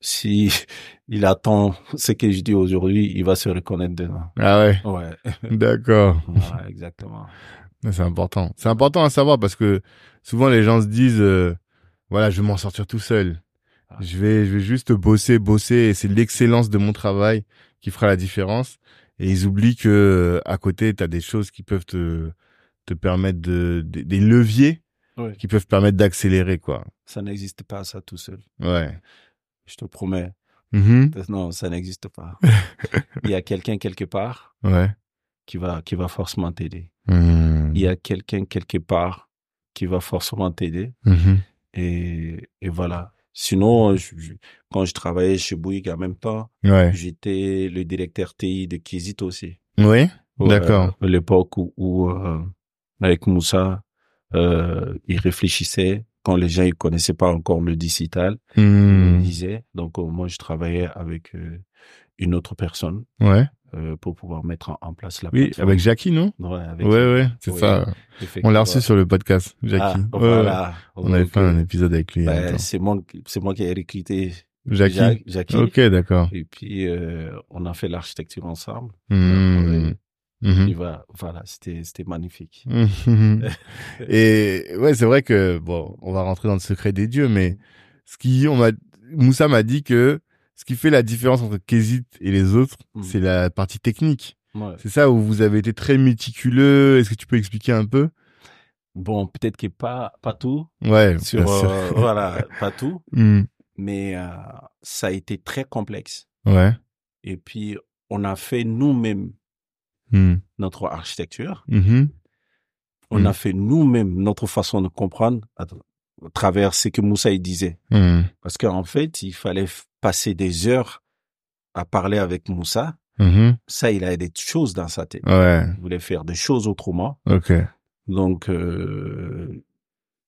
si il attend ce que je dis aujourd'hui, il va se reconnaître dedans. Ah ouais? Ouais, D'accord. voilà, exactement. C'est important. C'est important à savoir parce que souvent les gens se disent, euh, voilà, je vais m'en sortir tout seul. Ah. Je vais, je vais juste bosser, bosser et c'est l'excellence de mon travail qui fera la différence. et ils oublient que à côté, tu as des choses qui peuvent te te permettre de, de- des leviers Ouais. qui peuvent permettre d'accélérer quoi. Ça n'existe pas, ça tout seul. Ouais. Je te promets. Mhm. Non, ça n'existe pas. Il y a quelqu'un quelque part Ouais. qui va, qui va forcément t'aider. Mhm. Il y a quelqu'un quelque part qui va forcément t'aider. Mhm. Et, et voilà. Sinon, je- je- quand je travaillais chez Bouygues en même temps, Ouais. j'étais le directeur TI de Kizit aussi. Oui. D'accord. À l'époque où, où, euh, avec Moussa, euh, il réfléchissait quand les gens ils connaissaient pas encore le digital, Mhm. il disait. Donc euh, moi je travaillais avec euh, une autre personne Ouais. euh, pour pouvoir mettre en, en place la Oui, plateforme. avec Jackie, non? Ouais, avec Ouais, ouais, c'est ça. On l'a reçu sur le podcast, Jackie. Ah, ouais. On avait fait un épisode avec lui. ben, c'est moi, qui- c'est moi qui ai recruté Jackie. Ok, d'accord. Et puis on a fait l'architecture ensemble. Mhm. Il va, voilà, c'était magnifique. Mhm. Et ouais, c'est vrai que bon, on va rentrer dans le secret des dieux, mais ce qui, on m'a, Moussa m'a dit que ce qui fait la différence entre Kézit et les autres, Mm. c'est la partie technique. Ouais. C'est ça où vous avez été très méticuleux. Est-ce que tu peux expliquer un peu? Bon, peut-être que pas pas tout Ouais, sur bien sûr. euh, voilà, pas tout, Mm. mais euh, ça a été très complexe. Ouais. Et puis on a fait nous-mêmes Mm. notre architecture. Mhm. On a fait nous-mêmes notre façon de comprendre à, à travers ce que Moussa il disait. Mm. Parce qu'en fait, il fallait passer des heures à parler avec Moussa. Mhm. Ça, il a des choses dans sa tête. Ouais. Il voulait faire des choses autrement. Donc, euh,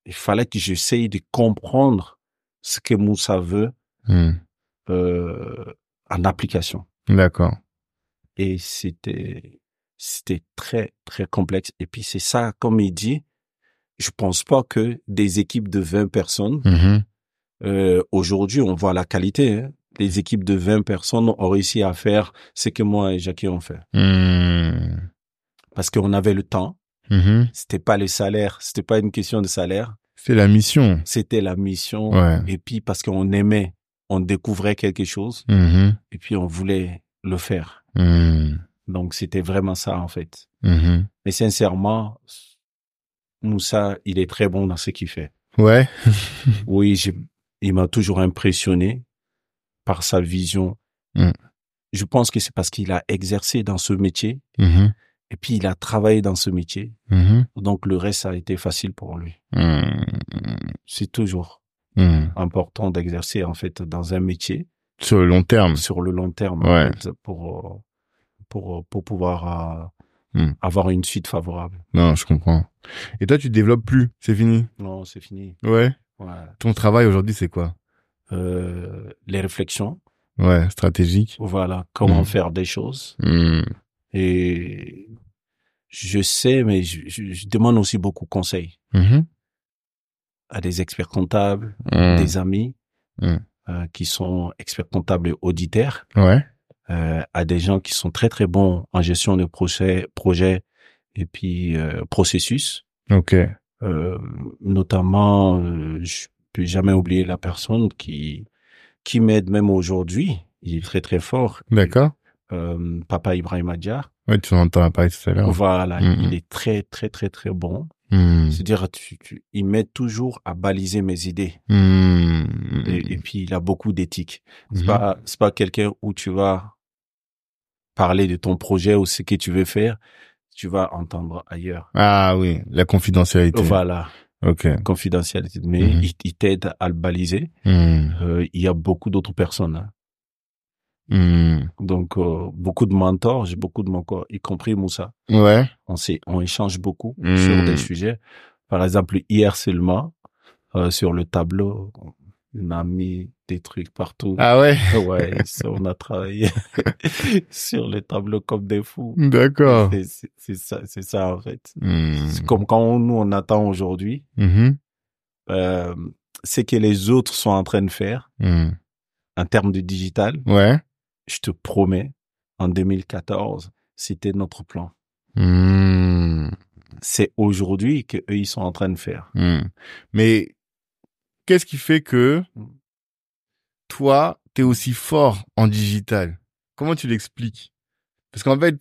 il fallait que j'essaye de comprendre ce que Moussa veut euh, en application. D'accord. Et c'était c'était très très complexe. Et puis c'est ça, comme il dit, je pense pas que des équipes de 20 personnes Mhm. euh, aujourd'hui on voit la qualité. Hein. Les équipes de 20 personnes ont réussi à faire ce que moi et Jackie ont fait Mm. parce qu'on avait le temps. Mhm. C'était pas le salaire, c'était pas une question de salaire, C'est la mission. c'était la mission. Ouais. Et puis parce qu'on aimait, on découvrait quelque chose Mhm. et puis on voulait le faire. Donc c'était vraiment ça en fait. Mhm. Mais sincèrement, Moussa, il est très bon dans ce qu'il fait. Ouais. Oui, il m'a toujours impressionné par sa vision. Mm. Je pense que c'est parce qu'il a exercé dans ce métier Mhm. et puis il a travaillé dans ce métier. Mhm. Donc le reste a été facile pour lui. Mm. C'est toujours Mm. important d'exercer en fait dans un métier Sur le long terme. sur le long terme Ouais. en fait, pour euh, pour pour pouvoir euh, Mm. avoir une suite favorable. Non, je comprends. Et toi, tu développes plus. C'est fini? Non, c'est fini. Ouais. Ouais. Ton travail aujourd'hui, c'est quoi? Euh, les réflexions, Ouais, stratégique. voilà, comment Mm. faire des choses. Mm. Et je sais, mais je, je- je demande aussi beaucoup de conseils Mhm. à des experts comptables, des amis euh, qui sont experts comptables et auditeurs, Ouais. Euh, à des gens qui sont très très bons en gestion de projet, projet et puis euh, processus. Ok. Euh, notamment, je peux jamais oublier la personne qui qui m'aide même aujourd'hui. Il est très très fort. D'accord. Papa Ibrahim Adjar. Ouais, tu en entends parler tout à l'heure. Voilà, Mhm. il est très très très très bon. C'est-à-dire, tu, tu, il m'aide toujours à baliser mes idées. Mm. Et, et puis, il a beaucoup d'éthique. C'est Mhm. pas, c'est pas quelqu'un où tu vas parler de ton projet ou ce que tu veux faire. Tu vas entendre ailleurs. Ah oui, la confidentialité. Voilà, Ok. confidentialité. Mais Mhm. il, il t'aide à le baliser. Mm. Euh, il y a beaucoup d'autres personnes. hein. Mm. Donc, euh, beaucoup de mentors. J'ai beaucoup de mentors, y compris Moussa. Ouais. On, on échange beaucoup Mhm. sur des sujets. Par exemple, hier seulement, euh, sur le tableau, on a mis des trucs partout. Ah ouais? Ouais, on a travaillé sur le tableau comme des fous. D'accord. C'est- ça, c'est ça en fait. Mm. C'est comme quand nous on attend aujourd'hui, Mhm. euh, c'est que les autres sont en train de faire en termes de digital. Ouais. Je te promets, en 2014, c'était notre plan. Mm. C'est aujourd'hui que eux ils sont en train de faire. Mm. Mais qu'est-ce qui fait que toi, t'es aussi fort en digital? Comment tu l'expliques? Parce qu'en fait,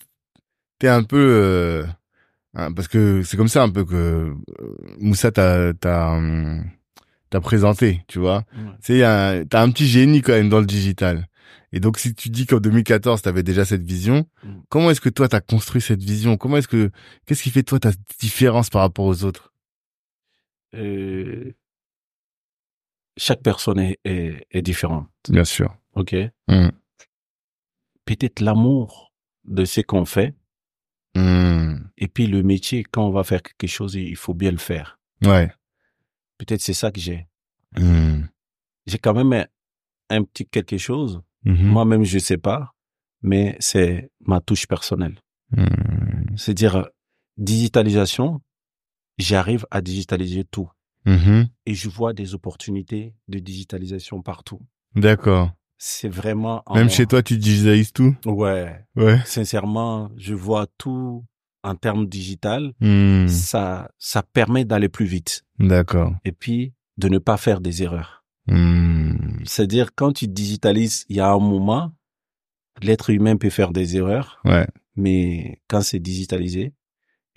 t'es un peu, euh, hein, parce que c'est comme ça un peu que euh, Moussa t'a, hum, t'a présenté, tu vois? Ouais. Tu sais, y a un- t'as un petit génie quand même dans le digital. Et donc, si tu dis qu'en 2014, t'avais déjà cette vision, Mm. comment est-ce que toi, t'as construit cette vision? Comment est-ce que, qu'est-ce qui fait toi ta différence par rapport aux autres? Euh, chaque personne est, est, est différente. Bien sûr. OK? Mm. Peut-être l'amour de ce qu'on fait. Hmm. Et puis le métier, quand on va faire quelque chose, il faut bien le faire. Ouais. Peut-être c'est ça que j'ai. J'ai quand même un, un petit quelque chose. Mhm. Moi-même, je sais pas. Mais c'est ma touche personnelle. Hmm. C'est-à-dire, digitalisation, j'arrive à digitaliser tout. Mhm. Et je vois des opportunités de digitalisation partout. D'accord. C'est vraiment... en- Même chez toi, tu digitalises tout? Ouais. Ouais. Sincèrement, je vois tout en termes digital. Hmm. Ça, ça permet d'aller plus vite. D'accord. Et puis, de ne pas faire des erreurs. Hmm. C'est-à-dire, quand tu digitalises, il y a un moment, l'être humain peut faire des erreurs, Ouais. mais quand c'est digitalisé,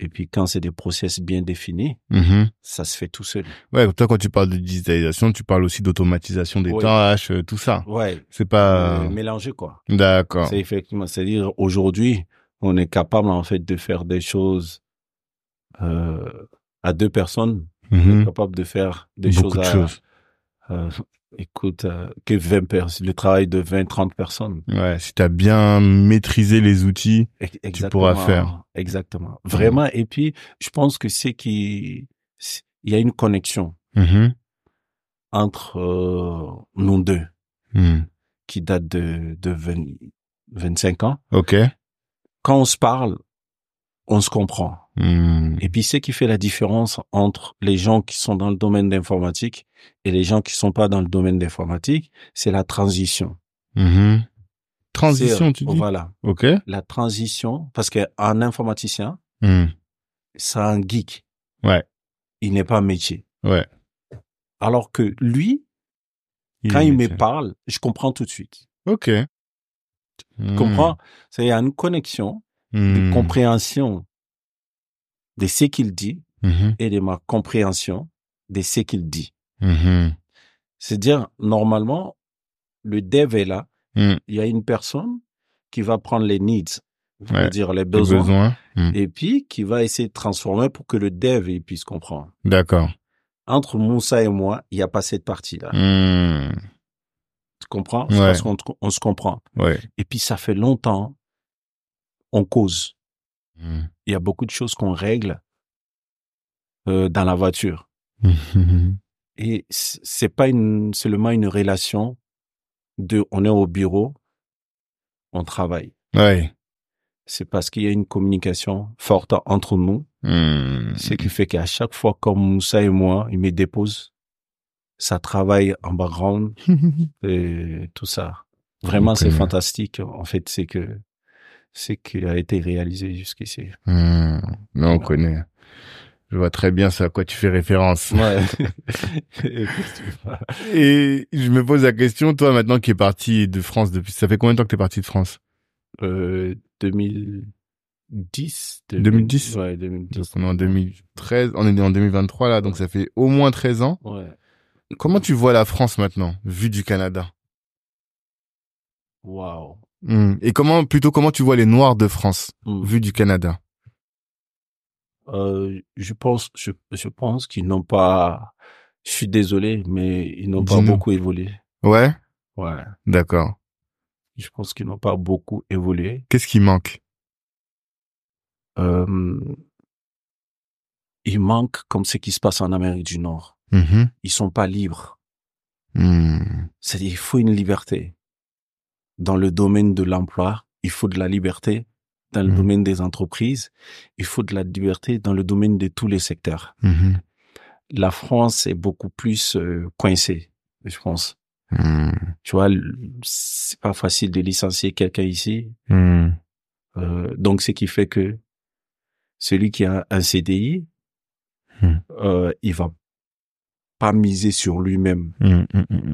et puis quand c'est des process bien définis, Mhm. ça se fait tout seul. Ouais, toi, quand tu parles de digitalisation, tu parles aussi d'automatisation des tâches, euh, tout ça. Ouais. C'est pas... euh, mélanger, quoi. D'accord. C'est effectivement, c'est-à-dire, aujourd'hui, on est capable, en fait, de faire des choses, euh, à deux personnes, on est Mhm. capable de faire des Beaucoup choses de à, choses. Euh, écoute, euh, que 20 personnes, le travail de 20, 30 personnes. Ouais, si t'as bien maîtrisé les outils. Ex- pourras exactement, faire. Exactement. Vraiment. Et puis, je pense que c'est qui, c'est- il y a une connexion Mhm. entre euh, nous deux Hmm. qui date de, de 20 25 ans. Ok. Quand on se parle, on se comprend. Hmm. Et puis, ce qui fait la différence entre les gens qui sont dans le domaine d'informatique et les gens qui sont pas dans le domaine d'informatique, c'est la transition. Mhm. Transition, C'est, tu euh, dis? Voilà. Ok. La transition, parce qu'un informaticien, Hmm. c'est un geek. Ouais. Il n'est pas un métier. Ouais. Alors que lui, quand il me parle, je comprends tout de suite. Ok. Tu Hmm. comprends? C'est il y a une connexion Hmm. compréhension de ce qu'il dit Mhm. et de ma compréhension de ce qu'il dit. Mhm. C'est-à-dire, normalement, le dev est là. Hmm. Il y a une personne qui va prendre les needs, Ouais. c'est-à-dire les Les besoins. Hmm. et puis qui va essayer de transformer pour que le dev il puisse comprendre. D'accord. Entre Moussa et moi, il n'y a pas cette partie-là. Hmm. Tu comprends? Ouais. parce qu'on on se comprend. Ouais. Et puis, ça fait longtemps, on cause. Il y a beaucoup de choses qu'on règle euh, dans la voiture. Mhm. Et c'est pas une, seulement une relation de on est au bureau, on travaille. C'est parce qu'il y a une communication forte entre nous, Hmm. ce qui fait qu'à chaque fois, comme Moussa et moi, il me dépose, ça travaille en background et tout ça. Vraiment, c'est fantastique. En fait, c'est que c'est qui a été réalisé jusqu'ici. Hmm. Mais on connaît. Je vois très bien ce à quoi tu fais référence. Ouais. Et je me pose la question, toi maintenant qui es parti de France depuis, ça fait combien de temps que t'es parti de France? Euh, 2010. 2010? Ouais, Donc 2010. on est en 2013, on est en 2023 là, donc ça fait au moins 13 ans. Ouais. Comment tu vois la France maintenant, vue du Canada? Waouh. Hmm. Et comment, plutôt comment tu vois les Noirs de France, Hmm. vue du Canada? Euh, je pense, je, je pense qu'ils n'ont pas, je suis désolé, mais ils n'ont pas beaucoup évolué. Ouais, Ouais. d'accord. Je pense qu'ils n'ont pas beaucoup évolué. Qu'est-ce qui manque? Euh, il manque comme ce qui se passe en Amérique du Nord. Mhm. Ils sont pas libres. Hmm. C'est-à-dire, il faut une liberté. Dans le domaine de l'emploi, il faut de la liberté. Dans le Mhm. domaine des entreprises, il faut de la liberté dans le domaine de tous les secteurs. Mhm. La France est beaucoup plus euh, coincée, je pense. Hmm. Tu vois, c'est pas facile de licencier quelqu'un ici. Hmm. Euh, donc, ce qui fait que celui qui a un CDI, euh, il va pas miser sur lui-même.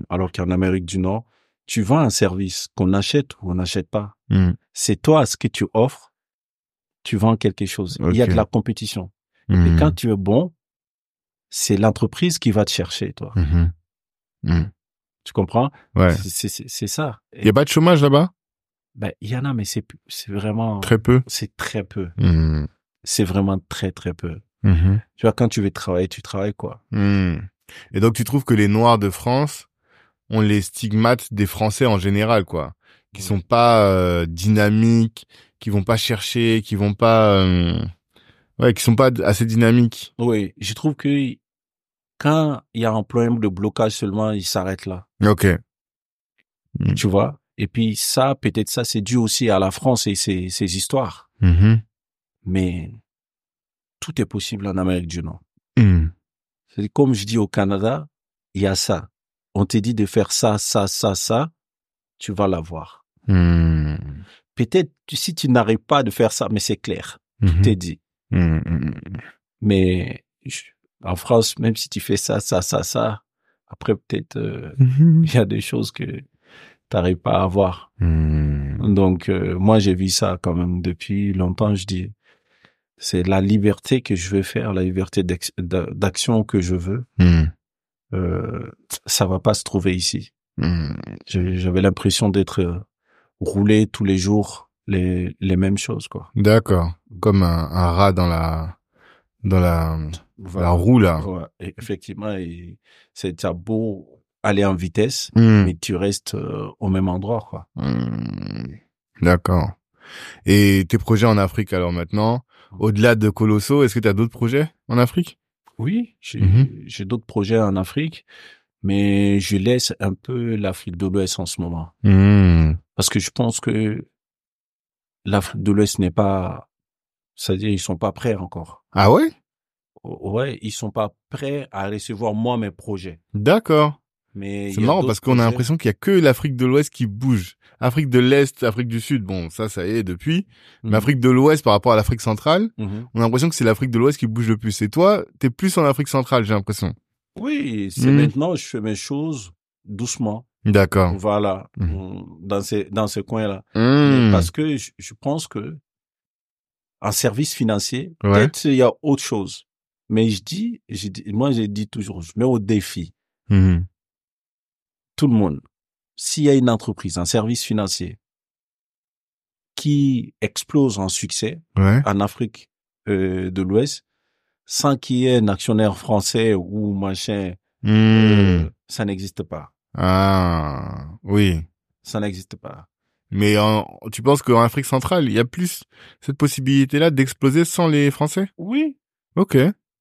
Alors qu'en Amérique du Nord, tu vends un service qu'on achète ou on n'achète pas. Hmm. c'est toi ce que tu offres, tu vends quelque chose. Il y a de la compétition. Et quand tu es bon, c'est l'entreprise qui va te chercher, toi. Mhm. Tu comprends? Ouais. C'est- ça. Il y a pas de chômage là-bas? Ben, il y en a, mais c'est vraiment Très peu. c'est très peu. C'est vraiment très très peu. Tu vois, quand tu veux travailler, tu travailles quoi. Et donc tu trouves que les Noirs de France ont les stigmates des Français en général, quoi, qui sont pas euh, dynamiques, qui vont pas chercher, qui vont pas, euh, ouais, qui sont pas assez dynamiques. Oui, je trouve que quand il y a un problème de blocage seulement, il s'arrête là. Ok. Mm. Tu vois? Et puis ça, peut-être ça, c'est dû aussi à la France et ses, ses histoires. Mhm. Mais tout est possible en Amérique du Nord. Mhm. C'est comme je dis au Canada, il y a ça. On te dit de faire ça, ça, ça, ça, tu vas l'avoir. Mhm. Peut-être si tu n'arrives pas de faire ça, mais c'est clair, Mhm. t'es dit. Mhm. Mhm. Mais je- en France, même si tu fais ça, ça, ça, ça, après peut-être euh, Mhm. il y a des choses que tu n'arrives pas à avoir. Donc euh, moi j'ai vu ça quand même depuis longtemps. Je dis c'est la liberté que je veux faire, la liberté d'ac- d'a- d'action que je veux. Euh, ça va pas se trouver ici. J'ai- J'avais l'impression d'être euh, roulé tous les jours les les mêmes choses quoi. D'accord. Comme un, un rat dans la, dans la, roue là. Ouais, et effectivement, c'est beau aller en vitesse, Mhm. mais tu restes euh, au même endroit quoi. Hmm, D'accord. Et tes projets en Afrique alors maintenant, au-delà de Colosso, est-ce que tu as d'autres projets en Afrique? Oui, j'ai Mhm. j'ai d'autres projets en Afrique, mais je laisse un peu l'Afrique de l'Ouest en ce moment. Hmm, Parce que je pense que l'Afrique de l'Ouest n'est pas, c'est-à-dire ils sont pas prêts encore. Ah ouais? Ouais, ils sont pas prêts à recevoir moi mes projets. D'accord. Mais C'est marrant parce qu'on a l'impression qu'il y a que l'Afrique de l'Ouest qui bouge. Afrique de l'Est, Afrique du Sud, bon, ça, ça y est depuis. Mhm. Mais Afrique de l'Ouest par rapport à l'Afrique centrale, Mhm. on a l'impression que c'est l'Afrique de l'Ouest qui bouge le plus. Et toi, t'es plus en Afrique centrale, j'ai l'impression. Oui, c'est Mhm. maintenant je fais mes choses doucement. D'accord. Voilà, Mhm. dans ces dans ce coin-là. Parce que je, je pense que en service financier, Ouais. peut-être il y a autre chose. Mais je dis, je dis, moi j'ai dit toujours, je mets au défi mhm, tout le monde. S'il y a une entreprise, un service financier qui explose en succès Ouais. en Afrique euh, de l'Ouest, sans qu'il y ait un actionnaire français ou machin, Hmm, euh, ça n'existe pas. Ah, oui. Ça n'existe pas. Mais en- tu penses qu'en Afrique centrale, il y a plus cette possibilité-là d'exploser sans les Français? Oui, Ok.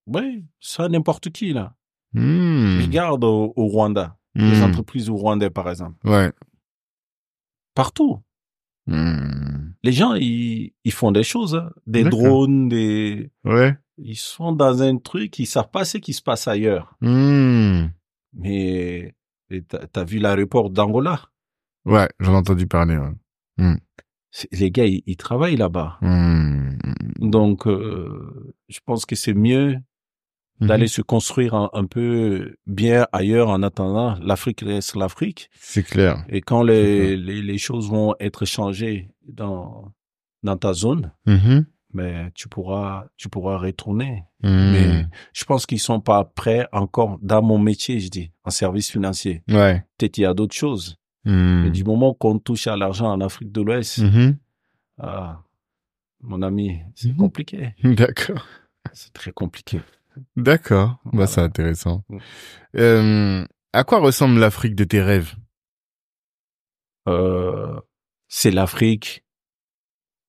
oui, ça n'importe qui là. Hmm. Regarde au, au Rwanda, les Hmm. entreprises au Rwanda par exemple. Ouais. Partout. Hmm. Les gens, ils, ils font des choses, hein. des drones, des, Ouais. ils sont dans un truc, ils savent pas ce qui se passe ailleurs. Hmm. Mais t'as vu l'aéroport d'Angola? Ouais, j'en ai entendu parler. ouais. Les gars, ils, ils travaillent là-bas. Donc, euh, je pense que c'est mieux d'aller se construire un, un peu bien ailleurs en attendant. L'Afrique reste l'Afrique. C'est clair. Et quand les, les, les choses vont être changées dans, dans ta zone, Mhm. mais tu pourras, tu pourras retourner. Hmm. Mais je pense qu'ils sont pas prêts encore dans mon métier, je dis, en service financier. Ouais. Peut-être il y a d'autres choses. Mais du moment qu'on touche à l'argent en Afrique de l'Ouest, Mhm. ah, mon ami, c'est Mhm. compliqué. D'accord. C'est très compliqué. D'accord. Bah, Voilà. c'est intéressant. Mm. Euh, à quoi ressemble l'Afrique de tes rêves? Euh, c'est l'Afrique,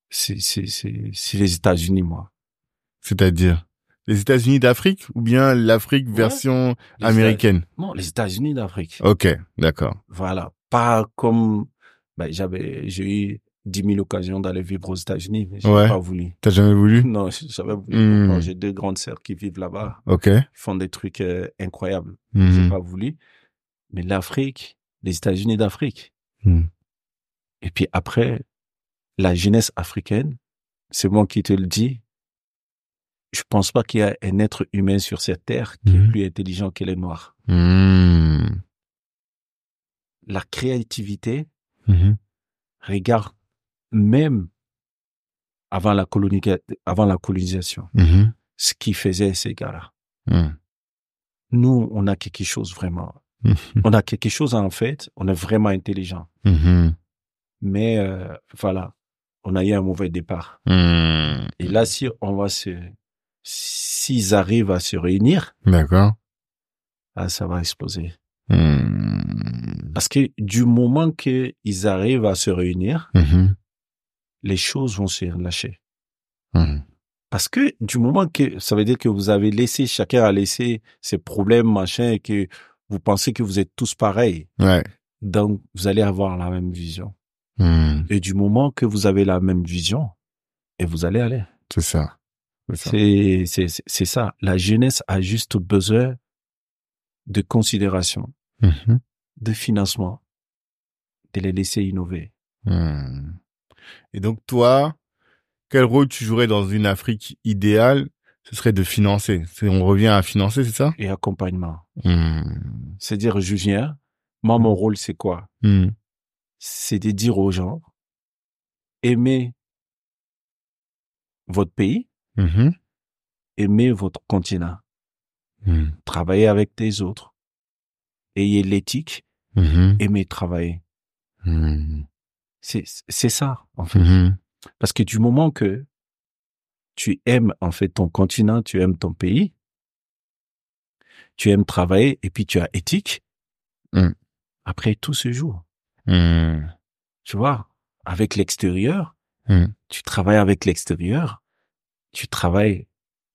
c'est, les États-Unis, moi. C'est-à-dire les États-Unis d'Afrique ou bien l'Afrique Ouais. version américaine? Non, les États-Unis d'Afrique. Ok, d'accord. Voilà. Pas comme, ben, j'avais, j'ai eu 10 000 occasions d'aller vivre aux États-Unis, mais j'ai Ouais. pas voulu. T'as jamais voulu? Non, j'avais voulu. Hmm. J'ai deux grandes sœurs qui vivent là-bas. Ok. Ils font des trucs euh, incroyables. Mhm. J'ai pas voulu. Mais l'Afrique, les États-Unis d'Afrique. Hmm. Et puis après, la jeunesse africaine, c'est moi qui te le dis. Je pense pas qu'il y a un être humain sur cette terre qui est plus intelligent que les Noirs. Hmm. La créativité, regarde même avant la, avant la colonisation, Mhm. ce qu'ils faisaient ces gars-là. Mhm. Nous, on a quelque chose vraiment. Mhm. On a quelque chose en fait, on est vraiment intelligent. Mhm. Mais euh, voilà, on a eu un mauvais départ. Mhm. Et là, si on va se, s'ils arrivent à se réunir, D'accord. ah, ça va exploser. Mhm. Parce que du moment qu'ils arrivent à se réunir. Les choses vont se relâcher. Mhm. Parce que du moment que ça veut dire que vous avez laissé, chacun a laissé ses problèmes, machin, et que vous pensez que vous êtes tous pareils, Ouais. donc vous allez avoir la même vision. Mhm. Et du moment que vous avez la même vision, et vous allez aller. C'est ça. C'est ça. Ça. La jeunesse a juste besoin de considération, Mhm. de financement, de les laisser innover. Et donc toi, quel rôle tu jouerais dans une Afrique idéale Ce serait de financer? On revient à financer, c'est ça? Et accompagnement. Hmm. C'est-à-dire, je viens, moi, mon rôle, c'est quoi? Hmm. C'est de dire aux gens, aimez votre pays, Mhm. aimez votre continent, Hmm. travaillez avec des autres, ayez l'éthique, Mhm. aimez travailler. C'est, c'est ça, en fait. Mhm. Parce que du moment que tu aimes, en fait, ton continent, tu aimes ton pays, tu aimes travailler et puis tu as éthique, Mm. après tout se joue. Hmm. Tu vois, avec l'extérieur, tu travailles avec l'extérieur, tu travailles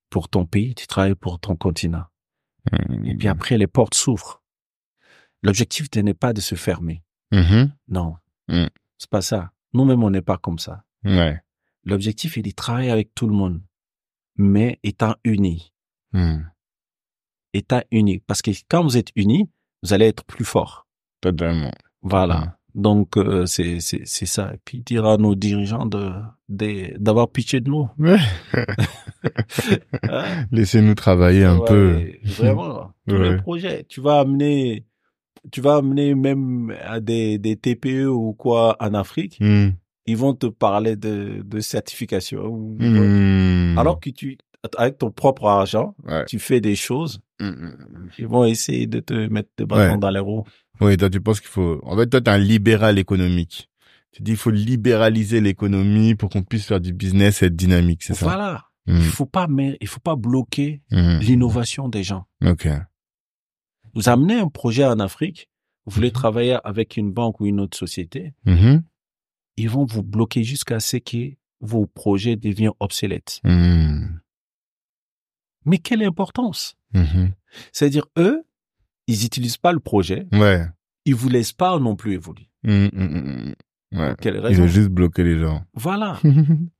pour ton pays, tu travailles pour ton continent. Et puis après, les portes s'ouvrent. L'objectif n'est pas de se fermer. Non. C'est pas ça. Nous-mêmes, on n'est pas comme ça. Ouais. L'objectif est de travailler avec tout le monde, mais étant unis. Hmm. Étant unis. Parce que quand vous êtes unis, vous allez être plus fort. Totalement. Voilà. Donc, euh, c'est, c'est, c'est ça. Et puis, dire à nos dirigeants de, de- d'avoir pitié de nous. Ouais. Hein? Laissez-nous travailler un Ouais, peu. Vraiment. Tous Ouais. les projets. Tu vas amener, tu vas amener même à des, des TPE ou quoi en Afrique. Hmm. Ils vont te parler de, de certification. Hmm. Alors que tu, avec ton propre argent, Ouais. tu fais des choses. Hmm. Ils vont essayer de te mettre des bâtons Ouais. dans les roues. Oui, toi, tu penses qu'il faut... En fait, toi, t'es un libéral économique. Tu dis, il faut libéraliser l'économie pour qu'on puisse faire du business et être dynamique, c'est ça? Voilà. Il faut pas, mais il faut pas bloquer l'innovation des gens. Ok. Vous amenez un projet en Afrique, vous voulez Mhm. travailler avec une banque ou une autre société, Mhm. ils vont vous bloquer jusqu'à ce que vos projets deviennent obsolètes. Hmm. Mais quelle importance Mhm. C'est-à-dire, eux, ils utilisent pas le projet, Ouais. ils vous laissent pas non plus évoluer. Hmm, hmm. Ouais. Quelle raison? veut juste bloquer les gens. Voilà,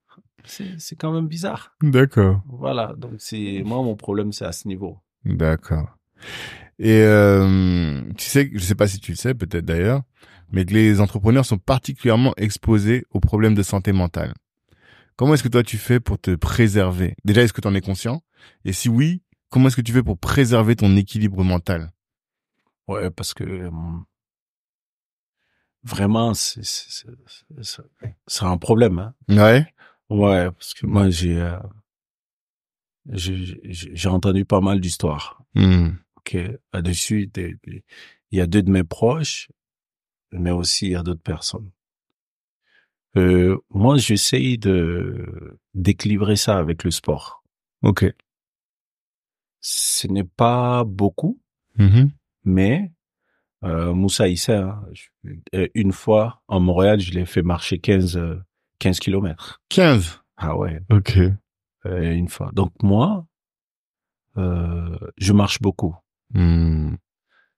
c'est c'est quand même bizarre. D'accord. Voilà, donc c'est moi mon problème c'est à ce niveau. D'accord. Et euh, tu sais, je sais pas si tu le sais, peut-être d'ailleurs, mais que les entrepreneurs sont particulièrement exposés aux problèmes de santé mentale. Comment est-ce que toi tu fais pour te préserver? Déjà, est-ce que tu en es conscient? Et si oui, comment est-ce que tu fais pour préserver ton équilibre mental? Ouais, parce que euh, vraiment c'est un problème. Hein. Ouais. Ouais, parce que moi j'ai euh, j'ai entendu pas mal d'histoires. Hmm. Ok, là-dessus, des- des- il y a deux de mes proches, mais aussi il y a d'autres personnes. Euh, moi, j'essaye de d'équilibrer ça avec le sport. Ok. Ce n'est pas beaucoup, Mhm. mais euh, Moussa il sait, hein, euh, une fois en Montréal, je l'ai fait marcher 15 euh, 15 kilomètres. 15. Ah ouais, Ok. euh, une fois. Donc moi, je marche beaucoup. Hmm.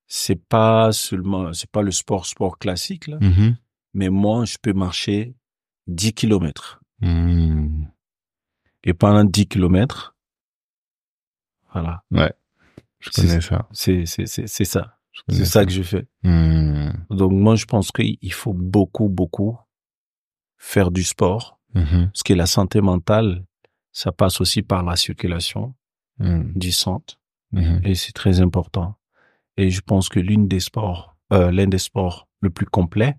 C'est pas seulement, c'est pas le sport sport classique là, Mhm. mais moi je peux marcher 10 kilomètres. Hmm. Et pendant 10 kilomètres, voilà, Je C'est- connais ça. c'est c'est c'est c'est ça, Je c'est ça que je fais. Hmm. Donc moi je pense qu'il faut beaucoup beaucoup faire du sport, Mhm. parce que la santé mentale, ça passe aussi par la circulation du sang. Mhm. et c'est très important. Et je pense que l'une des sports, euh, l'un des sports le plus complet,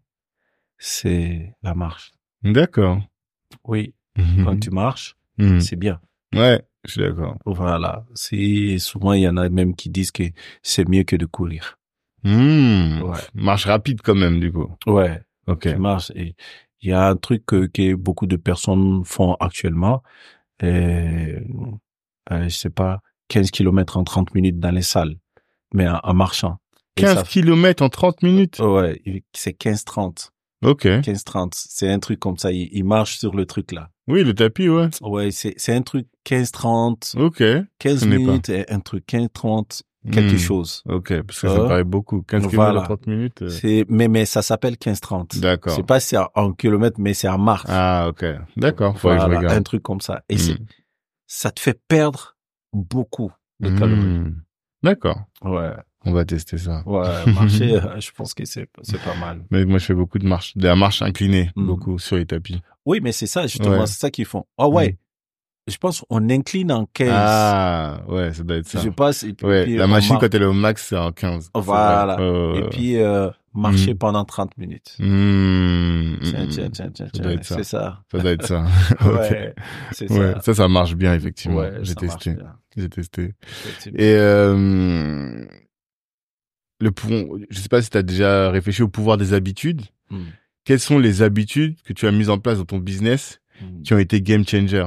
c'est la marche. D'accord. Oui, Mhm. quand tu marches, Mhm. c'est bien. Ouais, je suis d'accord. Voilà. C'est souvent il y en a même qui disent que c'est mieux que de courir. Mhm. Ouais. Marche rapide quand même, du coup. Ouais. Ok. Tu marches et il y a un truc que, que beaucoup de personnes font actuellement. Et, euh, je sais pas, 15 kilomètres en 30 minutes dans les salles, mais en, en marchant. Et 15 ça- kilomètres en 30 minutes? Ouais, c'est 15-30. Ok. 15-30. C'est un truc comme ça. Il, il marche sur le truc là. Oui, le tapis, ouais. Ouais, c'est, un truc 15-30, Ok. 15 connais pas. minutes et un truc 15-30, quelque Hmm. chose. Ok, parce que ça Euh, paraît beaucoup. 15 kilomètres voilà. en 30 minutes. euh. C'est, mais, mais ça s'appelle 15-30. D'accord. C'est pas si c'est en kilomètres, mais c'est en marche. Ah, ok. D'accord. Faudrait que je Voilà, regarde. un truc comme ça. Et c'est, ça te fait perdre beaucoup de calories. Hmm. D'accord. Ouais, On va tester ça. ouais, marcher, euh, je pense que c'est, c'est pas mal. Mais moi, je fais beaucoup de marches. De la marche inclinée, Hmm. beaucoup, sur les tapis. Oui, mais c'est ça, justement, Ouais. c'est ça qu'ils font. Ah ouais. Je pense on incline en 15. Ah, ouais, ça doit être ça. je passe, et puis, Ouais, puis la machine, quand elle est au max, c'est en 15. C'est Voilà. Et puis, euh, marcher Hmm. pendant 30 minutes. Hmm. Tiens, Hmm. tiens, tiens, tiens, Ça doit tiens. être ça. C'est ça. Ça doit être ça. Ouais, c'est Ok. Ouais, ça. ça, ça marche bien, effectivement. Ouais, J'ai testé. J'ai testé. Et euh, le pou- je sais pas si tu as déjà réfléchi au pouvoir des habitudes. Hmm. Quelles sont les habitudes que tu as mises en place dans ton business Hmm. qui ont été game changer Euh,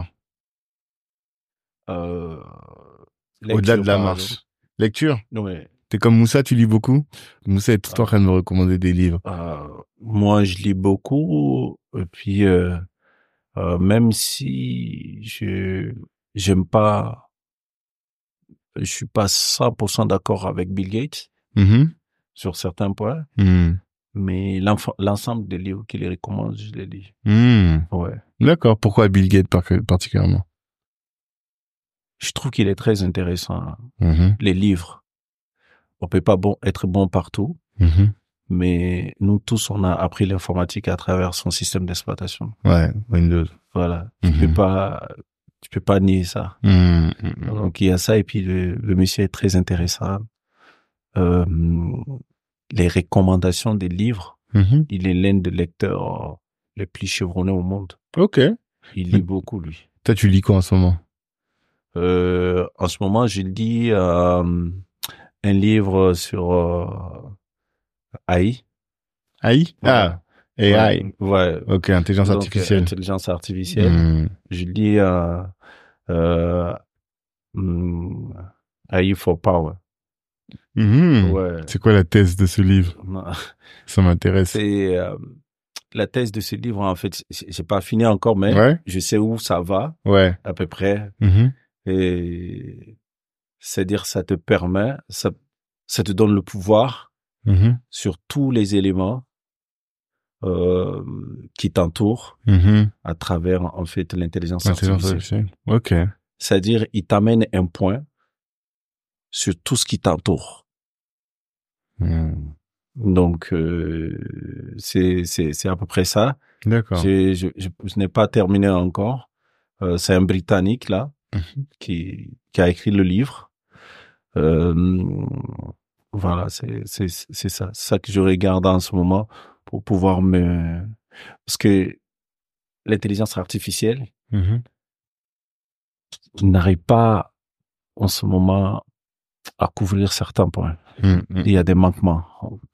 au-delà de la marche. Lecture? Non, mais, T'es comme Moussa, tu lis beaucoup? Moussa est tout le temps en train de me recommander des livres. euh, moi, je lis beaucoup. Et puis, euh, euh, même si je, j'aime pas, je suis pas 100% d'accord avec Bill Gates Mhm. sur certains points, Mhm. mais l'ensemble des livres qu'il recommande, je les lis. Mhm. Ouais. D'accord. Pourquoi Bill Gates par- particulièrement? Je trouve qu'il est très intéressant. Mhm. Les livres. On peut pas bon, être bon partout, Mhm. mais nous tous, on a appris l'informatique à travers son système d'exploitation. Ouais, Windows. Voilà. Tu Mhm. peux pas, tu peux pas nier ça. Donc, il y a ça, et puis le, le monsieur est très intéressant. Euh, les recommandations des livres, il est l'un des lecteurs les plus chevronnés au monde. Ok. Il lit beaucoup, lui. Toi, tu lis quoi en ce moment? Euh, en ce moment, je lis euh, un livre sur euh, AI. AI Ah, AI. Ouais. Ok, intelligence Donc, artificielle. Intelligence artificielle. Je lis hmm, AI for Power. Mhm. Ouais. C'est quoi la thèse de ce livre? Non, Ça m'intéresse. C'est euh, la thèse de ce livre. En fait, j'ai pas fini encore, mais Ouais, je sais où ça va ouais. à peu près. Mhm. Et c'est-à-dire, ça te permet, ça, ça te donne le pouvoir Mhm. sur tous les éléments euh, qui t'entourent Mhm. à travers en fait l'intelligence Intelligence artificielle. Ok. C'est-à-dire, il t'amène un point sur tout ce qui t'entoure. Mhm. Donc, euh, c'est à peu près ça. D'accord. J'ai- Je, je, je n'ai pas terminé encore. Euh, c'est un Britannique là Qui qui a écrit le livre. Euh, voilà, c'est ça, ça que je regarde en ce moment pour pouvoir me parce que l'intelligence artificielle Mhm. n'arrive pas en ce moment à couvrir certains points. Mhm. Il y a des manquements,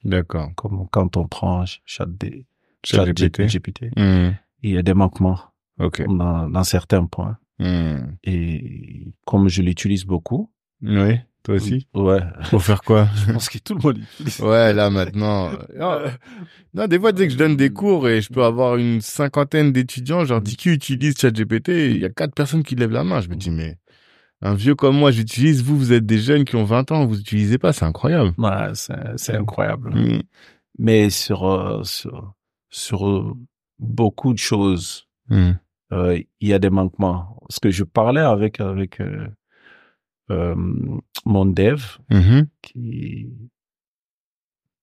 D'accord. comme quand on prend chat des ChatGPT. GPT. Mhm. Il y a des manquements dans certains points. Mhm. Et comme je l'utilise beaucoup, Oui, toi aussi ouais, Pour faire quoi? Je pense que tout le monde l'utilise. Ouais, là maintenant. Non, non, des fois, dès que je donne des cours et je peux avoir une cinquantaine d'étudiants, je leur dis qui utilise ChatGPT, il y a quatre personnes qui lèvent la main. Je me dis, mais un vieux comme moi, j'utilise, vous, vous êtes des jeunes qui ont 20 ans, vous utilisez pas, c'est incroyable. Ouais, c'est, c'est incroyable. Mhm. Mais sur, euh, sur, sur euh, beaucoup de choses, euh, il y a des manquements. Parce que je parlais avec, avec euh, euh, mon dev Mhm. qui,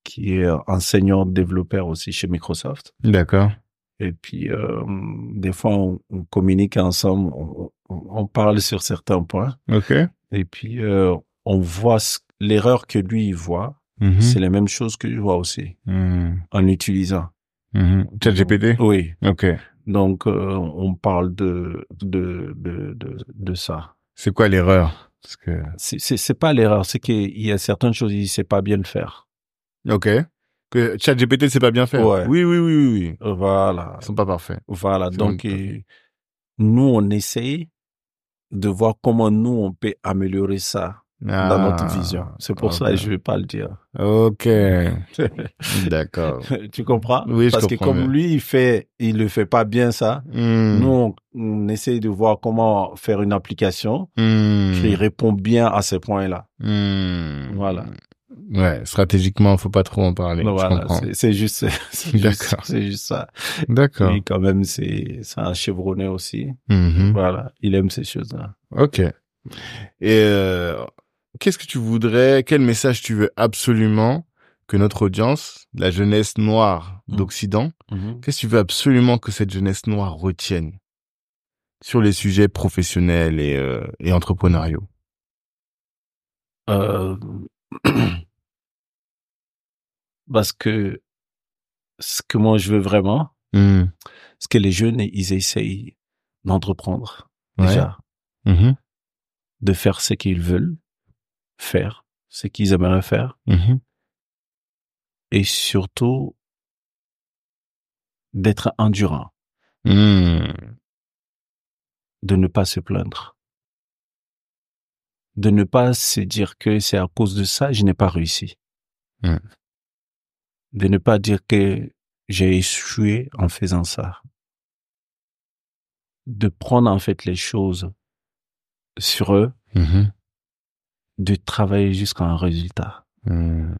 qui est enseignant développeur aussi chez Microsoft. D'accord. Et puis, euh, des fois, on, on communique ensemble, on, parle sur certains points. Ok. Et puis, on voit l'erreur que lui, il voit. Mhm. C'est la même chose que je vois aussi Mhm. en utilisant. Mhm. ChatGPT? Oui. Ok. Donc, euh, on parle de, de, de, de, de ça. C'est quoi l'erreur? Parce que C'est, pas l'erreur, c'est qu'il y a certaines choses, il sait pas bien le faire. ok que ChatGPT sait pas bien faire. Ouais. Oui, oui, oui, oui, oui. Voilà. Ils sont pas parfaits. Voilà. Donc, nous, on essaye de voir comment nous, on peut améliorer ça dans notre Ah, vision. C'est pour ça que je vais pas le dire. Ok, d'accord. tu comprends? Oui, je Parce que comprends comme bien. lui, il fait, il le fait pas bien ça. Hmm. Nous, on, on essaye de voir comment faire une application Hmm. qui répond bien à ces points-là. Hmm. Voilà. Ouais, stratégiquement, faut pas trop en parler. Voilà, comprends. c'est juste, c'est juste, D'accord. c'est juste ça. D'accord. Lui, quand même, c'est, c'est un chevronné aussi. Mhm. Voilà. Il aime ces choses-là. Ok. Et euh, qu'est-ce que tu voudrais, quel message tu veux absolument que notre audience, la jeunesse noire Mhm. d'Occident, qu'est-ce que tu veux absolument que cette jeunesse noire retienne sur les sujets professionnels et, euh, et entrepreneuriaux? Euh, parce que ce que moi je veux vraiment, Hmm. c'est que les jeunes, ils essayent d'entreprendre. Ouais. Déjà. De faire ce qu'ils veulent faire, ce qu'ils aimeraient faire. Mhm. Et surtout, d'être endurant. Hmm. De ne pas se plaindre. De ne pas se dire que c'est à cause de ça, je n'ai pas réussi. Mm. De ne pas dire que j'ai échoué en faisant ça. De prendre en fait les choses sur eux, Mhm. De travailler jusqu'à un résultat Hmm.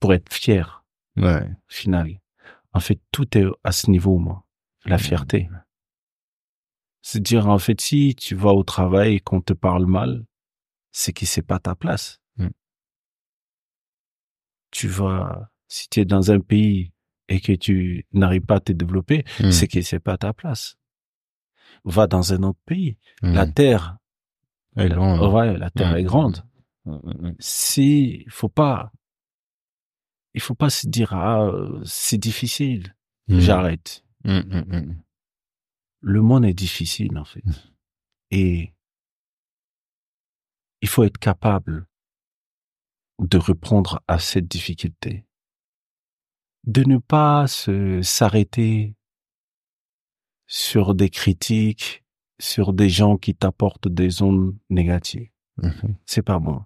pour être fier, Ouais. final. En fait, tout est à ce niveau, moi. La Mm. fierté. C'est dire, en fait, si tu vas au travail et qu'on te parle mal, c'est que c'est pas ta place. Mm. Tu vas, si tu es dans un pays et que tu n'arrives pas à te développer, Hmm. c'est que c'est pas ta place. Va dans un autre pays. Hmm. La terre, Elle est grande. ouais, la terre Mm. est grande. Si, faut pas, il faut pas se dire, ah, euh, c'est difficile. Hmm. J'arrête. Hmm, hmm. le monde est difficile en fait. Et il faut être capable de répondre à cette difficulté. De ne pas se s'arrêter sur des critiques, sur des gens qui t'apportent des ondes négatives. Mhm. C'est pas bon.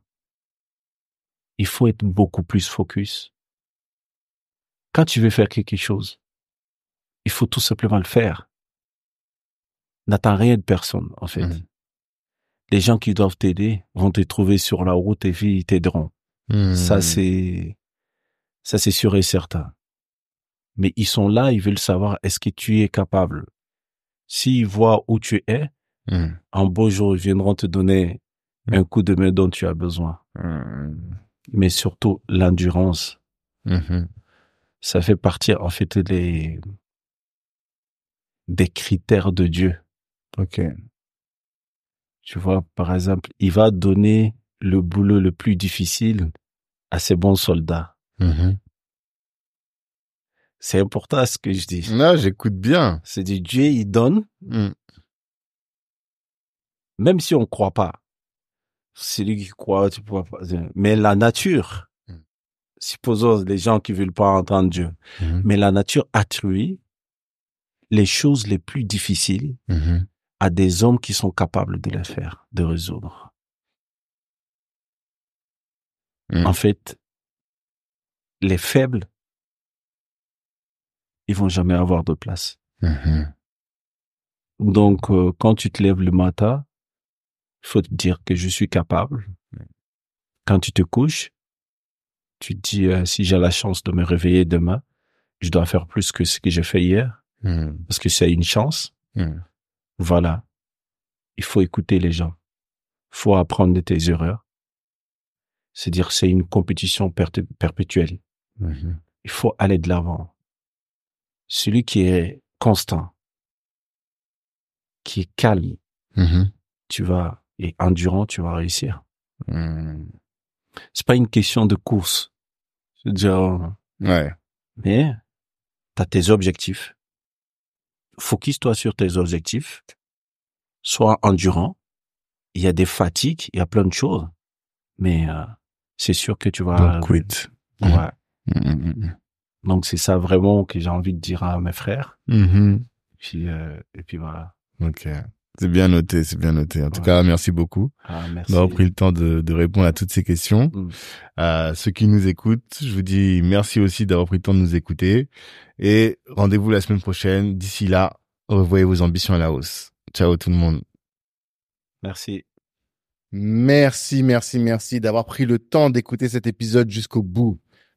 Il faut être beaucoup plus focus. Quand tu veux faire quelque chose, il faut tout simplement le faire. N'attends rien de personne, en fait. Mhm. Les gens qui doivent t'aider vont te trouver sur la route et puis ils t'aideront. Ça, c'est, ça, c'est sûr et certain. Mais ils sont là, ils veulent savoir est-ce que tu es capable. S'ils voient où tu es, Hmm. un beau jour, ils viendront te donner un coup de main dont tu as besoin. Hmm. Mais surtout, l'endurance. Mhm. Ça fait partie, en fait, des, des critères de Dieu. Ok. Tu vois, par exemple, il va donner le boulot le plus difficile à ses bons soldats. C'est important ce que je dis. Là, j'écoute bien. C'est du Dieu, il donne, Hmm. même si on croit pas. Celui qui croit, tu pourras pas. Mais la nature, Mm. supposons les gens qui veulent pas entendre Dieu, Mhm. mais la nature attribue les choses les plus difficiles à des hommes qui sont capables de les faire, de résoudre. En fait, les faibles, ils vont jamais avoir de place. Mhm. Donc, euh, quand tu te lèves le matin, il faut te dire que je suis capable. Quand tu te couches, tu te dis, euh, si j'ai la chance de me réveiller demain, je dois faire plus que ce que j'ai fait hier, Hmm. parce que c'est une chance. Hmm. Voilà. Il faut écouter les gens. Il faut apprendre de tes erreurs. C'est dire, c'est une compétition perpétuelle. Mhm. Il faut aller de l'avant. Celui qui est constant, qui est calme, Mhm. tu vas, et endurant, tu vas réussir. Hmm. C'est pas une question de course. Je veux dire, Ouais. mais t'as tes objectifs. focus-toi sur tes objectifs, sois endurant. Il y a des fatigues, il y a plein de choses, mais euh, c'est sûr que tu vas. Don't quit. Ouais. Mhm. Donc c'est ça vraiment que j'ai envie de dire à mes frères. Mhm. Puis, euh, et puis voilà. Ok. C'est bien noté, c'est bien noté. En tout Ouais. cas, merci beaucoup Ah, d'avoir pris le temps de, de répondre à toutes ces questions. Mm. À ceux qui nous écoutent, je vous dis merci aussi d'avoir pris le temps de nous écouter. Et rendez-vous la semaine prochaine. D'ici là, revoyez vos ambitions à la hausse. Ciao tout le monde. Merci. Merci, merci, merci d'avoir pris le temps d'écouter cet épisode jusqu'au bout.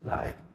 来。